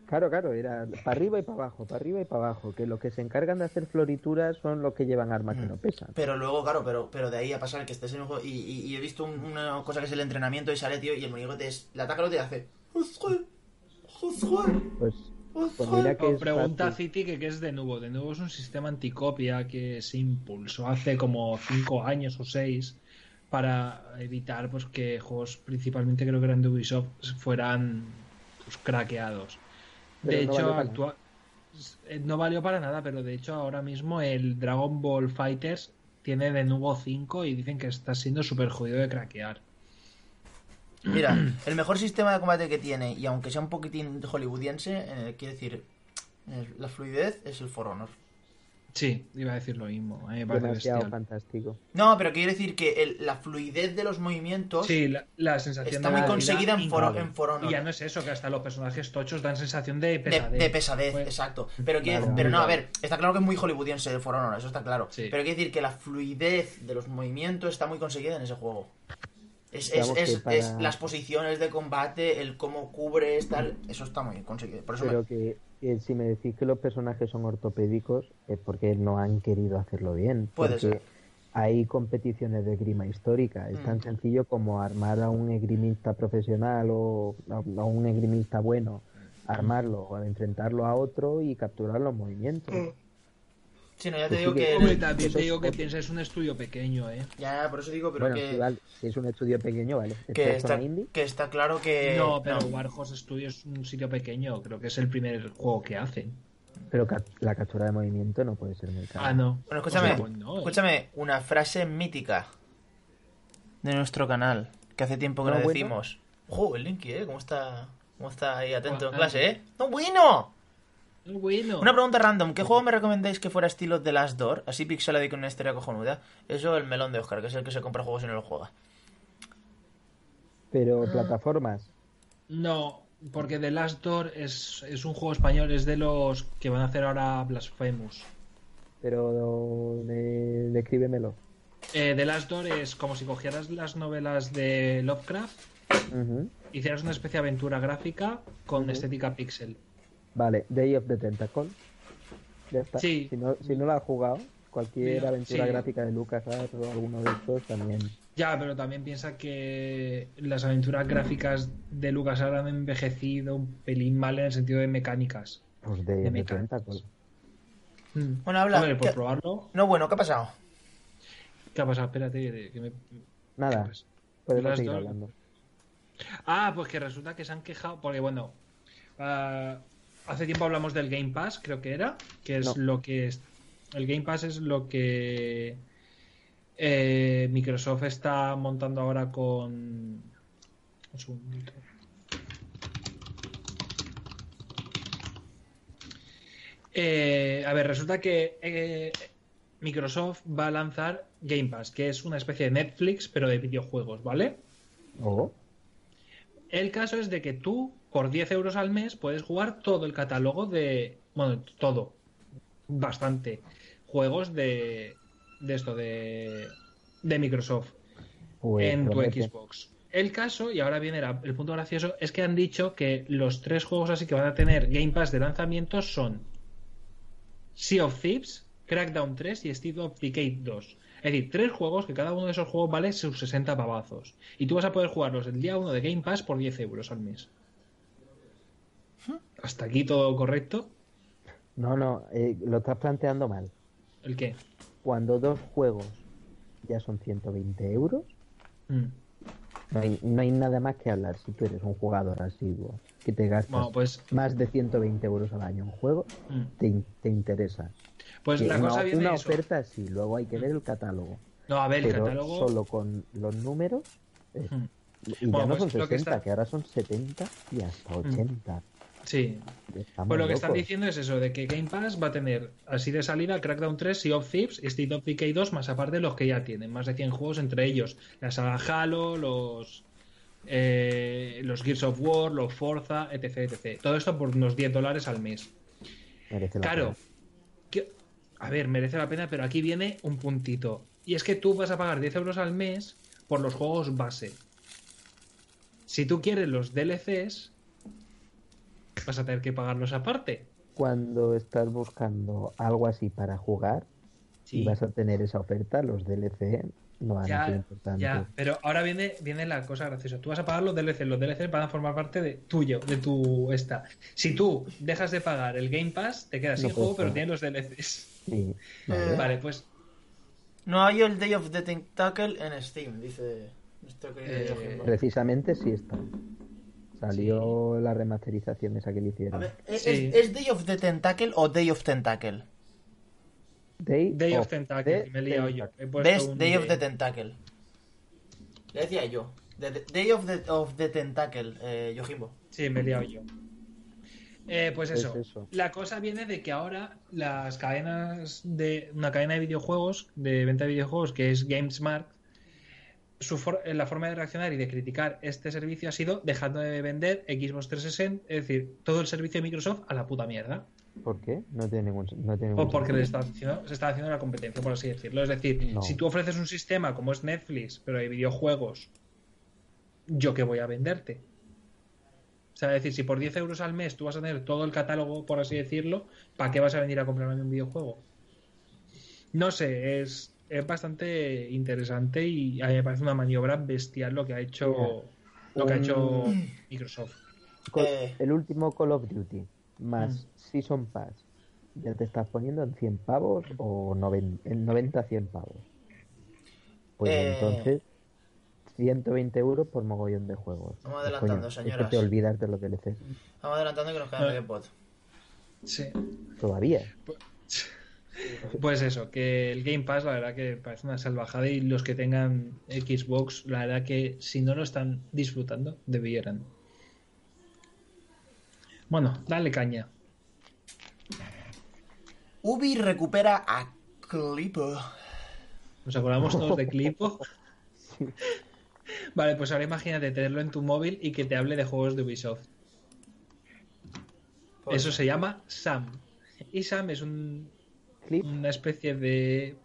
claro, claro, era para arriba y para abajo, para arriba y para abajo, que los que se encargan de hacer florituras son los que llevan armas
Mm.
que no pesan.
Pero luego, claro, pero, pero de ahí a pasar que estés en un juego. Y, y- y he visto un- una cosa que es el entrenamiento y sale, tío, y el monigote es. Le ataca lo te hace.
Pues, pues mira que
pregunta. City que qué es de nuevo. De nuevo es un sistema anticopia que se impulsó hace como 5 años o 6 para evitar pues que juegos principalmente creo que eran de Ubisoft fueran pues, craqueados.
Pero
de
no
hecho,
valió
actua- eh, no valió para nada, pero de hecho ahora mismo el Dragon Ball Fighters tiene de nuevo 5 y dicen que está siendo súper jodido de craquear.
Mira, [clears throat] el mejor sistema de combate que tiene, y aunque sea un poquitín hollywoodiense, eh, quiere decir. eh, la fluidez es el For Honor.
Sí, iba a decir lo mismo. parece
demasiado
bestial.
fantástico.
No, pero quiere decir que el- la fluidez de los movimientos
Sí, la, la sensación
está
de
muy conseguida en For,
increíble.
en For Honor.
Y ya no es eso, que hasta los personajes tochos dan sensación de
De,
pesadez.
de pesadez,
Pues-
exacto. Pero, quiere- pero no, a ver, está claro que es muy hollywoodiense el For Honor, eso está claro.
Sí.
Pero quiere decir que la fluidez de los movimientos está muy conseguida en ese juego. Es, es, es-
para-
es las posiciones de combate, el cómo cubres, tal, eso está muy conseguido. Por eso me-
Pero que, que si me decís que los personajes son ortopédicos es porque no han querido hacerlo bien.
Puede
porque
ser.
hay competiciones de grima histórica. Es tan
Mm.
sencillo como armar a un esgrimista profesional o a, a un esgrimista bueno, armarlo o enfrentarlo a otro y capturar los movimientos.
Sí, no, ya te
Pues
digo
sí que-
que... el-
Hombre, también
Eso
te
es
digo que piensa es un estudio pequeño, ¿eh?
Ya, por eso digo, pero
bueno,
que,
sí, vale. Si es un estudio pequeño, vale.
que,
¿Es
está,
indie?
que está claro que...
no, pero
no.
Warhorse Studios es un sitio pequeño. Creo que es el primer juego que hacen.
Pero ca- la captura de movimiento no puede ser muy cara.
Ah, no.
Bueno, escúchame,
O sea, pues no, ¿eh?
escúchame, una frase mítica de nuestro canal, que hace tiempo que
¿No
no,
bueno?
decimos. ¡Ojo, el Linky, eh! ¿Cómo está, cómo está ahí atento en
Ajá.
clase, eh? ¡No, bueno!
Bueno.
Una pregunta random, ¿qué juego me recomendáis que fuera estilo The Last Door? Así pixelado y con una historia cojonuda. Eso, el melón de Oscar, que es el que se compra juegos y no lo juega.
Pero
Ah.
plataformas.
No, porque The Last Door es, es un juego español, es de los que van a hacer ahora Blasphemous.
Pero de- descríbemelo.
Eh, The Last Door es como si cogieras las novelas de Lovecraft,
Ujú.
hicieras una especie de aventura gráfica con estética pixel.
Vale, Day of the Tentacle. Ya está.
Sí.
Si no, si no lo has jugado, cualquier
Mira,
aventura
sí.
gráfica de LucasArts o alguno de estos también.
Ya, pero también piensa que las aventuras gráficas de Lucas ahora han envejecido un pelín mal en el sentido de mecánicas.
Pues Day
De
of the
mecánicas.
Tentacle.
Mm.
Bueno, habla.
Hombre, por
¿Qué-
probarlo.
No, bueno, ¿qué ha pasado?
¿Qué ha pasado? Espérate, que me...
Nada, podemos seguir hablando.
Ah, pues que resulta que se han quejado, porque bueno, ah, hace tiempo hablamos del Game Pass, creo que era, que es
No.
lo que es, el Game Pass es lo que eh, Microsoft está montando ahora con un segundito. Eh, a ver, resulta que eh, Microsoft va a lanzar Game Pass, que es una especie de Netflix, pero de videojuegos, ¿vale?
Oh,
El caso es de que tú, por 10 euros al mes, puedes jugar todo el catálogo de. Bueno, todo. Bastante. Juegos de. De esto, de. De Microsoft.
pues
en tu. Xbox. El caso, y ahora viene el punto gracioso, es que han dicho que los tres juegos así que van a tener Game Pass de lanzamiento son Sea of Thieves, Crackdown 3 y State of Decay 2. Es decir, tres juegos que cada uno de esos juegos vale sus 60 pavazos. Y tú vas a poder jugarlos el día 1 de Game Pass por 10 euros al mes. Hasta aquí todo correcto.
No, no, eh, lo estás planteando mal.
¿El qué?
Cuando dos juegos ya son 120 euros,
Mm.
no hay, no hay nada más que hablar. Si tú eres un jugador asiduo que te gastas
Bueno, pues,
más de 120 euros al año en juego,
mm.
te, te interesa.
pues
Que
la
una,
cosa viene
una
eso.
oferta sí, luego hay que ver el catálogo.
No, a ver, el
pero
catálogo.
solo con los números. es-
Mm.
Y
Bueno,
ya no
pues
son
lo que
60,
está-
que ahora son 70 y hasta 80.
Sí.
Estamos
Pues lo que están diciendo es eso, de que Game Pass va a tener así de salida Crackdown 3, Sea of Thieves y State of Decay 2, más aparte de los que ya tienen, más de 100 juegos, entre ellos la saga Halo, los eh, los Gears of War, los Forza, etc, etc. Todo esto por unos 10 dólares al mes.
Merece la
Claro,
pena.
que- a ver, merece la pena, pero aquí viene un puntito. Y es que tú vas a pagar 10 euros al mes por los juegos base. Si tú quieres los DLCs, vas a tener que pagarlos aparte.
Cuando estás buscando algo así para jugar
Sí.
y vas a tener esa oferta, los DLC no van a ser
Ya,
importantes.
ya, pero ahora viene, viene la cosa graciosa. Tú vas a pagar los DLC, los DLC van a formar parte de tuyo, de tu esta. Si tú dejas de pagar el Game Pass, te quedas
No
sin juego, pero tienes los DLCs.
Sí, vale.
Eh,
Vale, pues
No hay el Day of the Tentacle en Steam, dice nuestro querido
Eh.
Precisamente sí está. Salió la remasterización esa que le
A
hicieron.
ver, ¿es,
Sí.
es Day of the Tentacle o Day of Tentacle?
Day,
Day of
of
Tentacle,
the
me he liado yo. He
Day of the Tentacle. Le decía yo. The- the- Day of the, of the Tentacle, eh, Yojimbo.
Sí, me he liado yo. Eh, pues
Pues
eso.
eso.
La cosa viene de que ahora las cadenas de una cadena de videojuegos, de venta de videojuegos, que es GameSmart, su for- la forma de reaccionar y de criticar este servicio ha sido dejando de vender Xbox 360, es decir, todo el servicio de Microsoft a la puta mierda.
¿Por qué? No tiene ningún, no tiene
O
ningún
porque le
sentido.
está haciendo- se está haciendo la competencia, por así decirlo. Es decir,
No.
si tú ofreces un sistema como es Netflix, pero de videojuegos, ¿yo qué voy a venderte? O sea, es decir, si por 10 euros al mes tú vas a tener todo el catálogo, por así decirlo, ¿para qué vas a venir a comprarme un videojuego? No sé, es, es bastante interesante y a mí me parece una maniobra bestial lo que ha hecho, lo que ha hecho Microsoft.
Eh.
El último Call of Duty más
Mm.
Season Pass, ¿ya te estás poniendo en 100 pavos o noven- en 90 100 pavos? Pues
Eh.
entonces 120 euros por mogollón de juegos.
Vamos
Pues,
adelantando,
coño, es que
señoras.
te olvidas de los DLCs.
Vamos adelantando que nos queda
No.
medio pot.
Sí.
Todavía.
Pues eso, que el Game Pass la verdad que parece una salvajada y los que tengan Xbox, la verdad que si no lo están disfrutando, debieran. Bueno, dale caña.
Ubi recupera a Clipo.
Nos acordamos todos de Clipo. [laughs] Vale, pues ahora imagínate tenerlo en tu móvil y que te hable de juegos de Ubisoft. Eso se llama Sam. Y Sam es un,
Clip.
una especie de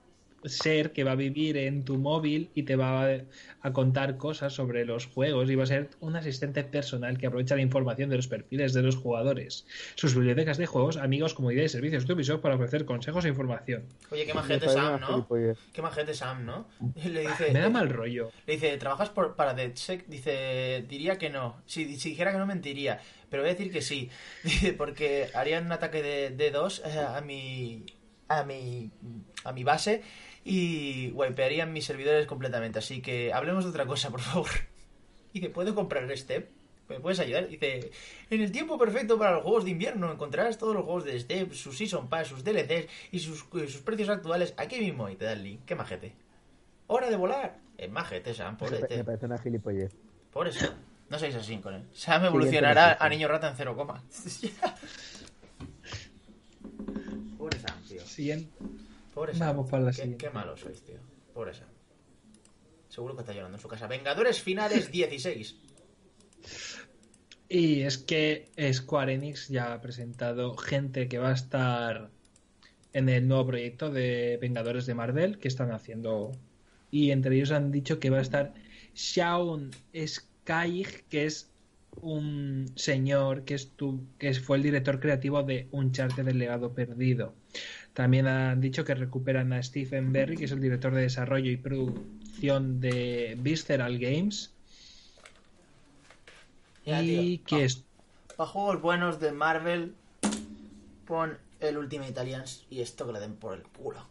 ser que va a vivir en tu móvil y te va a, a contar cosas sobre los juegos y va a ser un asistente personal que aprovecha la información de los perfiles de los jugadores, sus bibliotecas de juegos, amigos, comunidades y servicios de Ubisoft para ofrecer consejos e información.
Oye, qué majete Sam, ¿no? Qué majete Sam, ¿no? [laughs] Le dice,
Me da mal rollo.
le dice, ¿trabajas por, para DeadSec? Dice, diría que no. Si, si dijera que no, mentiría. Pero voy a decir que sí. [laughs] Dice, porque harían un ataque de D2 eh, a mi, a mi, a mi base y wipearían mis servidores completamente. Así que hablemos de otra cosa, por favor. [laughs] Y que puedo comprar Step. ¿Me puedes ayudar? Dice, en el tiempo perfecto para los juegos de invierno encontrarás todos los juegos de Step, sus Season Pass, sus DLCs y sus, y sus precios actuales aquí mismo. Y te da el link. Qué majete. ¡Hora de volar! Es majete, Sam, pobrete.
me parece una gilipollez.
Por eso. No seáis así con él. Sam evolucionará a niño rata en cero coma. [laughs] Pobre Sam, tío.
Siguiente.
Pobre Sam.
Vamos para la
qué,
siguiente.
qué malo sois, tío. Pobre Sam. Seguro que está llorando en su casa. Vengadores finales [laughs] 16.
Y es que Square Enix ya ha presentado gente que va a estar en el nuevo proyecto de Vengadores de Marvel que están haciendo. Y entre ellos han dicho que va a estar Shaun Skyg, que es un señor que, estu- que fue el director creativo de Uncharted del legado perdido. También han dicho que recuperan a Stephen Berry, que es el director de desarrollo y producción de Visceral Games.
Ya,
y
tío.
que es...
Para juegos buenos de Marvel, pon el Ultimate Alliance y esto que le den por el culo.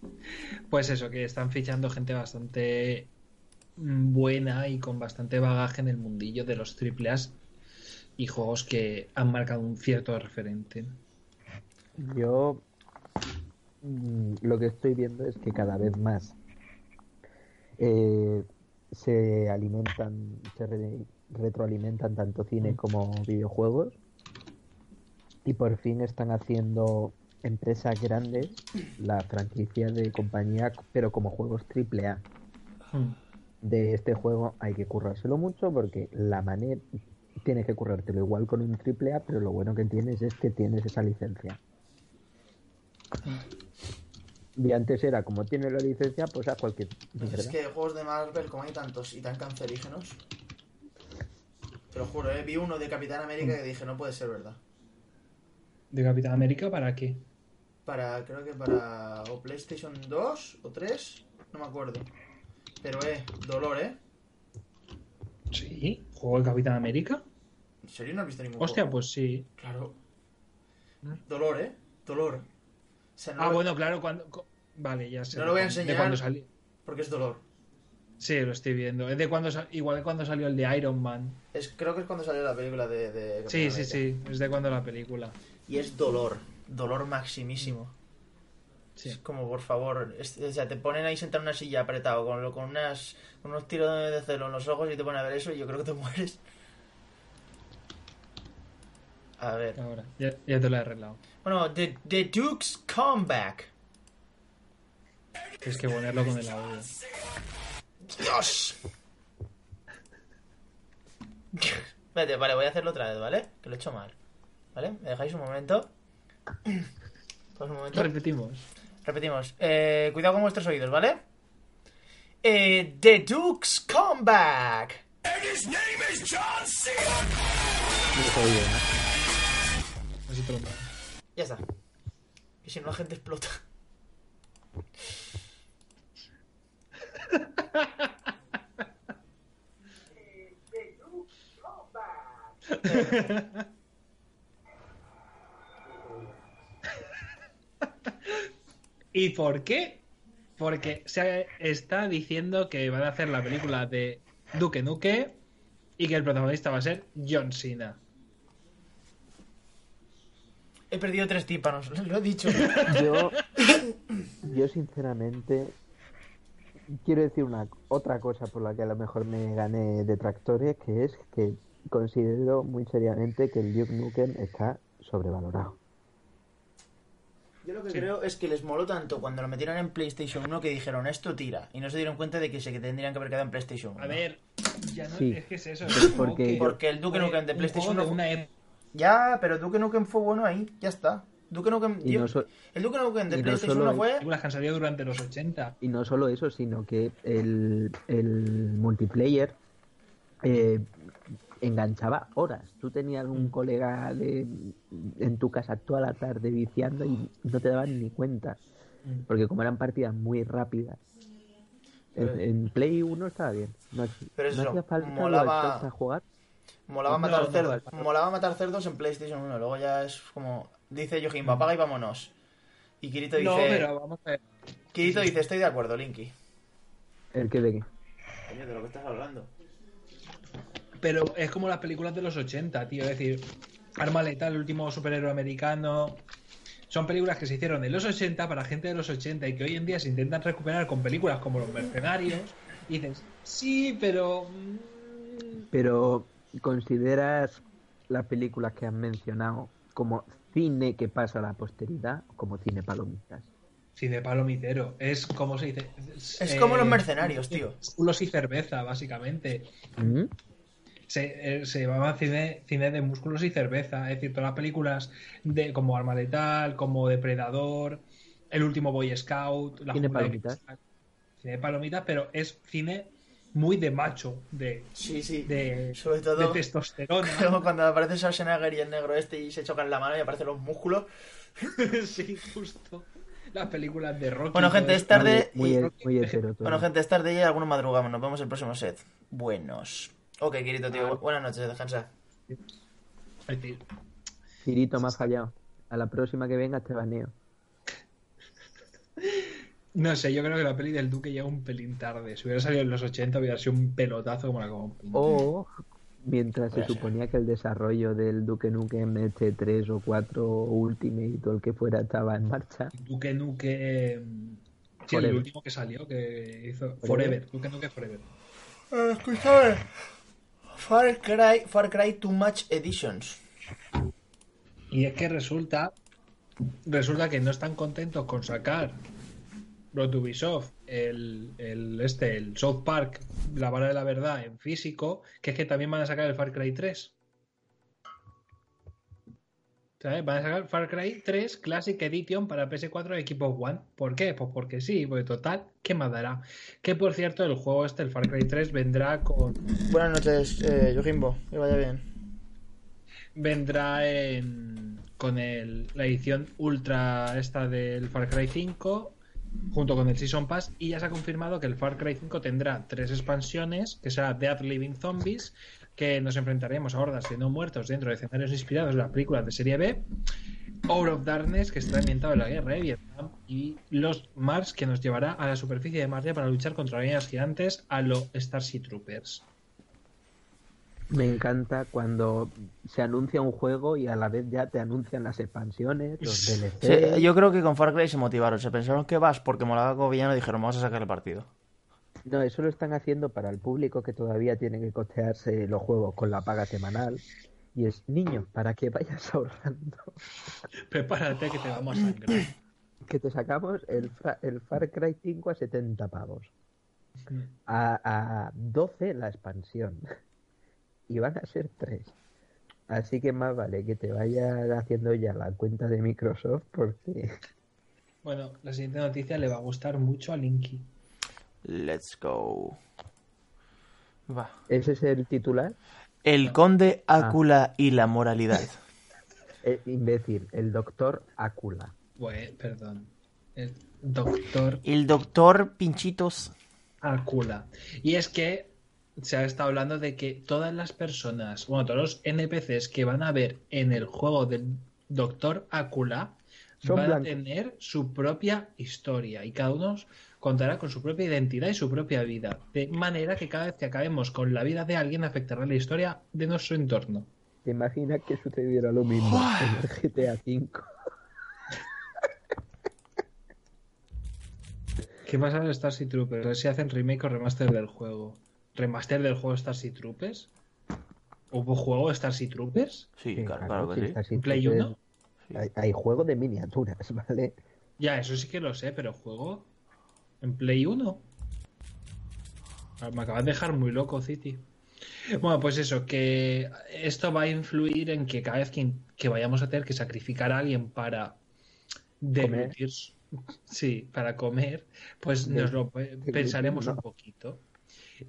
[laughs]
Pues eso, que están fichando gente bastante mm, buena y con bastante bagaje en el mundillo de los AAA y juegos que han marcado un cierto referente.
Yo mm, lo que estoy viendo es que cada vez más eh, se alimentan, se re- retroalimentan tanto cine como videojuegos y por fin están haciendo empresas grandes la franquicia de compañía, pero como juegos AAA.
Hmm.
De este juego hay que currárselo mucho porque la manera tienes que currártelo igual con un AAA, pero lo bueno que tienes es que tienes esa licencia. Y antes era como tienes la licencia, pues haz cualquier mierda.
Es que juegos de Marvel, como hay tantos y tan cancerígenos. Te lo juro, ¿eh? vi uno de Capitán América que dije, no puede ser verdad.
¿De Capitán América para qué?
Para, creo que para o PlayStation 2 o 3, no me acuerdo. Pero, eh, dolor, ¿eh?
Sí, juego de Capitán América.
¿En serio no has visto ningún
Hostia,
juego?
pues sí.
Claro. Dolor, ¿eh? Dolor. Sea, no
Ah,
lo-
bueno, claro, cuando. Vale, ya sé.
No lo voy a enseñar.
cuando salió.
Porque es dolor.
Sí, lo estoy viendo. Es de cuando sa- igual de cuando salió el de Iron Man.
Es, creo que es cuando salió la película de... de
Sí, sí, sí. Es de cuando la película.
Y es dolor. Dolor maximísimo.
Sí.
Es como, por favor, es- o sea, te ponen ahí sentado en una silla apretado con, lo- con, unas, con unos tiros de celo en los ojos y te ponen a ver eso y yo creo que te [laughs] mueres. A ver.
Ahora, ya, ya te lo he arreglado.
Bueno, The, The Duke's Comeback.
Tienes que ponerlo con el audio.
¡Dios! Espérate, vale, voy a hacerlo otra vez, ¿vale? Que lo he hecho mal. ¿Vale? ¿Me dejáis un momento? Pues un momento.
Repetimos.
Repetimos. Eh, cuidado con vuestros oídos, ¿vale? Eh, The Duke's Comeback.
Así te pongo.
Ya está. Y si no, la gente explota.
¿Y por qué? Porque se está diciendo que van a hacer la película de Duque Nuque y que el protagonista va a ser John Cena.
He perdido tres tímpanos, [laughs] lo he dicho.
Yo, [laughs] yo sinceramente quiero decir una otra cosa por la que a lo mejor me gané detractores, que es que considero muy seriamente que el Duke Nukem está sobrevalorado.
Yo lo que creo es que les moló tanto cuando lo metieron en PlayStation 1 que dijeron esto tira. Y no se dieron cuenta de que se que tendrían que haber quedado en PlayStation 1.
A ver, ya no
Sí.
es que es eso. Es
porque-
que
Porque el Duke Nukem de PlayStation
juego de
1
una época.
Ya, pero Duke Nukem fue bueno ahí, ya está. Duke Nukem, tío,
no, so-
el Duke Nukem de
y no
PlayStation
solo
1
el-
fue...
que han salido durante los 80.
y no solo eso, sino que el, el multiplayer eh, enganchaba horas. Tú tenías un colega de, en tu casa toda la tarde viciando y no te daban ni cuenta.
Mm.
Porque como eran partidas muy rápidas. En, en Play 1 estaba bien. No,
Pero
no
eso,
hacía falta
molaba-
a jugar.
Molaba
No,
matar
no,
cerdos.
no.
Molaba matar cerdos en PlayStation 1. Luego ya es como. Dice Yojimbo, apaga y vámonos. Y Kirito dice.
No, pero vamos a ver.
Kirito dice, estoy de acuerdo, Linky.
¿El que de qué?
Coño, de lo que estás hablando.
Pero es como las películas de los 80, tío. Es decir, Arma Letal, el último superhéroe americano. Son películas que se hicieron en los 80 para gente de los 80 y que hoy en día se intentan recuperar con películas como Los Mercenarios. Y dices, sí, pero. mm,
Pero ¿consideras las películas que has mencionado como cine que pasa a la posteridad o como cine palomitas?
Cine palomitero. Es como se dice.
Es como Los Mercenarios, tío.
Culos y cerveza, básicamente.
¿Mm?
se, eh, se llamaba cine, cine de músculos y cerveza. Es decir, todas las películas de como Arma Letal, como Depredador, El último Boy Scout, la
Cine palomitas.
Cine de palomitas, pero es cine muy de macho, de,
Sí, sí.
de,
Sobre
de
todo.
testosterona. [laughs]
Como cuando aparece Schwarzenegger y el negro este y se chocan la mano y aparecen los músculos. [laughs]
sí, justo. Las películas de Rocky.
Bueno, gente, es tarde.
Muy,
y-
muy, muy hetero todo.
Bueno, gente, es tarde y algunos madrugamos. Nos vemos el próximo set. Buenos. Ok, Kirito, tío. Buenas noches, descansa.
Cirito ha fallado. A la próxima que venga te baneo. [laughs]
no sé, yo creo que la peli del Duque llega un pelín tarde. Si hubiera salido en los 80 hubiera sido un pelotazo como la como...
O mientras se suponía que el desarrollo del Duke Nukem H3 o 4 Ultimate o el que fuera estaba en marcha.
Duque Nuque... eh, Sí, el último que salió, que hizo... Forever. Duque Nuque Forever.
escúchame. Far Cry, Far Cry Too Much Editions.
Y es que resulta, resulta que no están contentos con sacar los de Ubisoft, el, el, este, el South Park, la vara de la verdad en físico, que es que también van a sacar el Far Cry 3. ¿Sabes? Van a sacar Far Cry 3 Classic Edition para PS4 y Equipo One. ¿Por qué? Pues porque sí, porque total, ¿qué más dará? Que por cierto, el juego este, el Far Cry 3, vendrá con
Buenas noches, eh, Yojimbo. Que vaya bien.
vendrá en, con el, la edición ultra esta del Far Cry 5 junto con el Season Pass y ya se ha confirmado que el Far Cry 5 tendrá tres expansiones que será Dead Living Zombies que nos enfrentaremos a hordas de no muertos dentro de escenarios inspirados en las películas de serie B Hour of Darkness que está ambientado en la guerra de Vietnam y los Mars que nos llevará a la superficie de Marte para luchar contra arañas gigantes a lo Starship Troopers
Me encanta cuando se anuncia un juego y a la vez ya te anuncian las expansiones, los DLC.
Sí, yo creo que con Far Cry se motivaron. Se pensaron que vas porque molaba como villano y dijeron, vamos a sacar el partido.
No, eso lo están haciendo para el público que todavía tiene que costearse los juegos con la paga semanal. Y es, niño, para que vayas ahorrando, [laughs]
prepárate que te vamos a sangrar [laughs]
que te sacamos el, Far Cry 5 a 70 pavos. A, a 12 la expansión. Y van a ser 3. Así que más vale que te vayas haciendo ya la cuenta de Microsoft porque [laughs]
Bueno, la siguiente noticia le va a gustar mucho a Linky.
Let's go. Va.
ese es el titular.
El conde Ácula y la moralidad. [laughs] [laughs]
Eh, imbécil, el doctor Ácula.
Bueno, perdón. El doctor
El doctor Pinchitos.
Acula. Y es que se ha estado hablando de que todas las personas, bueno, todos los NPCs que van a ver en el juego del doctor Acula
Son
van
blancos.
a tener su propia historia y cada uno contará con su propia identidad y su propia vida. De manera que cada vez que acabemos con la vida de alguien afectará la historia de nuestro entorno.
¿Te imaginas que sucediera lo mismo en el GTA V?
¿Qué pasa en Starship Troopers? A ver si hacen remake o remaster del juego. ¿Remaster del juego Starship Troopers? ¿Hubo juego de Starship Troopers?
Sí,
Sí,
claro,
claro,
que
sí,
sí.
está así,
¿En Play
entonces,
1?
Hay, hay juego de miniaturas, [laughs] ¿vale?
Ya, eso sí que lo sé, pero juego en Play 1. Ah, Me acabas de dejar muy loco, City. Bueno, pues eso, que esto va a influir en que cada vez que, que vayamos a tener que sacrificar a alguien para deglutir, su- [laughs] sí, para comer, pues nos lo pe- pensaremos
no.
un poquito.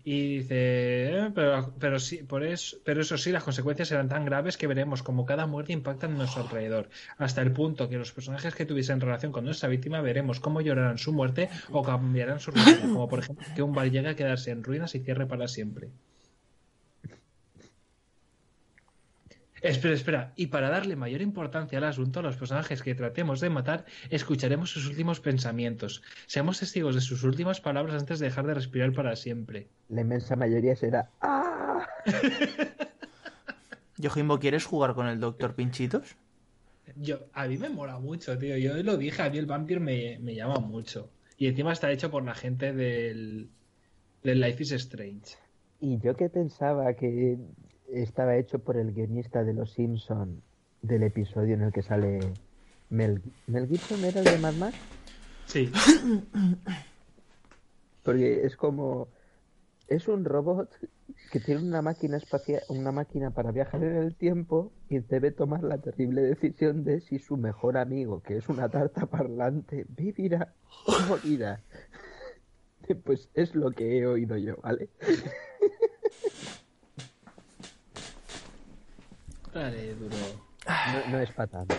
Y dice, "Eh, pero, pero sí, por eso, pero eso sí, las consecuencias serán tan graves que veremos como cada muerte impacta en nuestro alrededor, hasta el punto que los personajes que tuviesen relación con nuestra víctima veremos cómo llorarán su muerte o cambiarán su rutina, como por ejemplo que un bar llegue a quedarse en ruinas y cierre para siempre. Espera, espera. Y para darle mayor importancia al asunto, a los personajes que tratemos de matar, escucharemos sus últimos pensamientos. Seamos testigos de sus últimas palabras antes de dejar de respirar para siempre.
La inmensa mayoría será ¡Ah! [laughs]
Yojimbo, ¿quieres jugar con el doctor Pinchitos?
Yo, a mí me mola mucho, tío. Yo lo dije, a mí el Vampire me, me llama mucho. Y encima está hecho por la gente del, del Life is Strange.
Y yo que pensaba que estaba hecho por el guionista de Los Simpson del episodio en el que sale Mel, Mel Gibson era el de Mad Max
Sí. [coughs]
porque es como es un robot que tiene una máquina espacial una máquina para viajar en el tiempo y debe tomar la terrible decisión de si su mejor amigo que es una tarta parlante vivirá o morirá. [laughs] Pues es lo que he oído yo vale [laughs]
Dale, duro.
No, no es para tanto.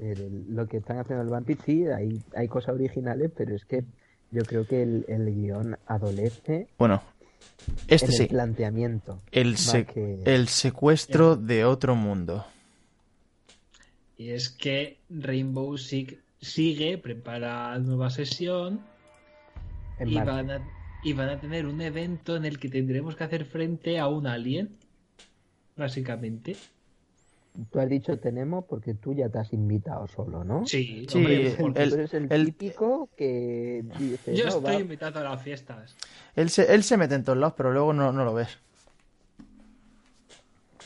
El- lo que están haciendo el Vampire, sí, hay, hay cosas originales, pero es que yo creo que el, el guion adolece
Bueno, este
en el
sí.
planteamiento.
El,
más
se-
que-
el secuestro de otro mundo.
Y es que Rainbow Six sigue, prepara nueva sesión
En
y van, a, y van a tener un evento en el que tendremos que hacer frente a un alien, básicamente.
Tú has dicho tenemos porque tú ya te has invitado solo, ¿no?
Sí,
Sí,
hombre,
el-
porque
Tú eres el,
el-
típico que dice,
yo
"No,
estoy
va".
invitado a las fiestas.
Él se, él se mete en todos lados, pero luego no, no lo ves.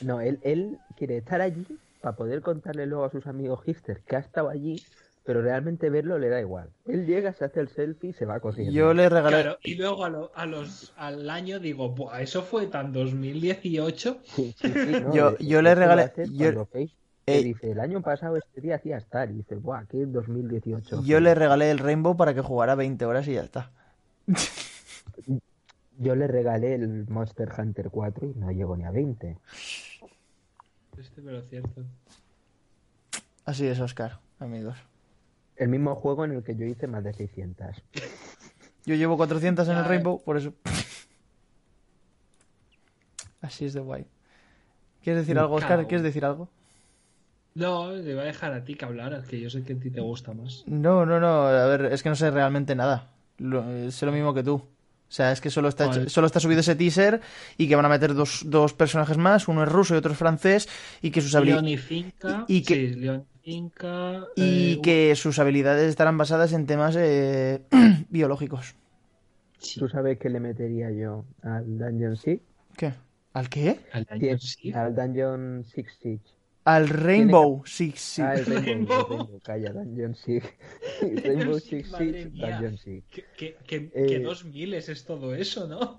No, él, él quiere estar allí para poder contarle luego a sus amigos hipsters que ha estado allí, pero realmente verlo le da igual. Él llega, se hace el selfie y se va corriendo.
Yo le regalé.
Claro, y luego a, lo- a los, al año digo, Buah, eso fue tan 2018. [laughs]
Sí, sí, sí, no,
Yo-
de-
yo
de
le
lo
regalé- yo-
Facebook
Eh,
dice, el año pasado este día hacía estar, y dice, buah, es 2018.
Yo le regalé el Rainbow para que jugara 20 horas y ya está. [laughs]
Yo le regalé el Monster Hunter 4 y no llegó ni a 20.
Este, pero cierto.
Así es, Oscar, amigos.
El mismo juego en el que yo hice más de 600.
Yo llevo 400 en el Rainbow, por eso. Así es de guay. ¿Quieres decir algo, Oscar? ¿Quieres decir algo?
No, te voy a dejar a ti que hablaras, que yo sé que a ti te gusta más.
No, no, no. A ver, es que no sé realmente nada. Lo- eh, sé lo mismo que tú. O sea, es que solo está, hecho- solo está subido ese teaser y que van a meter dos, dos personajes más, uno es ruso y otro es francés, y que sus
Leon
habilidades.
y Finca.
y que-
Sí, Leon y Finca.
Y
eh,
que sus habilidades estarán basadas en temas eh, [clears throat] biológicos.
sí,
¿Tú sabes qué le metería yo al Dungeon Six?
¿Qué? ¿Al qué?
al.
Al Dungeon Six Siege.
Al Rainbow Six Six.
Ah, el Rainbow, [laughs]
Rainbow.
calla, Dungeon Six. [laughs] Rainbow Six
mía.
Dungeon Six.
Que, que, que,
Eh,
que dos miles es todo eso, ¿no?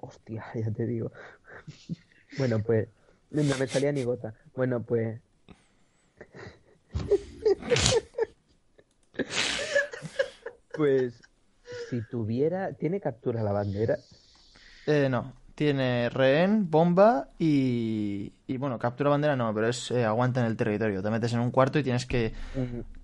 Hostia, ya te digo. [laughs] Bueno, pues. No me salía ni gota. Bueno, pues. Pues. Si tuviera. ¿Tiene captura la bandera?
Eh, no. Tiene rehén, bomba y, y bueno, captura bandera no, pero es eh, aguanta en el territorio. Te metes en un cuarto y tienes que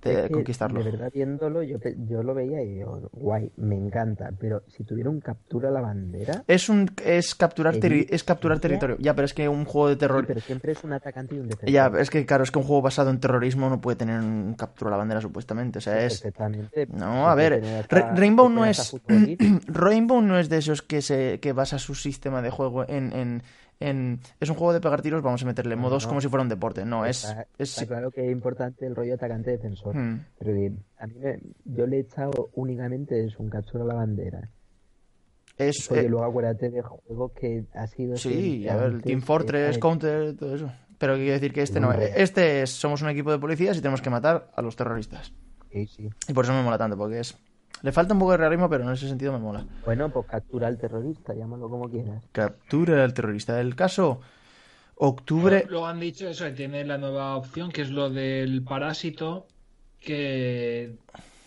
Te-
es que,
conquistarlo.
De verdad, viéndolo, yo, yo lo veía y yo, guay, me encanta. Pero si tuviera un captura la bandera.
es un es capturar
¿En
terri- es capturar territorio. Ya, pero es que un juego de
Sí,
terror
pero siempre es un atacante y un defensor.
ya, es que claro, es que un juego basado en terrorismo no puede tener un captura la bandera supuestamente, o sea, es
Perfectamente.
No, a ver,
hasta-
Rainbow no es. [clears throat] Rainbow no es de esos que se que basa su sistema de juego en, en, en- es un juego de pegar tiros, vamos a meterle
No,
modos
no.
como si fuera un deporte. No, es
Está,
es
está claro que es importante el rollo atacante-defensor.
Hmm.
Pero que a mí me- yo le he echado únicamente es un captura a la bandera.
es
Porque
eh,
luego acuérdate de juegos que ha sido.
sí, a ver,
antes,
Team
que
Fortress, Counter, todo eso. Pero quiero decir que este no, este es somos un equipo de policías y tenemos que matar a los terroristas.
Sí, sí.
Y por eso me mola tanto, porque es le falta un poco de realismo, pero en ese sentido me mola.
Bueno, pues captura al terrorista, llámalo como quieras.
Captura al terrorista. El caso octubre
Luego han dicho eso, que tiene la nueva opción, que es lo del parásito, que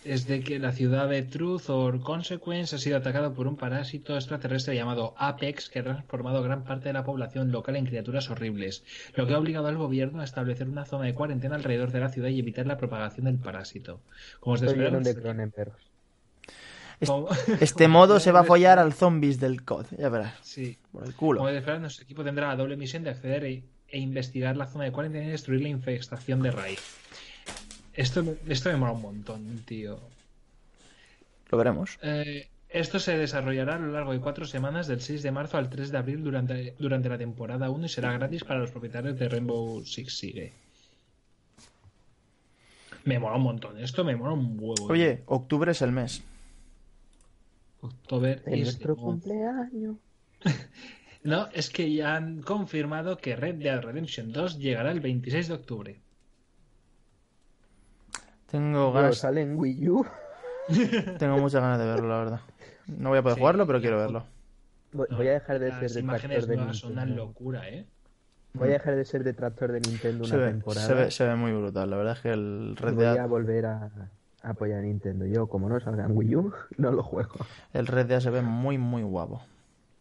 es de que la ciudad de Truth or Consequence ha sido atacada por un parásito extraterrestre llamado Apex, que ha transformado gran parte de la población local en criaturas horribles, lo que ha obligado al gobierno a establecer una zona de cuarentena alrededor de la ciudad y evitar la propagación del parásito. Como os
de Cronenbergs.
Como-
este
como [laughs]
modo se va a follar al zombies del COD, ya verás,
Sí,
por el culo.
Como de esperar, nuestro equipo tendrá la doble misión de acceder e, e investigar la zona de cuarentena y destruir la infestación de raíz. Esto, esto me mola un montón, tío.
Lo veremos.
Eh, esto se desarrollará a lo largo de cuatro semanas, del 6 de marzo al 3 de abril durante, durante la temporada 1 y será gratis para los propietarios de Rainbow Six Siege. Me mola un montón, esto me mola un huevo.
Oye, octubre es el mes.
October
En
is
nuestro
the
cumpleaños. [laughs]
No, es que ya han confirmado que Red Dead Redemption 2 llegará el 26 de octubre.
Tengo ganas,
sale en Wii U. [laughs]
tengo muchas ganas de verlo, la verdad. No voy a poder
Sí,
jugarlo, pero quiero verlo.
Voy, voy a dejar de
Las
ser
imágenes
detractor de
nuevas son una
Nintendo.
locura, ¿eh?
Voy a dejar de ser detractor de Nintendo
Se
una
ve,
temporada.
se, ve, se ve muy brutal. La verdad es que el Red
voy a
Dead,
volver a, a apoyar a Nintendo. Yo, como no salga en Wii U, [laughs] no lo juego.
el Red Dead se ve muy, muy guapo.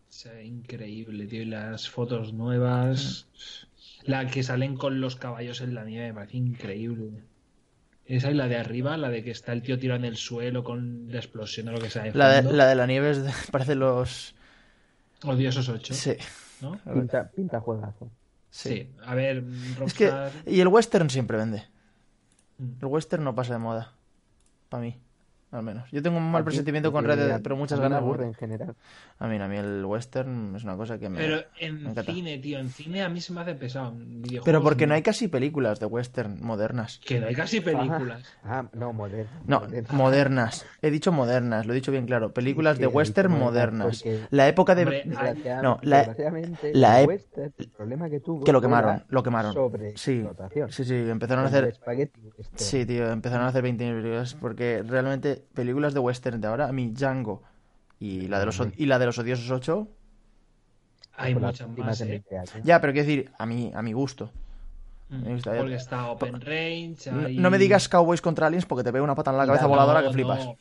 Se ve increíble, tío. Y las fotos nuevas. La que salen con los caballos en la nieve me parece increíble. Esa y la de arriba, la de que está el tío tirado en el suelo con la explosión o lo que sea. de
La de, la de la nieve es de- [laughs] parece los...
Odiosos 8.
Sí,
¿no?
Pinta, pinta juegazo.
Sí.
sí.
A ver,
Es que...
Rockstar.
Y el western siempre vende.
Mm.
El western no pasa de moda. Para mí, al menos. Yo tengo un
A
mal presentimiento con Red Dead, pero muchas
a mí me
ganas.
aburre en general.
A mí, a mí el western es una cosa que me.
Pero
me
en
encanta.
cine, tío, en cine a mí se me hace pesado.
Pero porque no hay casi películas de western modernas.
Que no hay casi películas.
Ah, no, moderno.
No, modernas. He dicho modernas, lo he dicho bien claro. Películas
Sí,
de western
modernas
modernas.
porque-
La época de.
Hombre,
Desgraciadamente-
No, la-
desgraciadamente,
la
el
ep-
western, el problema que tuvo
Que lo quemaron, lo quemaron.
Sobre
Sí, sí, sí, empezaron a hacer.
western.
Sí, tío, empezaron a hacer 20 películas porque realmente películas de western de ahora, a mí Django y la de los, y la de los odiosos 8,
Hay muchas más, ¿eh?
20 años.
ya, pero quiero decir, a mí, a mi gusto.
Mm,
Me gusta,
Porque
eh.
está Open Range.
No-
hay-
No me digas Cowboys contra Aliens porque te pego una pata en la cabeza
Ya,
voladora
No,
que flipas.
No,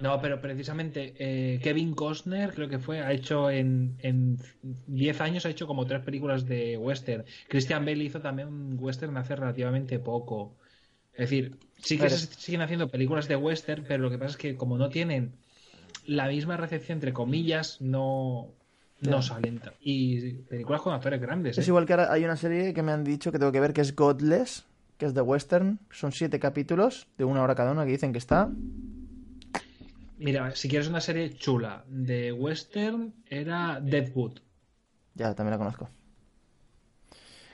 No, pero precisamente eh, Kevin Costner, creo que fue, ha hecho en, en 10 años ha hecho como tres películas de western. Christian Bale hizo también un western hace relativamente poco. Es decir, sí que
Pero-
se siguen haciendo películas de western, pero lo que pasa es que como no tienen la misma recepción, entre comillas, no, no
Ya.
salen. ta- Y películas con actores grandes.
Es
¿eh?
igual que ahora hay una serie que me han dicho que tengo que ver que es Godless, que es de western. Son siete capítulos de una hora cada uno que dicen que está.
Mira, si quieres una serie chula de western, era Deadwood.
Ya, también la conozco.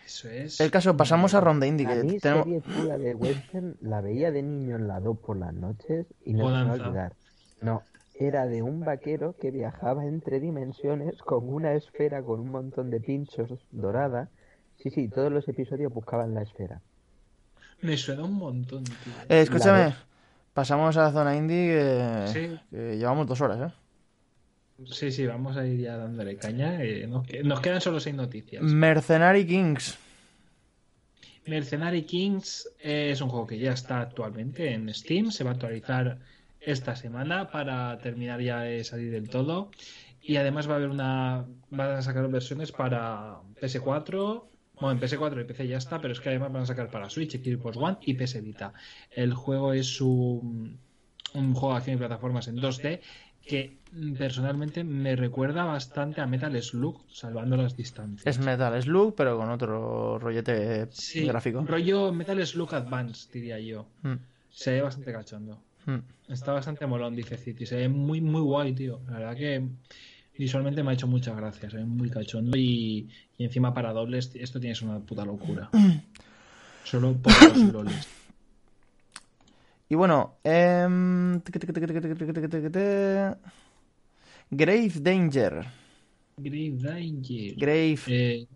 Eso es.
El caso, pasamos a Ronda Indie.
A
Que
mí
tenemos...
serie de western la veía de niño en la 2 por las noches y no me a olvidar. No, era de un vaquero que viajaba entre dimensiones con una esfera con un montón de pinchos dorada. Sí, sí, todos los episodios buscaban la esfera.
Me suena un montón, tío.
Eh, escúchame, pasamos a la zona indie que,
Sí.
que llevamos dos horas, ¿eh?
Sí, sí, vamos a ir ya dándole caña. eh, nos, que- nos quedan solo seis noticias.
Mercenary Kings.
Mercenary Kings es un juego que ya está actualmente en Steam. Se va a actualizar esta semana para terminar ya de salir del todo. Y además va a haber una. Van a sacar versiones para PS4. Bueno, en PS4 y PC ya está, pero es que además van a sacar para Switch, Xbox One y PS Vita. El juego es un, un juego de acción y plataformas en 2D que personalmente me recuerda bastante a Metal Slug, salvando las distancias.
Es Metal Slug, pero con otro rollete
Sí,
gráfico.
rollo Metal Slug Advance, diría yo.
Mm,
Se ve bastante cachondo.
mm.
Está bastante molón, dice City. Se ve muy, muy guay, tío. La verdad que visualmente me ha hecho muchas gracias. Se ve muy cachondo y, y encima para dobles esto tienes una puta locura. [clears throat] Solo por los [clears throat] loles.
Y bueno, em, Grave Danger.
Grave Danger.
Grave.
Eh,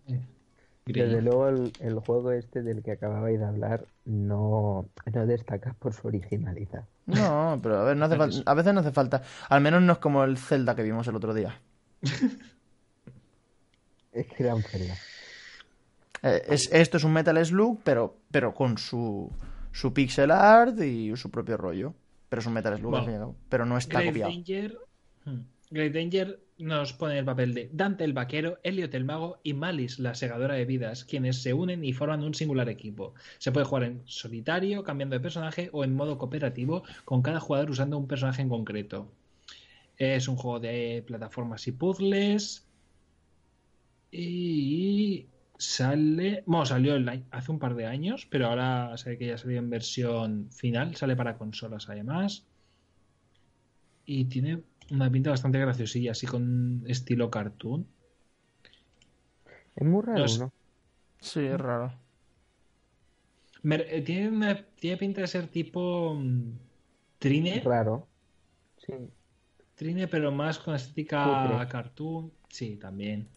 Grave.
Desde luego el, el juego este del que acababais de hablar no, no destaca por su originalidad.
No, pero a ver, no hace falta, a veces no hace falta. Al menos no es como el Zelda que vimos el otro día. [laughs]
Es que era un Zelda.
Eh, es, esto es un Metal Slug, pero, pero con su, su pixel art y su propio rollo. Pero es un Metal Slug,
Bueno.
Pero no está
Grave
copiado.
Danger, hmm, Grave Danger nos pone el papel de Dante el vaquero, Elliot el mago y Malice la segadora de vidas, quienes se unen y forman un singular equipo. Se puede jugar en solitario, cambiando de personaje o en modo cooperativo, con cada jugador usando un personaje en concreto. Es un juego de plataformas y puzzles. Y sale. Bueno, salió el hace un par de años, pero ahora sé que ya salió en versión final. Sale para consolas además. Y tiene una pinta bastante graciosilla, así con estilo cartoon.
Es muy raro,
No sé.
¿no?
Sí, es raro.
Me- eh, tiene, una- tiene pinta de ser tipo mm, Trine,
Raro. Sí.
Trine, pero más con estética
Cutre.
cartoon. Sí, también.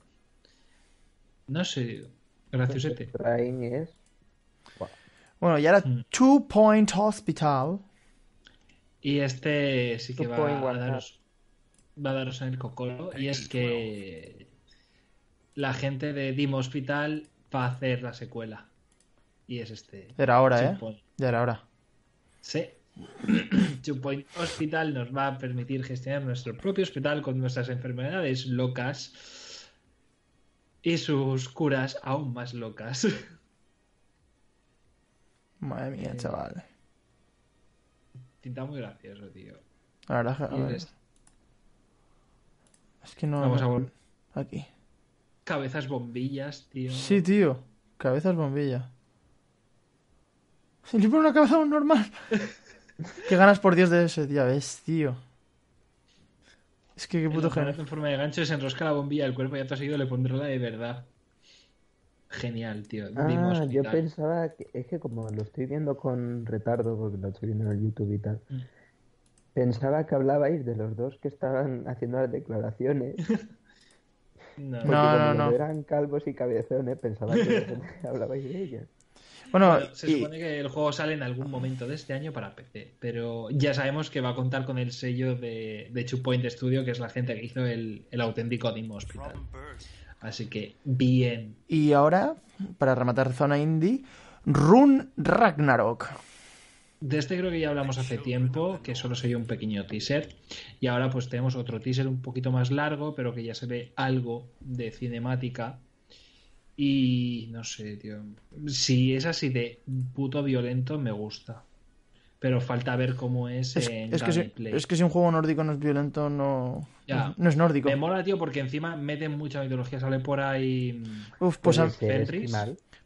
No sé, graciosete.
Es.
Bueno, y ahora
Mm.
Two Point Hospital.
Y este sí que va a daros, va a daros en el cocoro. Y es que la gente de Dim Hospital va a hacer la secuela. Y es este.
Era hora,
Two
¿eh?
Point.
Ya era hora.
Sí. [clears throat] Two Point Hospital nos va a permitir gestionar nuestro propio hospital con nuestras enfermedades locas y sus curas aún más locas.
Madre mía,
Eh,
chaval.
Pinta muy gracioso, tío.
La verdad, es que- a ver,
es-
es que no.
Vamos a volver.
Aquí.
Cabezas bombillas, tío.
Sí, tío. Cabezas bombilla. Y le pone una cabeza a un normal. [laughs] Qué ganas por Dios de ese, ya ves, tío. Es que qué puto genio.
en forma de gancho se enrosca la bombilla del cuerpo y acto seguido le pondrá la de verdad. Genial, tío. Dimos
Ah, yo pensaba que es que como lo estoy viendo con retardo, porque lo estoy viendo en el YouTube y tal,
Mm.
pensaba que hablabais de los dos que estaban haciendo las declaraciones.
No. [laughs]
Porque
No,
como
no, no.
eran calvos y cabezones, pensaba que [laughs] hablabais de ellos.
Bueno,
Bueno, se
y-
supone que el juego sale en algún momento de este año para PC, pero ya sabemos que va a contar con el sello de, de Two Point Studio, que es la gente que hizo el, el auténtico Dim Hospital. Así que, bien.
y ahora, para rematar zona indie, Run Ragnarok.
De este creo que ya hablamos hace tiempo, que solo se vio un pequeño teaser. Y ahora pues tenemos otro teaser un poquito más largo, pero que ya se ve algo de cinemática. Y no sé, tío. Si es así de puto violento, me gusta. Pero falta ver cómo es,
Es,
en
es que si,
gameplay.
es que si un juego nórdico no es violento, no,
Ya.
no es nórdico.
Me mola, tío, porque encima meten mucha mitología. Sale por ahí.
Uf, pues a,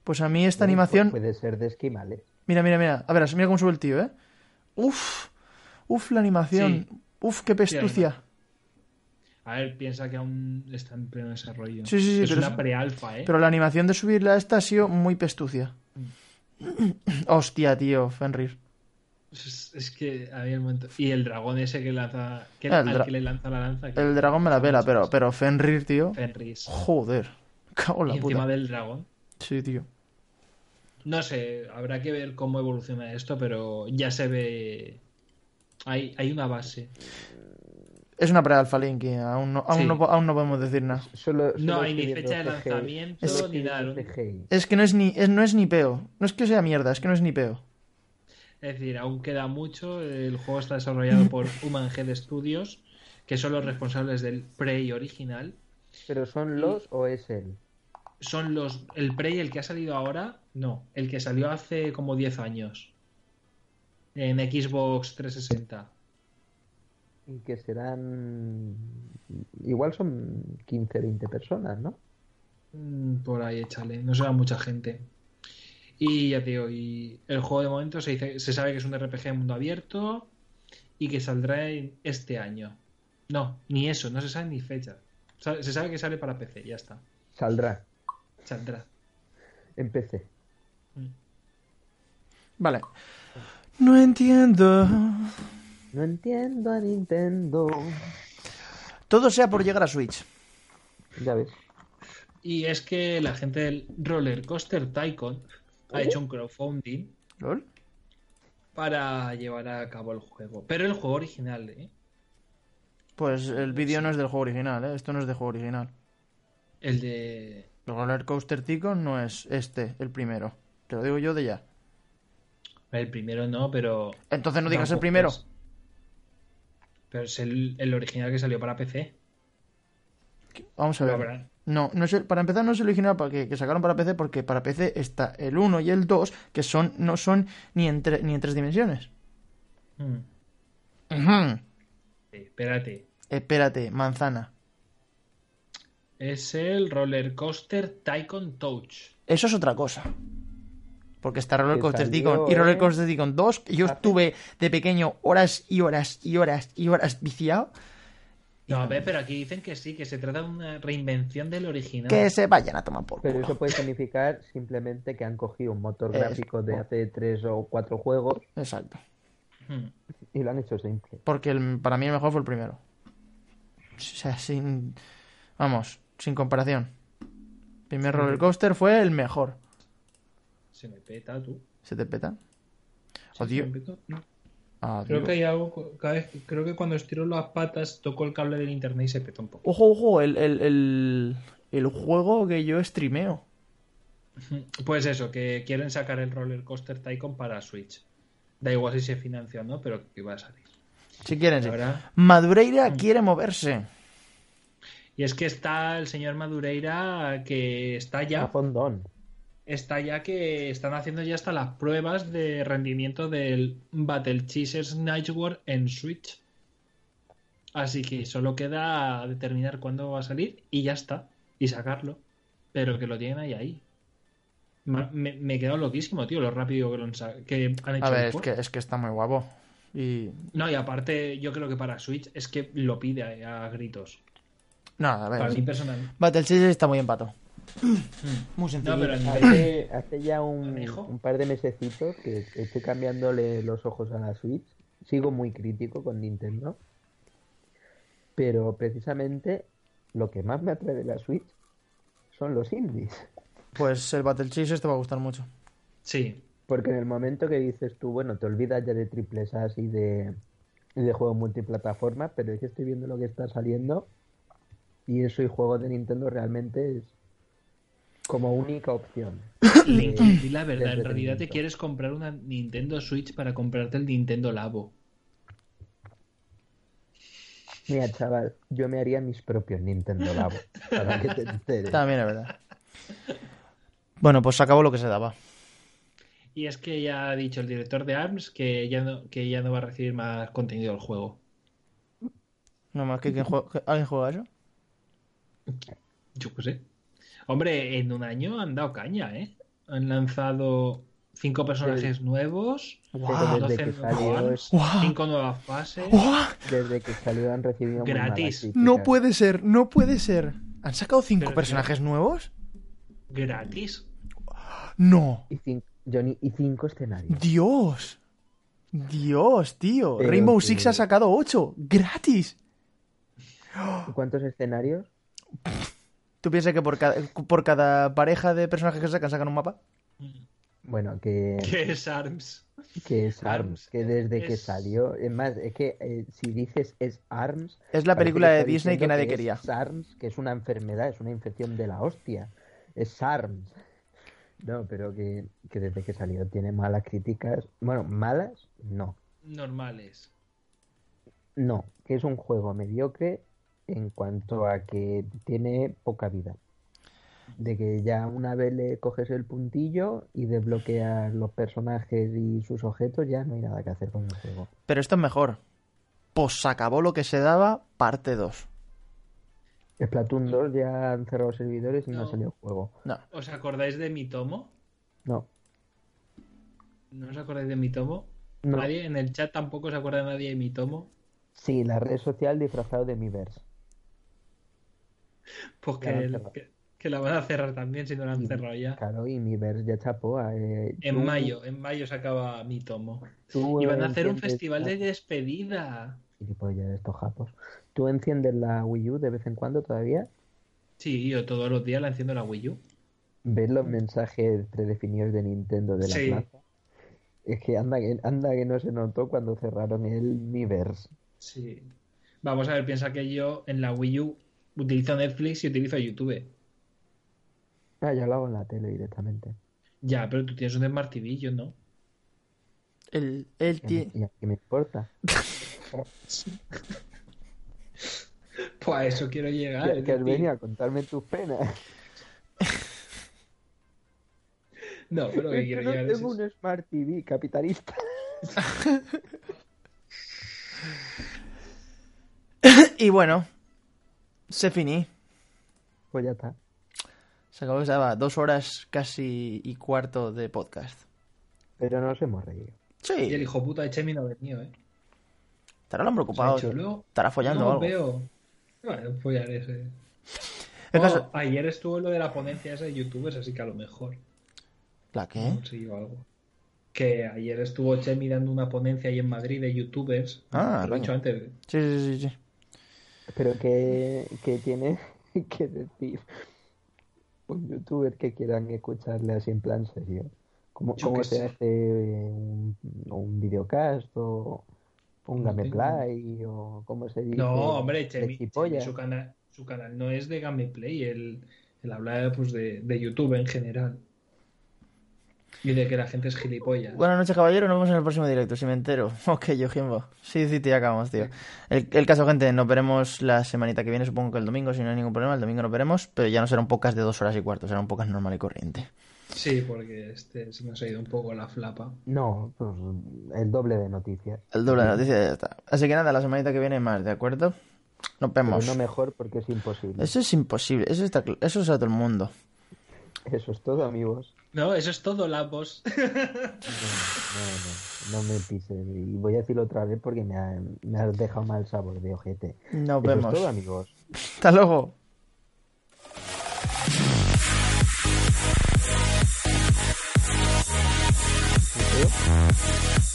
pues a mí esta animación...
Puede ser de esquimales.
Mira, mira, mira. A ver, mira cómo sube el tío, ¿eh? Uf, uf, la animación.
Sí.
Uf, qué pestucia.
A ver, piensa que aún está en pleno desarrollo.
Sí, sí, sí,
es
pero
una pre-alfa, ¿eh?
Pero la animación de subirla a esta ha sido muy pestucia. [clears throat] Hostia, tío, Fenrir.
Es, es que había el momento. Y el dragón ese que lanza. Que,
Ah, el
al
dra-
que le lanza la lanza. que-
El dragón me la pela, pero, pero Fenrir, tío.
Fenris.
Joder. Cago en
Y
la
encima
puta.
del dragón.
Sí, tío.
No sé, habrá que ver cómo evoluciona esto, pero ya se ve. Hay, hay una base.
Es una pre-alfa Link y aún no, aún,
Sí.
no, po- aún no podemos decir nada.
Solo,
No hay ni fecha de lanzamiento
Es-
ni nada.
Es que no es ni, es, no es ni peo. No es que sea mierda, es que no es ni peo.
Es decir, aún queda mucho. El juego está desarrollado por [laughs] Human Head Studios, que son los responsables del Prey original.
¿Pero son los o es él?
Son los. El Prey, el que ha salido ahora, no. El que salió hace como 10 años. En Xbox 360.
Y que serán... Igual son 15, 20 personas, ¿no?
Mm, Por ahí, échale. No será mucha gente. Y ya te digo, y el juego de momento se, dice, se sabe que es un RPG de mundo abierto y que saldrá en este año. No, ni eso, no se sabe ni fecha. Se sabe que sale para PC, ya está.
Saldrá
Saldrá.
en PC.
Vale. No entiendo.
No entiendo a Nintendo.
Todo sea por llegar a Switch.
Ya ves.
Y es que la gente del Roller Coaster Tycoon ha hecho un crowdfunding
¿Lol?
para llevar a cabo el juego. Pero el juego original, ¿eh?
Pues el vídeo no es del juego original, ¿eh? Esto no es del juego original.
El de...
El Roller Coaster Tycoon no es este, el primero. Te lo digo yo de ya.
El primero no, pero...
Entonces no digas el primero.
es- Pero es el, el original que salió para PC.
Vamos a ver. No, no es el- para empezar no es el original para que, que sacaron para PC porque para PC está el 1 y el 2 que son no son ni en, tre- ni en tres dimensiones.
Hmm.
Ujú.
Sí, espérate.
Espérate, manzana.
Es el Roller Coaster Tycoon Touch.
Eso es otra cosa. Porque está Roller Coaster Tycoon y Roller
¿eh?
Coaster Tycoon 2. que Yo
Hace-
estuve de pequeño horas y horas y horas y horas viciado.
No, a ver, pero aquí dicen que sí, que se trata de una reinvención del original.
Que se vayan a tomar por
Pero
culo.
eso puede significar simplemente que han cogido un motor
Es-
gráfico de hace tres o cuatro juegos
Exacto.
Hmm.
y lo han hecho simple.
Porque el- para mí el mejor fue el primero. O sea, sin. Vamos, sin comparación. El primer roller coaster fue el mejor.
Se me peta, tú.
¿Se te peta?
Me petó. No.
Adiós.
Creo que hay algo. Cada vez, creo que cuando estiro las patas tocó el cable del internet y se petó un poco.
Ojo, ojo, el, el, el, el juego que yo streameo. [laughs]
Pues eso, que quieren sacar el Roller Coaster Tycoon para Switch. Da igual si se financia o no, pero que va a salir.
Si quieren, sí.
Verdad.
Madureira quiere moverse.
Y es que está el señor Madureira que está ya.
A fondón.
Está ya que están haciendo ya hasta las pruebas de rendimiento del Battle Chasers Nightwar en Switch. Así que solo queda determinar cuándo va a salir y ya está. Y sacarlo. Pero que lo tienen ahí ahí. Me, me he quedado loquísimo, tío, lo rápido que, lo han, que han hecho
A ver,
el
es
port.
que, es que está muy guapo. Y.
No, y aparte, yo creo que para Switch es que lo pide a, a gritos.
No, a
Para mí
ver.
personal.
Battle Chase está muy empato. Muy sencillo.
No, pero
Hace, hace ya un, par de mesecitos que estoy cambiándole los ojos a la Switch. Sigo muy crítico con Nintendo. Pero precisamente lo que más me atrae de la Switch son los indies.
Pues el Battle Chase te va a gustar mucho.
Sí,
Porque en el momento que dices tú, bueno, te olvidas ya de triples A y de, y de juegos multiplataforma, pero es que estoy viendo lo que está saliendo y eso y juegos de Nintendo realmente es como única opción. [laughs]
Link,
de-
di la verdad, en realidad te quieres comprar una Nintendo Switch para comprarte el Nintendo Labo.
Mira, chaval, yo me haría mis propios Nintendo Labo, para que te enteres.
También es verdad. Bueno, pues se acabó lo que se daba.
Y es que ya ha dicho el director de ARMS que ya no, que ya no va a recibir más contenido del juego.
No más que quien juega- alguien juega eso.
Yo qué sé. Hombre, en un año han dado caña, ¿eh? Han lanzado cinco personajes nuevos,
desde
12
que
nuevos
salió,
cinco nuevas fases.
desde que salió han recibido
Gratis.
No puede ser, no puede ser. ¿Han sacado cinco
Pero,
personajes nuevos?
Gratis.
No.
Y cinco, Johnny, y cinco escenarios.
Dios. Dios, tío.
Pero
Rainbow
que-
Six ha sacado ocho. Gratis.
¿Y ¿Cuántos escenarios?
¿Tú piensas que por cada, por cada pareja de personajes que sacan, sacan un mapa?
Bueno, que,
¿Qué es ARMS?
que es
ARMS,
ARMS, que desde que
es-
salió, es más, es que eh, si dices es ARMS,
Es la película de Disney que nadie
es
quería.
SARMS, que es una enfermedad, es una infección de la hostia. Es SARMS. No, pero que, que desde que salió tiene malas críticas. Bueno, malas, no.
Normales.
No, que es un juego mediocre en cuanto a que tiene poca vida. De que ya una vez le coges el puntillo y desbloqueas los personajes y sus objetos, ya no hay nada que hacer con el juego.
Pero esto es mejor. Pues se acabó lo que se daba, parte 2.
Splatoon 2 ya han cerrado servidores y no,
No.
salió el juego.
No.
¿Os acordáis de mi tomo?
No,
¿No os acordáis de mi tomo?
no.
¿Nadie? En el chat tampoco se acuerda nadie de mi tomo.
Sí, la red social disfrazado de Miiverse.
Pues que,
cerrado.
que- que la van a cerrar también si no la han cerrado ya.
Claro, y Miiverse ya chapó. eh,
En
tú-
mayo, en mayo se acaba mi tomo.
tú
Y van a hacer un festival de despedida.
Gilipollas de estos japos. ¿Tú enciendes la Wii U de vez en cuando todavía?
Sí, yo todos los días la enciendo la Wii U.
¿Ves los mensajes predefinidos de Nintendo de la
Sí.
plaza? Es que anda, que anda que no se notó cuando cerraron el Miiverse.
Sí. Vamos a ver, piensa que yo en la Wii U utilizo Netflix y utilizo YouTube.
Ah, yo lo hago en la tele directamente.
Ya, pero tú tienes un Smart TV, yo no.
El, el
¿Y a
ti-
mí- ¿Y a qué me importa? [laughs]
Pues a eso quiero llegar.
Que, que has venido a contarme tus penas. [laughs]
No, pero lo que
Es que
quiero
no
llegar es
tengo
eso.
un Smart TV capitalista. [laughs]
Y bueno, se finí.
Pues ya está.
Se acabó que se daba dos horas casi y cuarto de podcast.
Pero nos hemos reído.
Y el
Sí,
hijo puta de Chemi no ha venido, ¿eh?
estará el hombre ocupado.
luego-
Estará follando
no
algo.
veo. Bueno, follar ese. Oh,
caso-
Ayer estuvo lo de la ponencia esa de youtubers, así que a lo mejor
¿La qué?
consiguió algo. Que ayer estuvo Chemi dando una ponencia ahí en Madrid de youtubers.
Ah,
lo he dicho antes.
Sí, sí, sí, sí.
Pero que, que tiene [laughs] que decir un youtuber que quieran escucharle así en plan serio. ¿Cómo, cómo se
sé.
hace un, un videocast o un
No
gameplay o cómo se dice?
No, hombre, Chemi, su, canal, su canal no es de gameplay, él, él habla pues, de, de YouTube en general. Y de que la gente es gilipollas.
Buenas noches, caballero. Nos vemos en el próximo directo, si me entero. [laughs] Ok, yo, Jimbo. Sí, sí, te acabamos, tío. El, el caso, gente, nos veremos la semanita que viene, supongo que el domingo, si no hay ningún problema. El domingo nos veremos, pero ya no será un podcast de dos horas y cuarto, será un podcast normal y corriente.
Sí, porque este se nos ha ido un poco la flapa.
No, pues el doble de noticias.
El doble de noticias ya está. Así que nada, la semanita que viene más, ¿de acuerdo? Nos
Pero
vemos.
no mejor porque es imposible.
Eso es imposible, eso, está, eso es a todo el mundo.
Eso es todo, amigos.
No, eso es todo, Lambos. [laughs]
No, no, no me pises. Y voy a decirlo otra vez porque me, ha- me has dejado mal sabor de ojete.
Nos
Eso
vemos.
es todo, amigos.
Hasta luego.
Thank